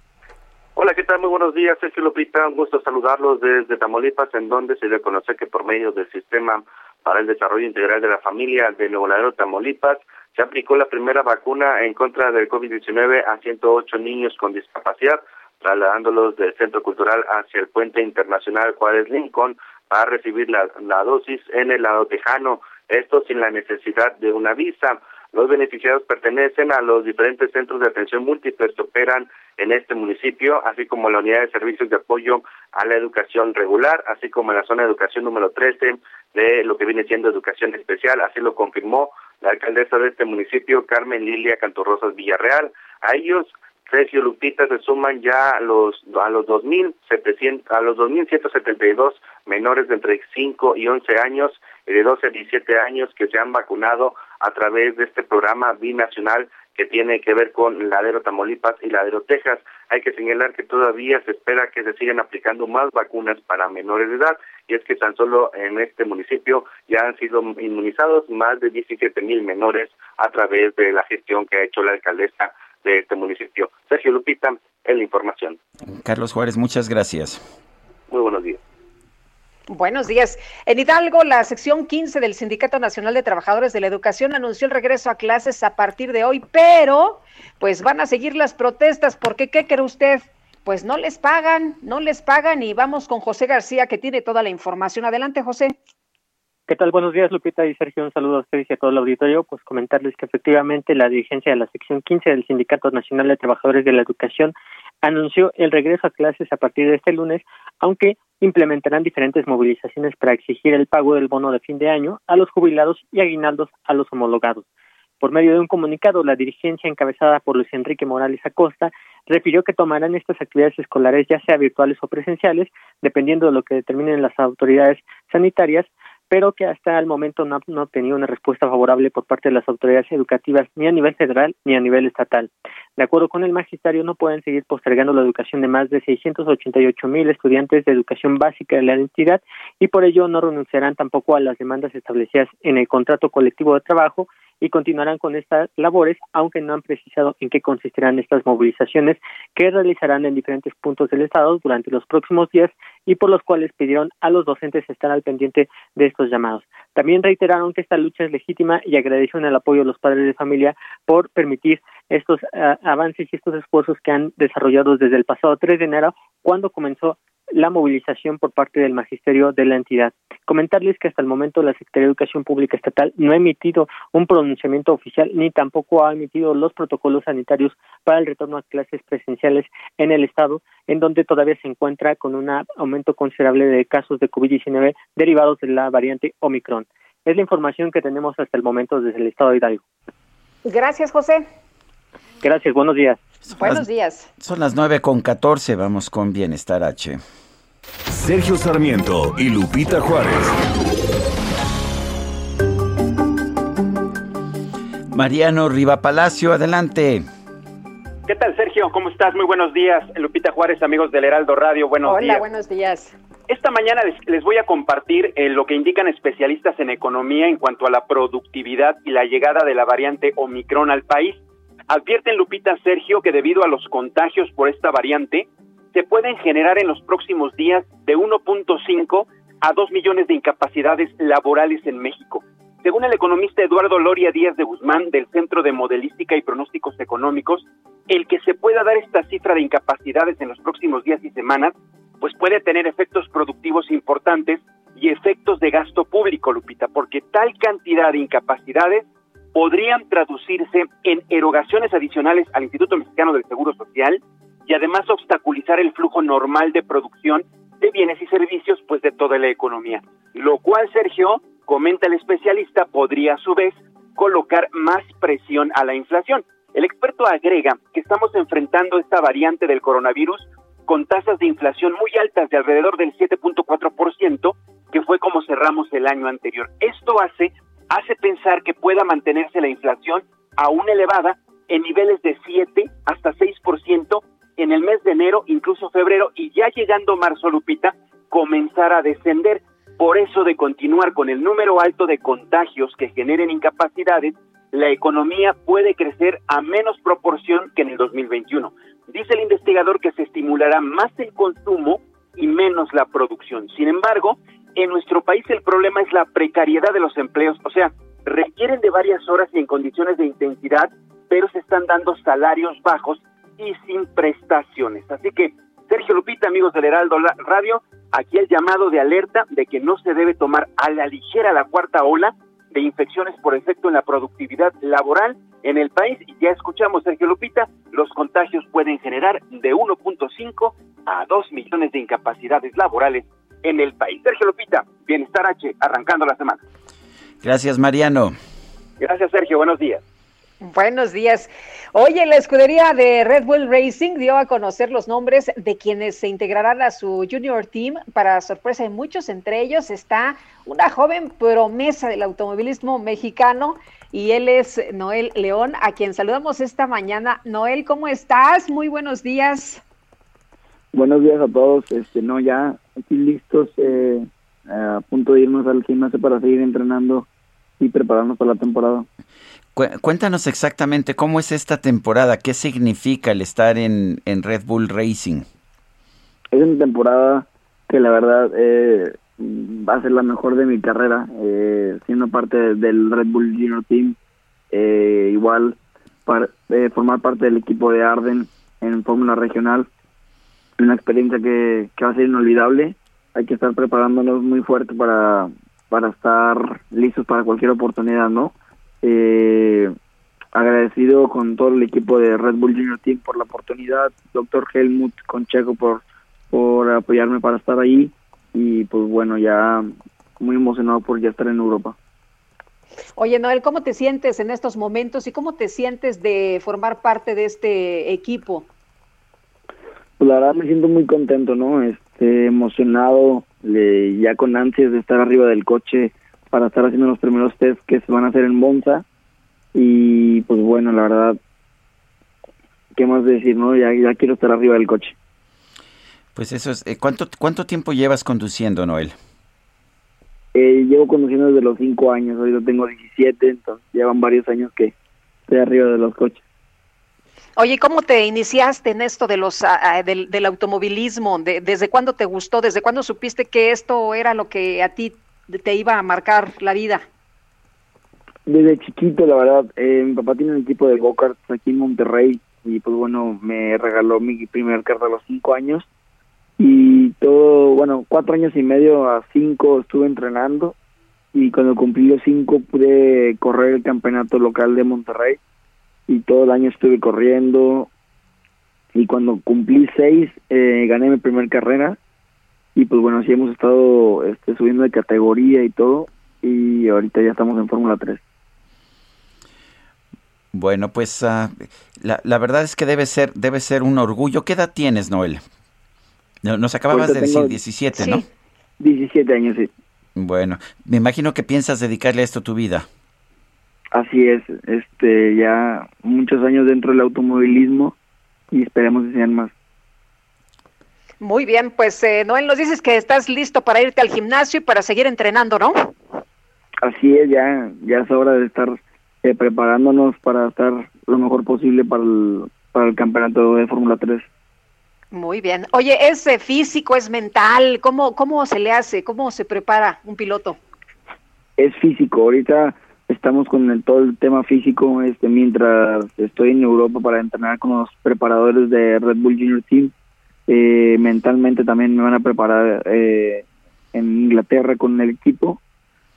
Hola, ¿qué tal? Muy buenos días, Sergio Lupita. Un gusto saludarlos desde Tamaulipas, en donde se le conoce que por medio del Sistema para el Desarrollo Integral de la Familia de Nuevo Laredo, Tamaulipas, se aplicó la primera vacuna en contra del COVID-19 a 108 niños con discapacidad, trasladándolos del Centro Cultural hacia el Puente Internacional Juárez Lincoln para recibir la, dosis en el lado tejano, esto sin la necesidad de una visa. Los beneficiados pertenecen a los diferentes centros de atención múltiples que operan en este municipio, así como la unidad de servicios de apoyo a la educación regular, así como la zona de educación número 13 de lo que viene siendo educación especial, así lo confirmó la alcaldesa de este municipio, Carmen Lilia Cantorrosas Villarreal. A ellos Sergio Lupita se suman ya a los a los 2700 a los 2172 menores de entre 5 y 11 años de 12 a 17 años que se han vacunado a través de este programa binacional que tiene que ver con Ladero Tamaulipas y Ladero Texas. Hay que señalar que todavía se espera que se sigan aplicando más vacunas para menores de edad y es que tan solo en este municipio ya han sido inmunizados más de 17 mil menores a través de la gestión que ha hecho la alcaldesa de este municipio. Sergio Lupita, en la información. Carlos Juárez, muchas gracias. Muy buenos días. Buenos días. En Hidalgo, la sección 15 del Sindicato Nacional de Trabajadores de la Educación anunció el regreso a clases a partir de hoy, pero pues van a seguir las protestas porque ¿qué cree usted? Pues no les pagan, no les pagan y vamos con José García que tiene toda la información. Adelante, José. ¿Qué tal? Buenos días, Lupita y Sergio. Un saludo a ustedes y a todo el auditorio. Pues comentarles que efectivamente la dirigencia de la sección 15 del Sindicato Nacional de Trabajadores de la Educación anunció el regreso a clases a partir de este lunes, aunque implementarán diferentes movilizaciones para exigir el pago del bono de fin de año a los jubilados y aguinaldos a los homologados. Por medio de un comunicado, la dirigencia encabezada por Luis Enrique Morales Acosta refirió que tomarán estas actividades escolares ya sea virtuales o presenciales, dependiendo de lo que determinen las autoridades sanitarias, pero que hasta el momento no, no ha tenido una respuesta favorable por parte de las autoridades educativas ni a nivel federal ni a nivel estatal. De acuerdo con el magisterio, no pueden seguir postergando la educación de más de 688 mil estudiantes de educación básica de la entidad y por ello no renunciarán tampoco a las demandas establecidas en el contrato colectivo de trabajo y continuarán con estas labores, aunque no han precisado en qué consistirán estas movilizaciones que realizarán en diferentes puntos del Estado durante los próximos días y por los cuales pidieron a los docentes estar al pendiente de estos llamados. También reiteraron que esta lucha es legítima y agradecieron el apoyo de los padres de familia por permitir estos uh, avances y estos esfuerzos que han desarrollado desde el pasado 3 de enero, cuando comenzó la movilización por parte del magisterio de la entidad. Comentarles que hasta el momento la Secretaría de Educación Pública Estatal no ha emitido un pronunciamiento oficial ni tampoco ha emitido los protocolos sanitarios para el retorno a clases presenciales en el estado, en donde todavía se encuentra con un aumento considerable de casos de COVID-19 derivados de la variante Omicron. Es la información que tenemos hasta el momento desde el estado de Hidalgo. Gracias, José. Gracias, buenos días. Buenos días. Son las nueve con catorce, vamos con Bienestar H. Sergio Sarmiento y Lupita Juárez. Mariano Riva Palacio, adelante. ¿Qué tal, Sergio? ¿Cómo estás? Muy buenos días. Lupita Juárez, amigos del Heraldo Radio, buenos Hola, días. buenos días. Esta mañana les, les voy a compartir eh, lo que indican especialistas en economía en cuanto a la productividad y la llegada de la variante Omicron al país. Advierten Lupita Sergio que debido a los contagios por esta variante, se pueden generar en los próximos días de 1.5 a 2 millones de incapacidades laborales en México. Según el economista Eduardo Loria Díaz de Guzmán del Centro de Modelística y Pronósticos Económicos, el que se pueda dar esta cifra de incapacidades en los próximos días y semanas, pues puede tener efectos productivos importantes y efectos de gasto público, Lupita, porque tal cantidad de incapacidades podrían traducirse en erogaciones adicionales al Instituto Mexicano del Seguro Social y además obstaculizar el flujo normal de producción de bienes y servicios pues de toda la economía. Lo cual, Sergio, comenta el especialista, podría a su vez colocar más presión a la inflación. El experto agrega que estamos enfrentando esta variante del coronavirus con tasas de inflación muy altas de alrededor del 7.4%, que fue como cerramos el año anterior. Esto hace hace pensar que pueda mantenerse la inflación aún elevada en niveles de 7 hasta 6% en el mes de enero, incluso febrero, y ya llegando marzo, Lupita, comenzar a descender. Por eso de continuar con el número alto de contagios que generen incapacidades, la economía puede crecer a menos proporción que en el 2021. Dice el investigador que se estimulará más el consumo y menos la producción. Sin embargo, en nuestro país el problema es la precariedad de los empleos, o sea, requieren de varias horas y en condiciones de intensidad, pero se están dando salarios bajos y sin prestaciones. Así que, Sergio Lupita, amigos del Heraldo Radio, aquí el llamado de alerta de que no se debe tomar a la ligera la cuarta ola de infecciones por efecto en la productividad laboral en el país. Y ya escuchamos, Sergio Lupita, los contagios pueden generar de 1.5 a 2 millones de incapacidades laborales en el país. Sergio Lupita, Bienestar H, arrancando la semana. Gracias, Mariano. Gracias, Sergio. Buenos días. Buenos días. Oye, la escudería de Red Bull Racing dio a conocer los nombres de quienes se integrarán a su junior team. Para sorpresa de muchos, entre ellos está una joven promesa del automovilismo mexicano y él es Noel León, a quien saludamos esta mañana. Noel, ¿cómo estás? Muy buenos días. Buenos días a todos. Este, no, ya aquí listos, eh, a punto de irnos al gimnasio para seguir entrenando y prepararnos para la temporada. Cuéntanos exactamente cómo es esta temporada, qué significa el estar en, en Red Bull Racing. Es una temporada que la verdad eh, va a ser la mejor de mi carrera, eh, siendo parte del Red Bull Junior Team, eh, igual para, formar parte del equipo de Arden en Fórmula Regional, una experiencia que, va a ser inolvidable, hay que estar preparándonos muy fuerte para, para estar listos para cualquier oportunidad, ¿no? Eh, agradecido con todo el equipo de Red Bull Junior Team por la oportunidad, doctor Helmut Concheco por, por apoyarme para estar ahí y pues bueno, ya muy emocionado por ya estar en Europa. Oye, Noel, ¿cómo te sientes en estos momentos y cómo te sientes de formar parte de este equipo? Pues la verdad me siento muy contento, ¿no? Este, emocionado, ya con ansias de estar arriba del coche, para estar haciendo los primeros test que se van a hacer en Monza. Y pues bueno, la verdad, ¿qué más decir? no Ya, ya quiero estar arriba del coche. Pues eso es. Eh, ¿cuánto, ¿Cuánto tiempo llevas conduciendo, Noel? Eh, llevo conduciendo desde los 5 años, hoy tengo 17, entonces llevan varios años que estoy arriba de los coches. Oye, ¿cómo te iniciaste en esto de los del, del, automovilismo? ¿Desde cuándo te gustó? ¿Desde cuándo supiste que esto era lo que a ti te iba a marcar la vida? Desde chiquito, la verdad. Eh, mi papá tiene un equipo de go-karts aquí en Monterrey y pues bueno, me regaló mi primer carro a los cinco años y todo, bueno, cuatro años y medio a cinco estuve entrenando y cuando cumplí los cinco pude correr el campeonato local de Monterrey y todo el año estuve corriendo y cuando cumplí seis eh, gané mi primer carrera y pues bueno, sí hemos estado este, subiendo de categoría y todo y ahorita ya estamos en Fórmula 3. Bueno, pues uh, la, la, verdad es que debe ser debe ser un orgullo. ¿Qué edad tienes, Noel? Nos acababas de decir 17, ¿no? 17 años, sí. Bueno, me imagino que piensas dedicarle a esto tu vida. Así es, este ya muchos años dentro del automovilismo y esperemos que sean más. Muy bien, pues eh, Noel, nos dices que estás listo para irte al gimnasio y para seguir entrenando, ¿no? Así es, ya, ya es hora de estar eh, preparándonos para estar lo mejor posible para el, para el campeonato de Fórmula 3. Muy bien. Oye, ¿es eh, físico, es mental? ¿Cómo, ¿Cómo se le hace? ¿Cómo se prepara un piloto? Es físico. Ahorita estamos con el, todo el tema físico este mientras estoy en Europa para entrenar con los preparadores de Red Bull Junior Team eh, mentalmente también me van a preparar eh, en Inglaterra con el equipo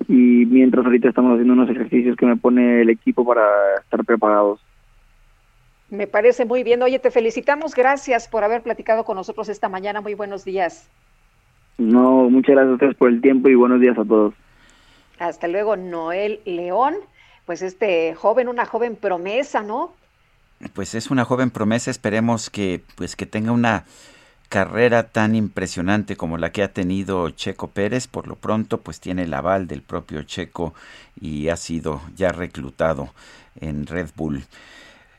y mientras ahorita estamos haciendo unos ejercicios que me pone el equipo para estar preparados. Me parece muy bien. Oye, te felicitamos. Gracias por haber platicado con nosotros esta mañana. Muy buenos días. No, muchas gracias a ustedes por el tiempo y buenos días a todos. Hasta luego, Noel León. Pues este joven, una joven promesa, ¿no? Pues es una joven promesa. Esperemos que, pues, que tenga una carrera tan impresionante como la que ha tenido Checo Pérez, por lo pronto pues tiene el aval del propio Checo y ha sido ya reclutado en Red Bull.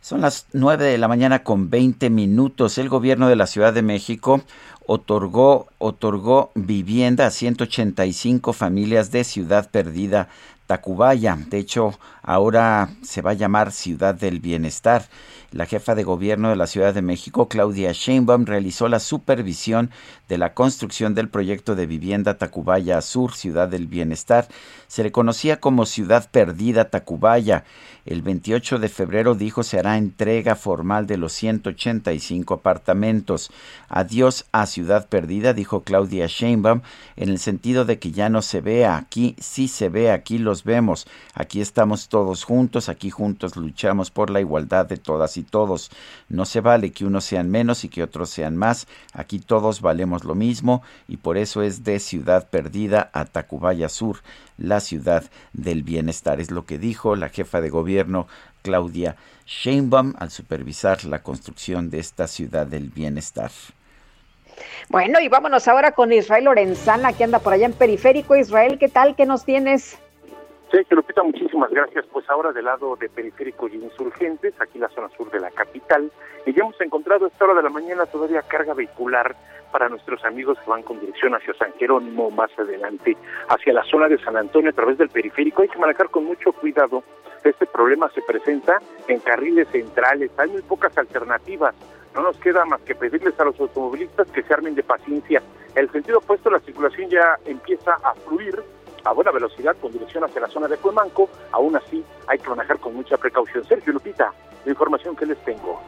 Son las 9 de la mañana con 20 minutos. El gobierno de la Ciudad de México otorgó, otorgó vivienda a 185 familias de Ciudad Perdida, Tacubaya. De hecho, ahora se va a llamar Ciudad del Bienestar. La jefa de gobierno de la Ciudad de México, Claudia Sheinbaum, realizó la supervisión de la construcción del proyecto de vivienda Tacubaya Sur, Ciudad del Bienestar. Se le conocía como Ciudad Perdida Tacubaya. El 28 de febrero dijo se hará entrega formal de los 185 apartamentos. Adiós a Ciudad Perdida, dijo Claudia Sheinbaum, en el sentido de que ya no se vea aquí, sí se ve, aquí los vemos, aquí estamos todos juntos, aquí juntos luchamos por la igualdad de todas y todos. No se vale que unos sean menos y que otros sean más, aquí todos valemos lo mismo y por eso es de Ciudad Perdida a Tacubaya Sur, la ciudad del bienestar. Es lo que dijo la jefa de gobierno Claudia Sheinbaum al supervisar la construcción de esta ciudad del bienestar. Bueno, y vámonos ahora con Israel Lorenzana, que anda por allá en Periférico. Israel, ¿qué tal? ¿Qué nos tienes? Sí, Lupita, muchísimas gracias. Pues ahora del lado de Periférico y Insurgentes, aquí la zona sur de la capital, y ya hemos encontrado a esta hora de la mañana todavía carga vehicular para nuestros amigos que van con dirección hacia San Jerónimo, más adelante hacia la zona de San Antonio a través del periférico. Hay que manejar con mucho cuidado. Este problema se presenta en carriles centrales. Hay muy pocas alternativas. No nos queda más que pedirles a los automovilistas que se armen de paciencia. El sentido opuesto, la circulación ya empieza a fluir a buena velocidad con dirección hacia la zona de Cuemanco. Aún así, hay que manejar con mucha precaución. Sergio Lupita, la información que les tengo.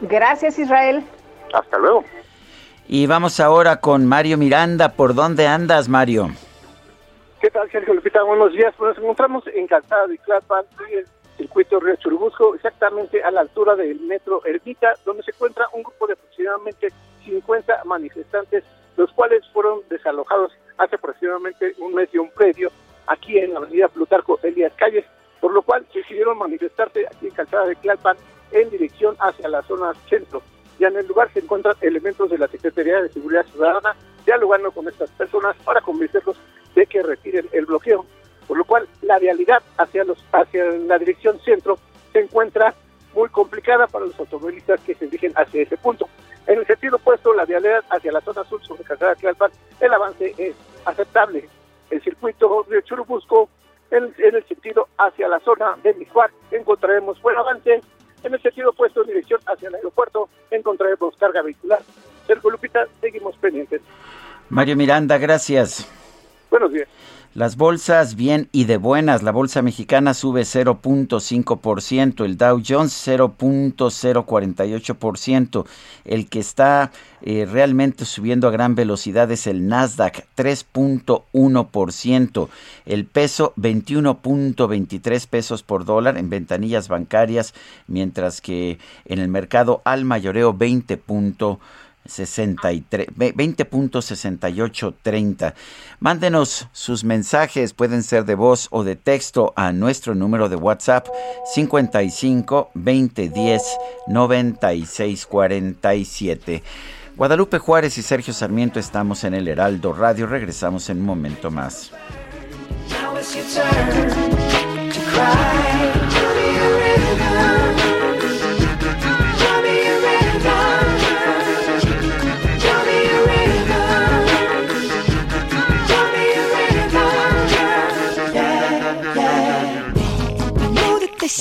Gracias, Israel. Hasta luego. Y vamos ahora con Mario Miranda. ¿Por dónde andas, Mario? ¿Qué tal, Sergio Lupita? Buenos días. Pues nos encontramos en Calzada de Tlalpan, en el circuito Río Churubusco, exactamente a la altura del metro Ermita, donde se encuentra un grupo de aproximadamente 50 manifestantes, los cuales fueron desalojados hace aproximadamente un mes y un predio aquí en la avenida Plutarco Elías Calles, por lo cual decidieron manifestarse aquí en Calzada de Tlalpan en dirección hacia la zona centro. Ya en el lugar se encuentran elementos de la Secretaría de Seguridad Ciudadana dialogando con estas personas para convencerlos de que retiren el bloqueo, por lo cual la vialidad hacia los hacia la dirección centro se encuentra muy complicada para los automovilistas que se dirigen hacia ese punto. En el sentido opuesto, la vialidad hacia la zona sur sobre Calzada Tlalpan, el avance es aceptable. El circuito de Churubusco, en, en el sentido hacia la zona de Mijuac, encontraremos buen avance. En el sentido opuesto, en dirección hacia el aeropuerto, encontraremos carga vehicular. Sergio Lupita, seguimos pendientes. Mario Miranda, gracias. Buenos días. Las bolsas bien y de buenas. La bolsa mexicana sube 0.5%, el Dow Jones 0.048%. El que está eh, realmente subiendo a gran velocidad es el Nasdaq 3.1%. El peso 21.23 pesos por dólar en ventanillas bancarias, mientras que en el mercado al mayoreo 20. 63, 20.6830. Mándenos sus mensajes, pueden ser de voz o de texto a nuestro número de WhatsApp 55 2010 9647. Guadalupe Juárez y Sergio Sarmiento estamos en el Heraldo Radio. Regresamos en un momento más.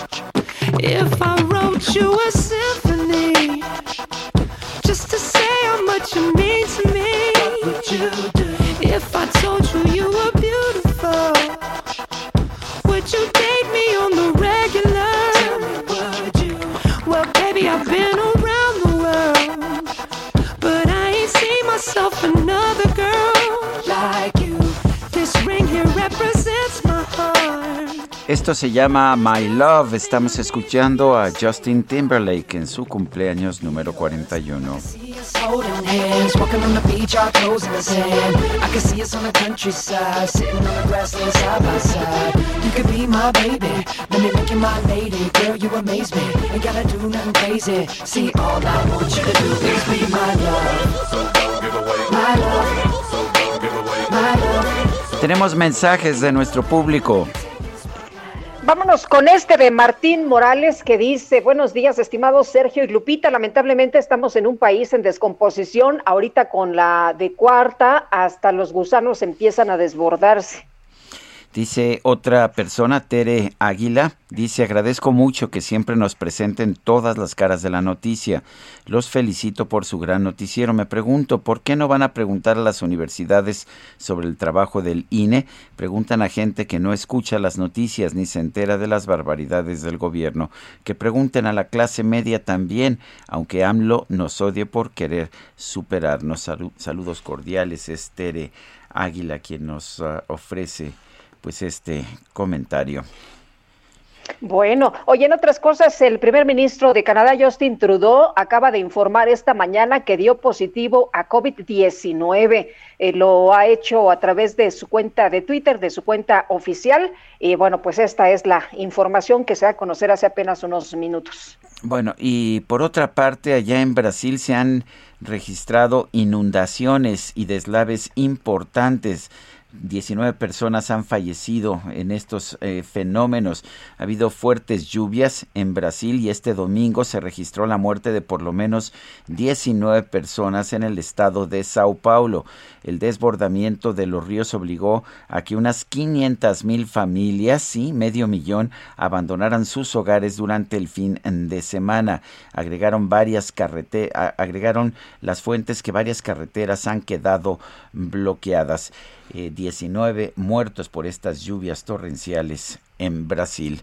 If I wrote you a symphony just to say how much you mean to me, would you do? If I told you you were beautiful, would you date me on the regular? Would you? Well, baby, I've been around the world, but I ain't seen myself another Esto se llama My Love. Estamos escuchando a Justin Timberlake en su cumpleaños número 41. Holding hands, walking on the beach, our toes in the sand. I can see us on the countryside, sitting on the grassland side by side. You could be my baby, let me make you my lady. Girl, you amaze me, ain't gotta do nothing crazy. See, all I want you to do is be my love. So don't give away my love. So don't give away my love. Tenemos mensajes de nuestro público. Vámonos con este de Martín Morales que dice, buenos días, estimados Sergio y Lupita, lamentablemente estamos en un país en descomposición, ahorita con la de cuarta, hasta los gusanos empiezan a desbordarse. Dice otra persona, Tere Águila, dice agradezco mucho que siempre nos presenten todas las caras de la noticia. Los felicito por su gran noticiero. Me pregunto, ¿por qué no van a preguntar a las universidades sobre el trabajo del INE? Preguntan a gente que no escucha las noticias ni se entera de las barbaridades del gobierno. Que pregunten a la clase media también, aunque AMLO nos odie por querer superarnos. saludos cordiales, es Tere Águila quien nos uh, ofrece pues este comentario. Bueno, oye, en otras cosas, el primer ministro de Canadá, Justin Trudeau, acaba de informar esta mañana que dio positivo a COVID-19. Eh, lo ha hecho a través de su cuenta de Twitter, de su cuenta oficial. Y bueno, pues esta es la información que se va a conocer hace apenas unos minutos. Bueno, y por otra parte, allá en Brasil se han registrado inundaciones y deslaves importantes. 19 personas han fallecido en estos eh, fenómenos. Ha habido fuertes lluvias en Brasil y este domingo se registró la muerte de por lo menos 19 personas en el estado de Sao Paulo. El desbordamiento de los ríos obligó a que unas 500 mil familias, sí, medio millón, abandonaran sus hogares durante el fin de semana. Agregaron varias carreteras, agregaron las fuentes que varias carreteras han quedado bloqueadas. 19 eh, muertos por estas lluvias torrenciales en Brasil.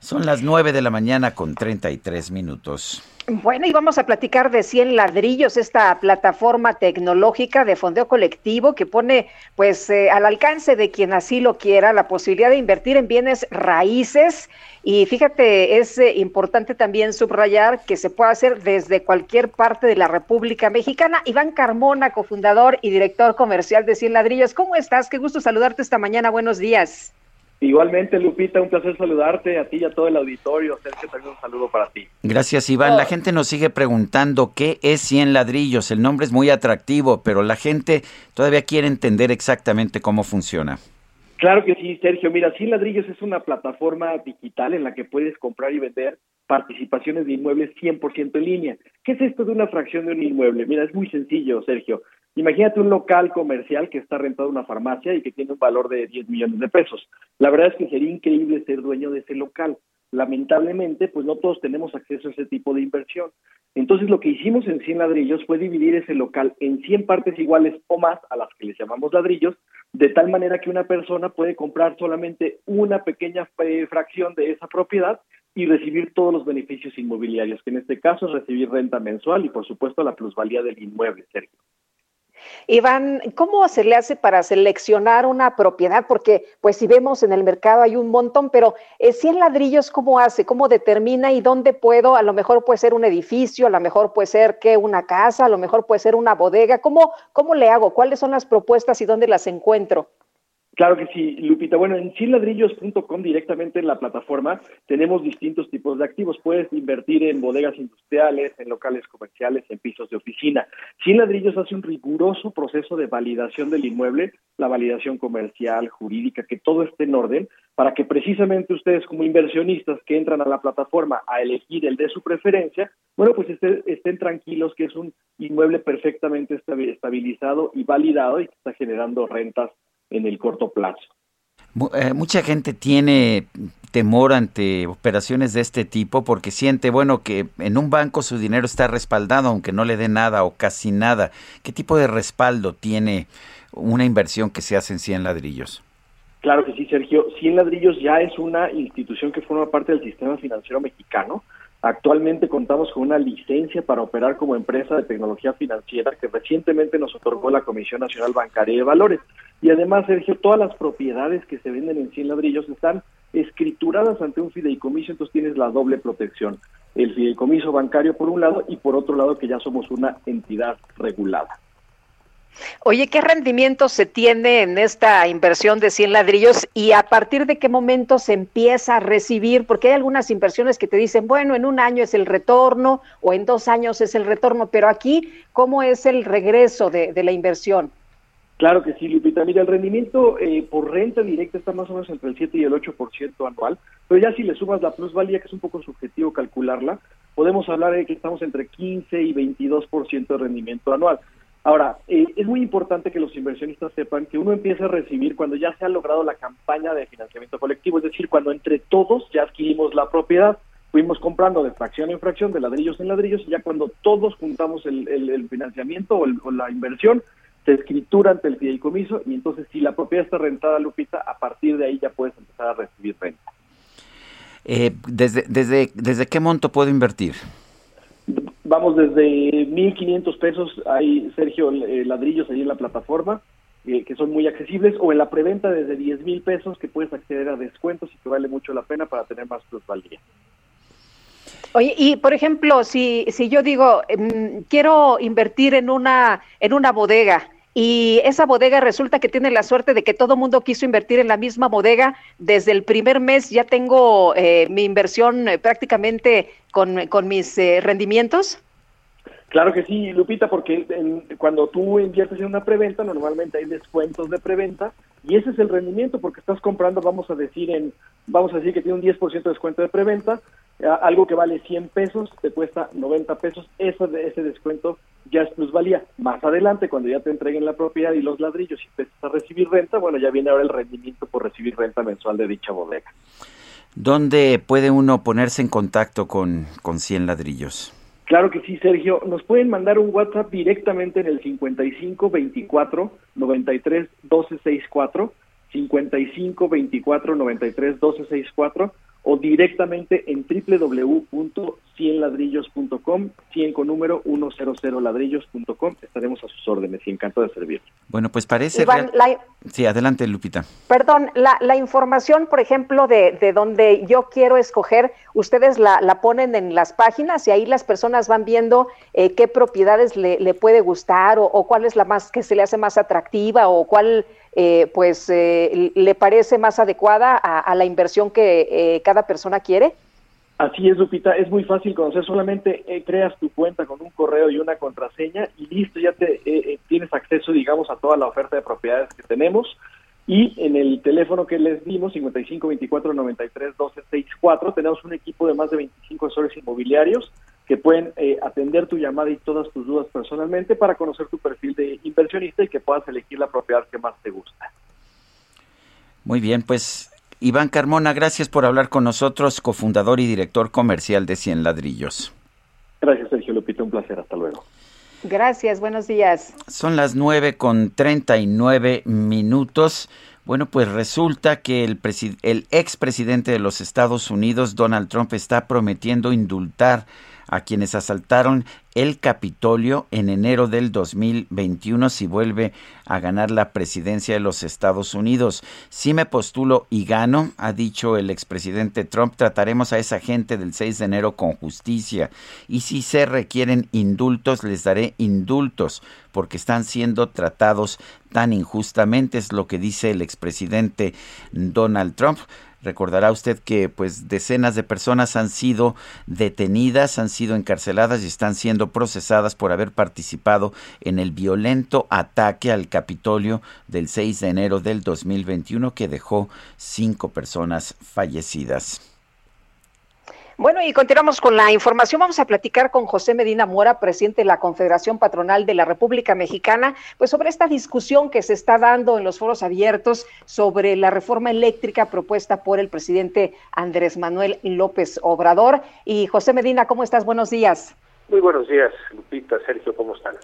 Son las 9 de la mañana con 33 minutos. Bueno, y vamos a platicar de 100 ladrillos, esta plataforma tecnológica de fondeo colectivo que pone pues eh, al alcance de quien así lo quiera la posibilidad de invertir en bienes raíces y fíjate, es eh, importante también subrayar que se puede hacer desde cualquier parte de la República Mexicana. Iván Carmona, cofundador y director comercial de 100 ladrillos, ¿cómo estás? Qué gusto saludarte esta mañana, buenos días. Igualmente, Lupita, un placer saludarte a ti y a todo el auditorio. Sergio, también un saludo para ti. Gracias, Iván. La gente nos sigue preguntando qué es 100 ladrillos. El nombre es muy atractivo, pero la gente todavía quiere entender exactamente cómo funciona. Claro que sí, Sergio. Mira, 100 ladrillos es una plataforma digital en la que puedes comprar y vender participaciones de inmuebles 100% en línea. ¿Qué es esto de una fracción de un inmueble? Mira, es muy sencillo, Sergio. Imagínate un local comercial que está rentado a una farmacia y que tiene un valor de 10 millones de pesos. La verdad es que sería increíble ser dueño de ese local. Lamentablemente, pues no todos tenemos acceso a ese tipo de inversión. Entonces, lo que hicimos en 100 ladrillos fue dividir ese local en 100 partes iguales o más, a las que les llamamos ladrillos, de tal manera que una persona puede comprar solamente una pequeña eh, fracción de esa propiedad y recibir todos los beneficios inmobiliarios, que en este caso es recibir renta mensual y, por supuesto, la plusvalía del inmueble, Sergio. Iván, ¿cómo se le hace para seleccionar una propiedad? Porque, pues, si vemos en el mercado hay un montón, pero eh, si en ladrillos, ¿cómo hace? ¿Cómo determina y dónde puedo? A lo mejor puede ser un edificio, a lo mejor puede ser que una casa, a lo mejor puede ser una bodega. ¿Cómo, cómo le hago? ¿Cuáles son las propuestas y dónde las encuentro? Claro que sí, Lupita. Bueno, en cienladrillos.com directamente en la plataforma tenemos distintos tipos de activos. Puedes invertir en bodegas industriales, en locales comerciales, en pisos de oficina. Cien Ladrillos hace un riguroso proceso de validación del inmueble, la validación comercial, jurídica, que todo esté en orden, para que precisamente ustedes como inversionistas que entran a la plataforma a elegir el de su preferencia, bueno, pues estén, estén tranquilos que es un inmueble perfectamente estabilizado y validado y que está generando rentas en el corto plazo. Eh, mucha gente tiene temor ante operaciones de este tipo porque siente, bueno, que en un banco su dinero está respaldado aunque no le dé nada o casi nada. ¿Qué tipo de respaldo tiene una inversión que se hace en 100 ladrillos? Claro que sí, Sergio. 100 ladrillos ya es una institución que forma parte del sistema financiero mexicano. Actualmente contamos con una licencia para operar como empresa de tecnología financiera que recientemente nos otorgó la Comisión Nacional Bancaria de Valores. Y además, Sergio, todas las propiedades que se venden en 100 ladrillos están escrituradas ante un fideicomiso, entonces tienes la doble protección. El fideicomiso bancario por un lado y por otro lado que ya somos una entidad regulada. Oye, ¿qué rendimiento se tiene en esta inversión de 100 ladrillos y a partir de qué momento se empieza a recibir? Porque hay algunas inversiones que te dicen, bueno, en un año es el retorno o en dos años es el retorno, pero aquí, ¿cómo es el regreso de, la inversión? Claro que sí, Lupita. Mira, el rendimiento eh, por renta directa está más o menos entre el 7 y el 8% anual, pero ya si le sumas la plusvalía, que es un poco subjetivo calcularla, podemos hablar de que estamos entre 15 y 22% de rendimiento anual. Ahora, eh, es muy importante que los inversionistas sepan que uno empieza a recibir cuando ya se ha logrado la campaña de financiamiento colectivo, es decir, cuando entre todos ya adquirimos la propiedad, fuimos comprando de fracción en fracción, de ladrillos en ladrillos, y ya cuando todos juntamos el, financiamiento o la inversión, se escritura ante el fideicomiso y entonces si la propiedad está rentada, Lupita, a partir de ahí ya puedes empezar a recibir renta. Eh, ¿desde, desde, ¿Desde qué monto puedo invertir? Vamos desde 1.500 pesos, hay, Sergio, eh, ladrillos ahí en la plataforma, eh, que son muy accesibles, o en la preventa desde 10 mil pesos, que puedes acceder a descuentos y que vale mucho la pena para tener más plusvalía. Oye, y por ejemplo, si, si yo digo, em, quiero invertir en una, en una bodega y esa bodega resulta que tiene la suerte de que todo mundo quiso invertir en la misma bodega, desde el primer mes ya tengo eh, mi inversión eh, prácticamente con, con mis eh, rendimientos. Claro que sí, Lupita, porque cuando tú inviertes en una preventa, normalmente hay descuentos de preventa y ese es el rendimiento porque estás comprando, vamos a decir, en vamos a decir que tiene un 10% de descuento de preventa, algo que vale 100 pesos te cuesta 90 pesos, eso de ese descuento ya es plusvalía. Más adelante, cuando ya te entreguen la propiedad y los ladrillos y empiezas a recibir renta, bueno, ya viene ahora el rendimiento por recibir renta mensual de dicha bodega. ¿Dónde puede uno ponerse en contacto con, con 100 ladrillos? Claro que sí, Sergio. Nos pueden mandar un WhatsApp directamente en el 55 24 93 12 64, 55 24 93 12 64 o directamente en www.cienladrillos.com, 100 con número 100 ladrillos.com. Estaremos a sus órdenes y encantado de servir. Bueno, pues parece... Sí, adelante, Lupita. Perdón, la, la información, por ejemplo, de, de, donde yo quiero escoger, ustedes la, la, ponen en las páginas y ahí las personas van viendo eh, qué propiedades le, le puede gustar o, o, cuál es la más que se le hace más atractiva o cuál eh, pues eh, le parece más adecuada a, la inversión que eh, cada persona quiere? Así es, Lupita, es muy fácil conocer, solamente creas tu cuenta con un correo y una contraseña y listo, ya te tienes acceso, digamos, a toda la oferta de propiedades que tenemos. Y en el teléfono que les dimos, 55 24 93 12 64, tenemos un equipo de más de 25 asesores inmobiliarios que pueden eh, atender tu llamada y todas tus dudas personalmente para conocer tu perfil de inversionista y que puedas elegir la propiedad que más te gusta. Muy bien, pues Iván Carmona, gracias por hablar con nosotros, cofundador y director comercial de Cien Ladrillos. Gracias, Sergio Lupita, un placer, hasta luego. Gracias, buenos días. Son las nueve con treinta y nueve minutos. Bueno, pues resulta que el, el expresidente de los Estados Unidos, Donald Trump, está prometiendo indultar a quienes asaltaron el Capitolio en enero del 2021 si vuelve a ganar la presidencia de los Estados Unidos. Si me postulo y gano, ha dicho el expresidente Trump, trataremos a esa gente del 6 de enero con justicia. Y si se requieren indultos, les daré indultos porque están siendo tratados tan injustamente, es lo que dice el expresidente Donald Trump. Recordará usted que pues decenas de personas han sido detenidas, han sido encarceladas y están siendo procesadas por haber participado en el violento ataque al Capitolio del 6 de enero del 2021 que dejó cinco personas fallecidas. Bueno, y continuamos con la información. Vamos a platicar con José Medina Mora, presidente de la Confederación Patronal de la República Mexicana, pues sobre esta discusión que se está dando en los foros abiertos sobre la reforma eléctrica propuesta por el presidente Andrés Manuel López Obrador. Y José Medina, ¿cómo estás? Buenos días. Muy buenos días, Lupita, Sergio, ¿cómo están?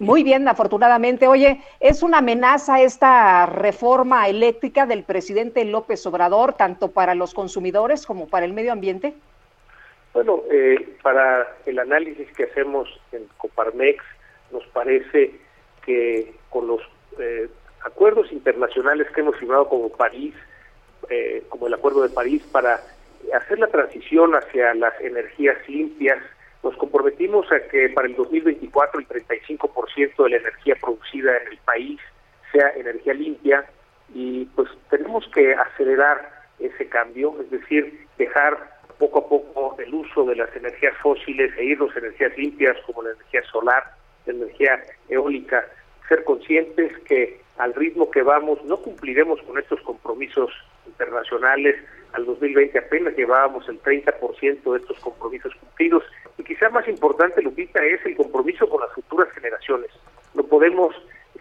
Muy bien, afortunadamente. Oye, ¿es una amenaza esta reforma eléctrica del presidente López Obrador, tanto para los consumidores como para el medio ambiente? Bueno, eh, para el análisis que hacemos en Coparmex, nos parece que con los eh, acuerdos internacionales que hemos firmado como París, eh, como el Acuerdo de París, para hacer la transición hacia las energías limpias, nos comprometimos a que para el 2024 el 35% de la energía producida en el país sea energía limpia y pues tenemos que acelerar ese cambio, es decir, dejar poco a poco el uso de las energías fósiles e irnos a energías limpias como la energía solar, la energía eólica, ser conscientes que al ritmo que vamos no cumpliremos con estos compromisos internacionales. Al 2020 apenas llevábamos el 30% de estos compromisos cumplidos y quizá más importante, Lupita, es el compromiso con las futuras generaciones. No podemos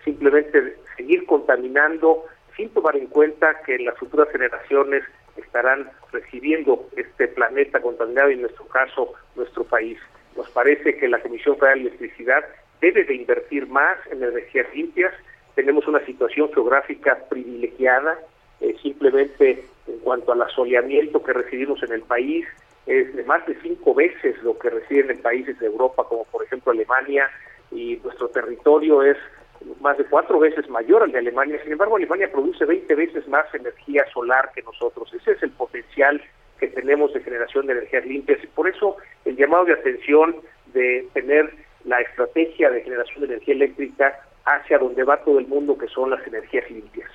simplemente seguir contaminando sin tomar en cuenta que las futuras generaciones estarán recibiendo este planeta contaminado y en nuestro caso nuestro país. Nos parece que la Comisión Federal de Electricidad debe de invertir más en energías limpias. Tenemos una situación geográfica privilegiada, eh, simplemente en cuanto al asoleamiento que recibimos en el país, es de más de cinco veces lo que reciben en países de Europa, como por ejemplo Alemania, y nuestro territorio es más de cuatro veces mayor al de Alemania. Sin embargo, Alemania produce 20 veces más energía solar que nosotros. Ese es el potencial que tenemos de generación de energías limpias y por eso el llamado de atención de tener la estrategia de generación de energía eléctrica hacia donde va todo el mundo, que son las energías limpias.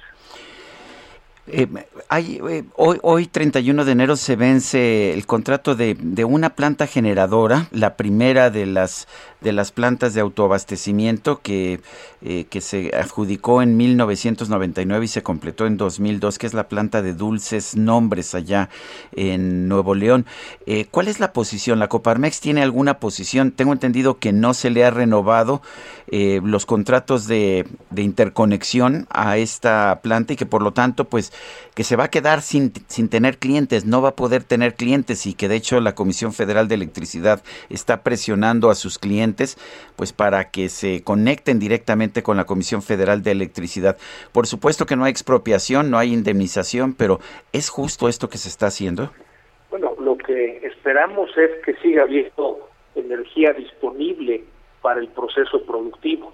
Eh, hay, eh, hoy, hoy, 31 de enero, se vence el contrato de, de, una planta generadora, la primera de las, de las plantas de autoabastecimiento que, eh, que se adjudicó en 1999 y se completó en 2002, que es la planta de dulces nombres allá en Nuevo León. Eh, ¿Cuál es la posición? ¿La Coparmex tiene alguna posición? Tengo entendido que no se le ha renovado eh, los contratos de, de interconexión a esta planta y que por lo tanto, pues, que se va a quedar sin, sin tener clientes, no va a poder tener clientes y que de hecho la Comisión Federal de Electricidad está presionando a sus clientes pues para que se conecten directamente con la Comisión Federal de Electricidad. Por supuesto que no hay expropiación, no hay indemnización, pero ¿es justo esto que se está haciendo? Bueno, lo que esperamos es que siga habiendo energía disponible para el proceso productivo.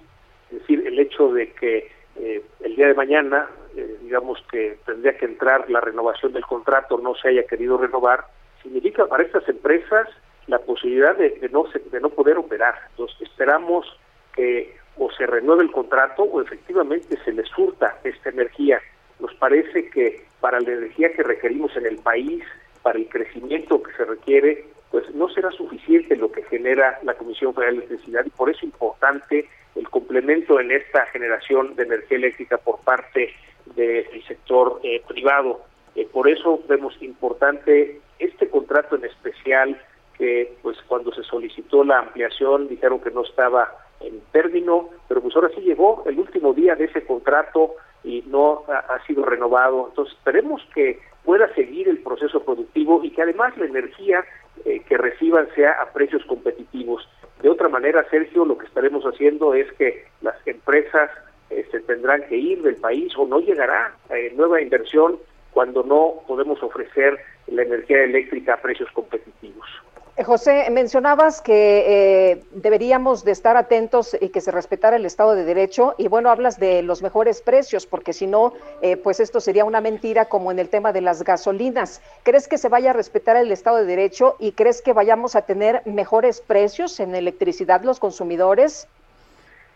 Es decir, el hecho de que eh, el día de mañana, eh, digamos que tendría que entrar la renovación del contrato, no se haya querido renovar, significa para estas empresas la posibilidad de, no de no poder operar. Entonces esperamos que o se renueve el contrato o efectivamente se les surta esta energía. Nos parece que para la energía que requerimos en el país, para el crecimiento que se requiere, pues no será suficiente lo que genera la Comisión Federal de Electricidad y por eso es importante el complemento en esta generación de energía eléctrica por parte del sector eh, privado. Eh, por eso vemos importante este contrato en especial que pues cuando se solicitó la ampliación dijeron que no estaba en término, pero pues ahora sí llegó el último día de ese contrato y no ha, sido renovado. Entonces esperemos que pueda seguir el proceso productivo y que además la energía eh, que reciban sea a precios competitivos. De otra manera, Sergio, lo que estaremos haciendo es que las empresas eh, se tendrán que ir del país o no llegará eh, nueva inversión cuando no podemos ofrecer la energía eléctrica a precios competitivos. Eh, José, mencionabas que eh, deberíamos de estar atentos y que se respetara el Estado de Derecho y bueno, hablas de los mejores precios porque si no, eh, pues esto sería una mentira como en el tema de las gasolinas. ¿Crees que se vaya a respetar el Estado de Derecho y crees que vayamos a tener mejores precios en electricidad los consumidores?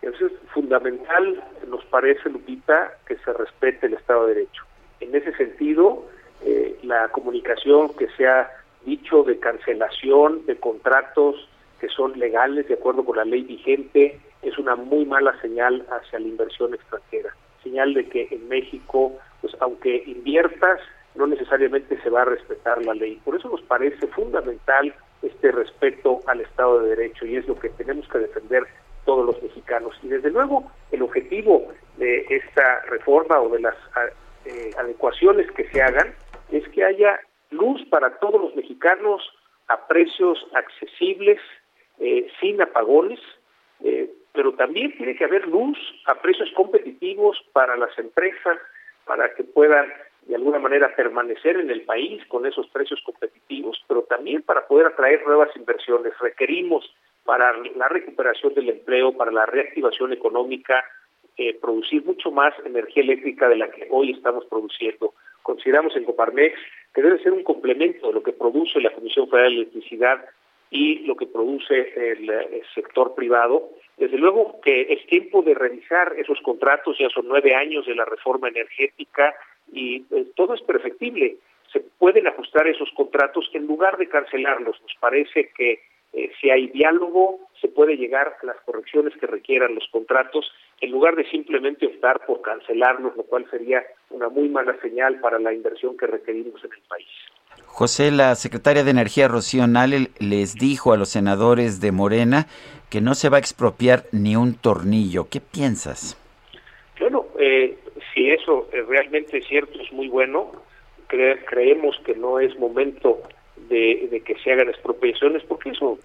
Eso es fundamental, nos parece, Lupita, que se respete el Estado de Derecho. En ese sentido, la comunicación que sea dicho de cancelación de contratos que son legales de acuerdo con la ley vigente es una muy mala señal hacia la inversión extranjera. Señal de que en México, pues aunque inviertas, no necesariamente se va a respetar la ley. Por eso nos parece fundamental este respeto al Estado de Derecho y es lo que tenemos que defender todos los mexicanos. Y desde luego el objetivo de esta reforma o de las eh, adecuaciones que se hagan es que haya luz para todos los mexicanos a precios accesibles, eh, sin apagones, eh, pero también tiene que haber luz a precios competitivos para las empresas, para que puedan de alguna manera permanecer en el país con esos precios competitivos, pero también para poder atraer nuevas inversiones. Requerimos para la recuperación del empleo, para la reactivación económica, eh, producir mucho más energía eléctrica de la que hoy estamos produciendo. Consideramos en Coparmex que debe ser un complemento de lo que produce la Comisión Federal de Electricidad y lo que produce el, sector privado. Desde luego que es tiempo de revisar esos contratos, ya son nueve años de la reforma energética y pues, todo es perfectible. Se pueden ajustar esos contratos en lugar de cancelarlos. Nos parece que eh, si hay diálogo, se puede llegar a las correcciones que requieran los contratos, en lugar de simplemente optar por cancelarlos, lo cual sería una muy mala señal para la inversión que requerimos en el país. José, la secretaria de Energía Rocío Nale les dijo a los senadores de Morena que no se va a expropiar ni un tornillo. ¿Qué piensas? Bueno, eh, si eso realmente es cierto, es muy bueno. creemos que no es momento de, que se hagan expropiaciones, porque eso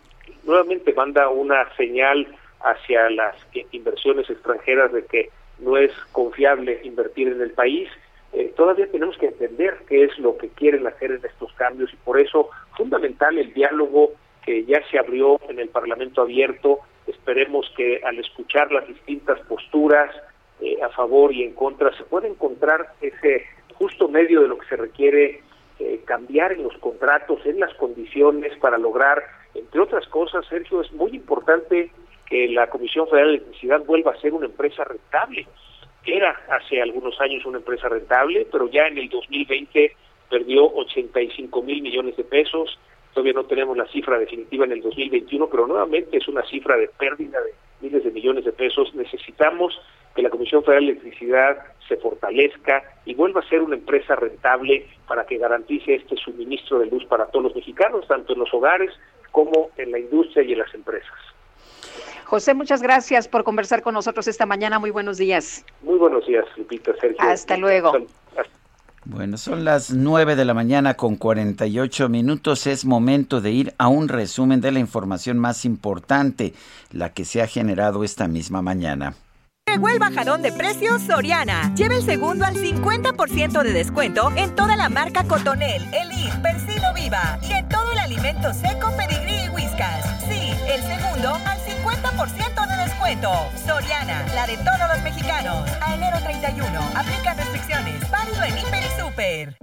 nuevamente manda una señal hacia las inversiones extranjeras de que no es confiable invertir en el país. Eh, todavía tenemos que entender qué es lo que quieren hacer en estos cambios y por eso fundamental el diálogo que ya se abrió en el Parlamento abierto. Esperemos que al escuchar las distintas posturas eh, a favor y en contra se pueda encontrar ese justo medio de lo que se requiere eh, cambiar en los contratos, en las condiciones para lograr, entre otras cosas, Sergio, es muy importante que la Comisión Federal de Electricidad vuelva a ser una empresa rentable. Era hace algunos años una empresa rentable, pero ya en el 2020 perdió 85 mil millones de pesos. Todavía no tenemos la cifra definitiva en el 2021, pero nuevamente es una cifra de pérdida de miles de millones de pesos. Necesitamos que la Comisión Federal de Electricidad se fortalezca y vuelva a ser una empresa rentable para que garantice este suministro de luz para todos los mexicanos, tanto en los hogares como en la industria y en las empresas. José, muchas gracias por conversar con nosotros esta mañana. Muy buenos días. Muy buenos días, Lupita, Sergio. Hasta luego. Bueno, son las 9 de la mañana con 48 minutos. Es momento de ir a un resumen de la información más importante, la que se ha generado esta misma mañana. Llegó el bajadón de precios Soriana. Lleva el segundo al 50% de descuento en toda la marca Cotonel, Elite, Persilo Viva y en todo el alimento seco, pedigrí y whiskas. Sí, el segundo al 50% de descuento. Soriana, la de todos los mexicanos. A enero 31, aplica restricciones. Válido en Hiper y Super.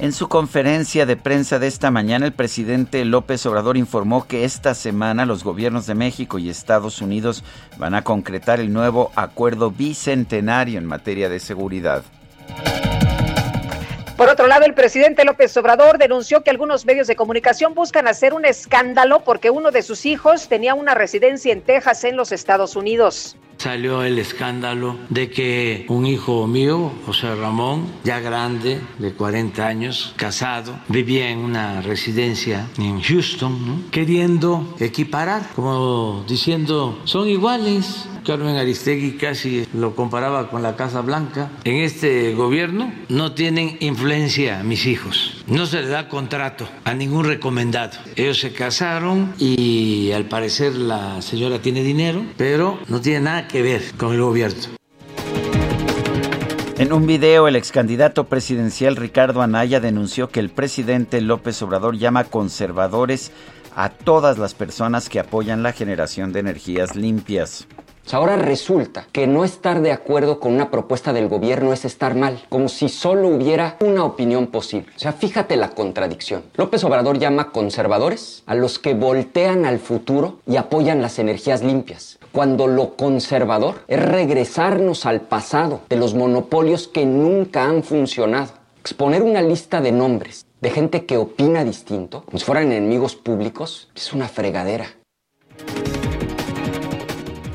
En su conferencia de prensa de esta mañana, el presidente López Obrador informó que esta semana los gobiernos de México y Estados Unidos van a concretar el nuevo acuerdo bicentenario en materia de seguridad. Por otro lado, el presidente López Obrador denunció que algunos medios de comunicación buscan hacer un escándalo porque uno de sus hijos tenía una residencia en Texas, en los Estados Unidos salió el escándalo de que un hijo mío, José Ramón, ya grande, de 40 años, casado, vivía en una residencia en Houston, queriendo equiparar, como diciendo, son iguales. Carmen Aristegui casi lo comparaba con la Casa Blanca. En este gobierno no tienen influencia mis hijos. No se le da contrato a ningún recomendado. Ellos se casaron y al parecer la señora tiene dinero, pero no tiene nada que ver con el gobierno. En un video, el ex candidato presidencial Ricardo Anaya denunció que el presidente López Obrador llama conservadores a todas las personas que apoyan la generación de energías limpias. Ahora resulta que no estar de acuerdo con una propuesta del gobierno es estar mal, como si solo hubiera una opinión posible. O sea, fíjate la contradicción. López Obrador llama conservadores a los que voltean al futuro y apoyan las energías limpias cuando lo conservador es regresarnos al pasado de los monopolios que nunca han funcionado. Exponer una lista de nombres de gente que opina distinto, como si fueran enemigos públicos, es una fregadera.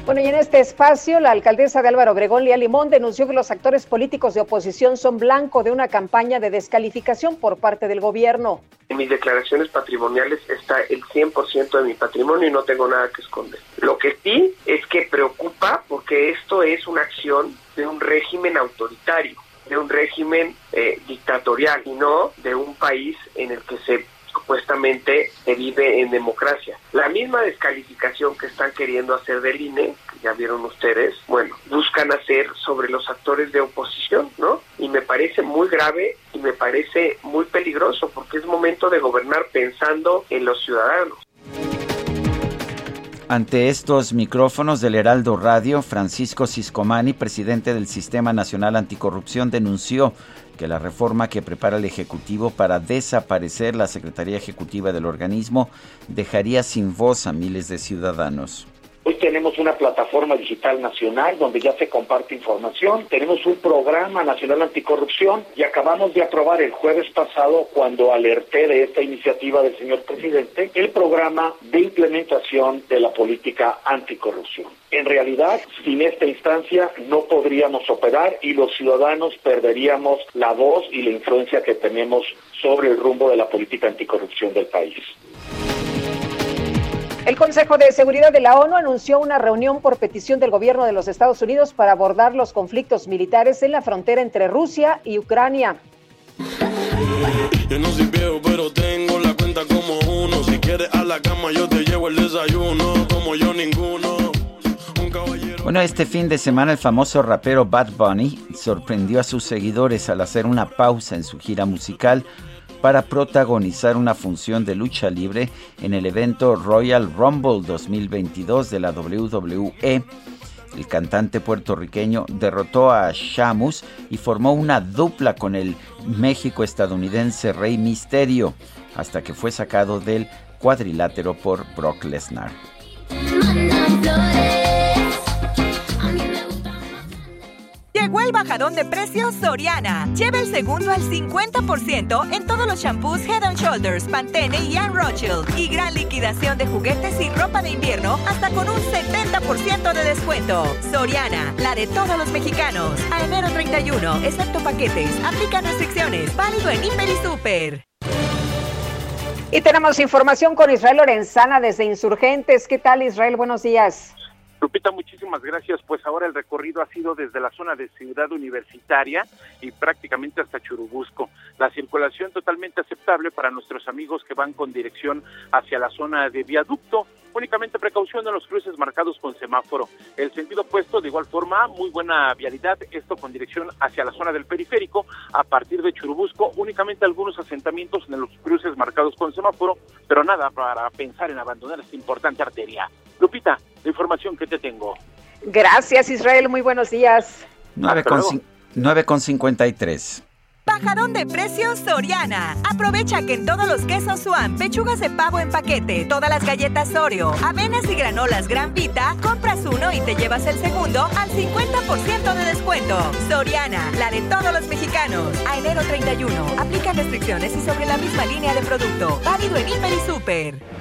Bueno, y en este espacio, la alcaldesa de Álvaro Obregón, Lía Limón, denunció que los actores políticos de oposición son blanco de una campaña de descalificación por parte del gobierno. En mis declaraciones patrimoniales está el 100% de mi patrimonio y no tengo nada que esconder. Lo que sí es que preocupa porque esto es una acción de un régimen autoritario, de un régimen eh, dictatorial y no de un país en el que se supuestamente se vive en democracia. La misma descalificación que están queriendo hacer del INE, que ya vieron ustedes, bueno, buscan hacer sobre los actores de oposición, ¿no? Y me parece muy grave y me parece muy peligroso porque es momento de gobernar pensando en los ciudadanos. Ante estos micrófonos del Heraldo Radio, Francisco Ciscomani, presidente del Sistema Nacional Anticorrupción, denunció que la reforma que prepara el Ejecutivo para desaparecer la Secretaría Ejecutiva del organismo dejaría sin voz a miles de ciudadanos. Hoy tenemos una plataforma digital nacional donde ya se comparte información, tenemos un programa nacional anticorrupción y acabamos de aprobar el jueves pasado, cuando alerté de esta iniciativa del señor presidente, el programa de implementación de la política anticorrupción. En realidad, sin esta instancia no podríamos operar y los ciudadanos perderíamos la voz y la influencia que tenemos sobre el rumbo de la política anticorrupción del país. El Consejo de Seguridad de la ONU anunció una reunión por petición del gobierno de los Estados Unidos para abordar los conflictos militares en la frontera entre Rusia y Ucrania. Yo no soy viejo, pero tengo la cuenta como uno. Si quieres a la cama, yo te llevo el desayuno. Como yo, ninguno. Bueno, este fin de semana el famoso rapero Bad Bunny sorprendió a sus seguidores al hacer una pausa en su gira musical para protagonizar una función de lucha libre en el evento Royal Rumble 2022 de la WWE. El cantante puertorriqueño derrotó a Shamus y formó una dupla con el México-estadounidense Rey Misterio, hasta que fue sacado del cuadrilátero por Brock Lesnar. Llegó el bajadón de precios Soriana. Lleva el segundo al 50% en todos los shampoos Head and Shoulders, Pantene y Ann Rothschild. Y gran liquidación de juguetes y ropa de invierno hasta con un 70% de descuento. Soriana, la de todos los mexicanos. A enero 31, excepto paquetes. Aplican restricciones. Válido en Hiper y Super. Y tenemos información con Israel Lorenzana desde Insurgentes. ¿Qué tal Israel? Buenos días. Lupita, muchísimas gracias. Pues ahora el recorrido ha sido desde la zona de Ciudad Universitaria y prácticamente hasta Churubusco. La circulación totalmente aceptable para nuestros amigos que van con dirección hacia la zona de viaducto. Únicamente precaución en los cruces marcados con semáforo. El sentido opuesto, de igual forma, muy buena vialidad. Esto con dirección hacia la zona del periférico. A partir de Churubusco, únicamente algunos asentamientos en los cruces marcados con semáforo, pero nada para pensar en abandonar esta importante arteria. Lupita, la información que te tengo. Gracias, Israel. Muy buenos días. 9,53. Bajadón de precios Soriana. Aprovecha que en todos los quesos Suan, pechugas de pavo en paquete, todas las galletas Oreo, avenas y granolas Gran Vita, compras uno y te llevas el segundo al 50% de descuento. Soriana, la de todos los mexicanos. A enero 31. Aplica restricciones y sobre la misma línea de producto. Válido en Hiper y Super.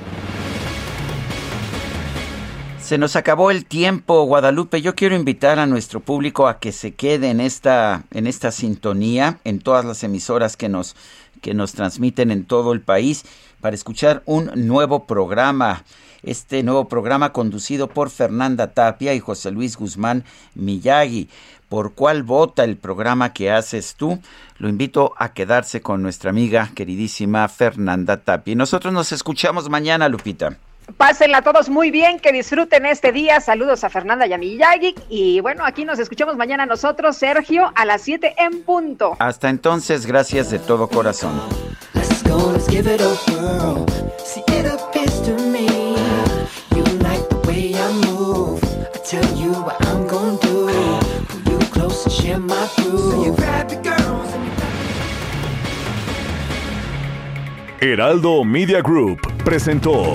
Se nos acabó el tiempo, Guadalupe. Yo quiero invitar a nuestro público a que se quede en esta, en esta sintonía, en todas las emisoras que nos, que nos transmiten en todo el país, para escuchar un nuevo programa. Este nuevo programa conducido por Fernanda Tapia y José Luis Guzmán Miyagi. ¿Por cuál vota el programa que haces tú? Lo invito a quedarse con nuestra amiga queridísima Fernanda Tapia. Y nosotros nos escuchamos mañana, Lupita. Pásenla todos muy bien, que disfruten este día. Saludos a Fernanda y a Miyagi. Y bueno, aquí nos escuchamos mañana nosotros, Sergio, a las 7 en punto. Hasta entonces, gracias de todo corazón. A Heraldo Media Group presentó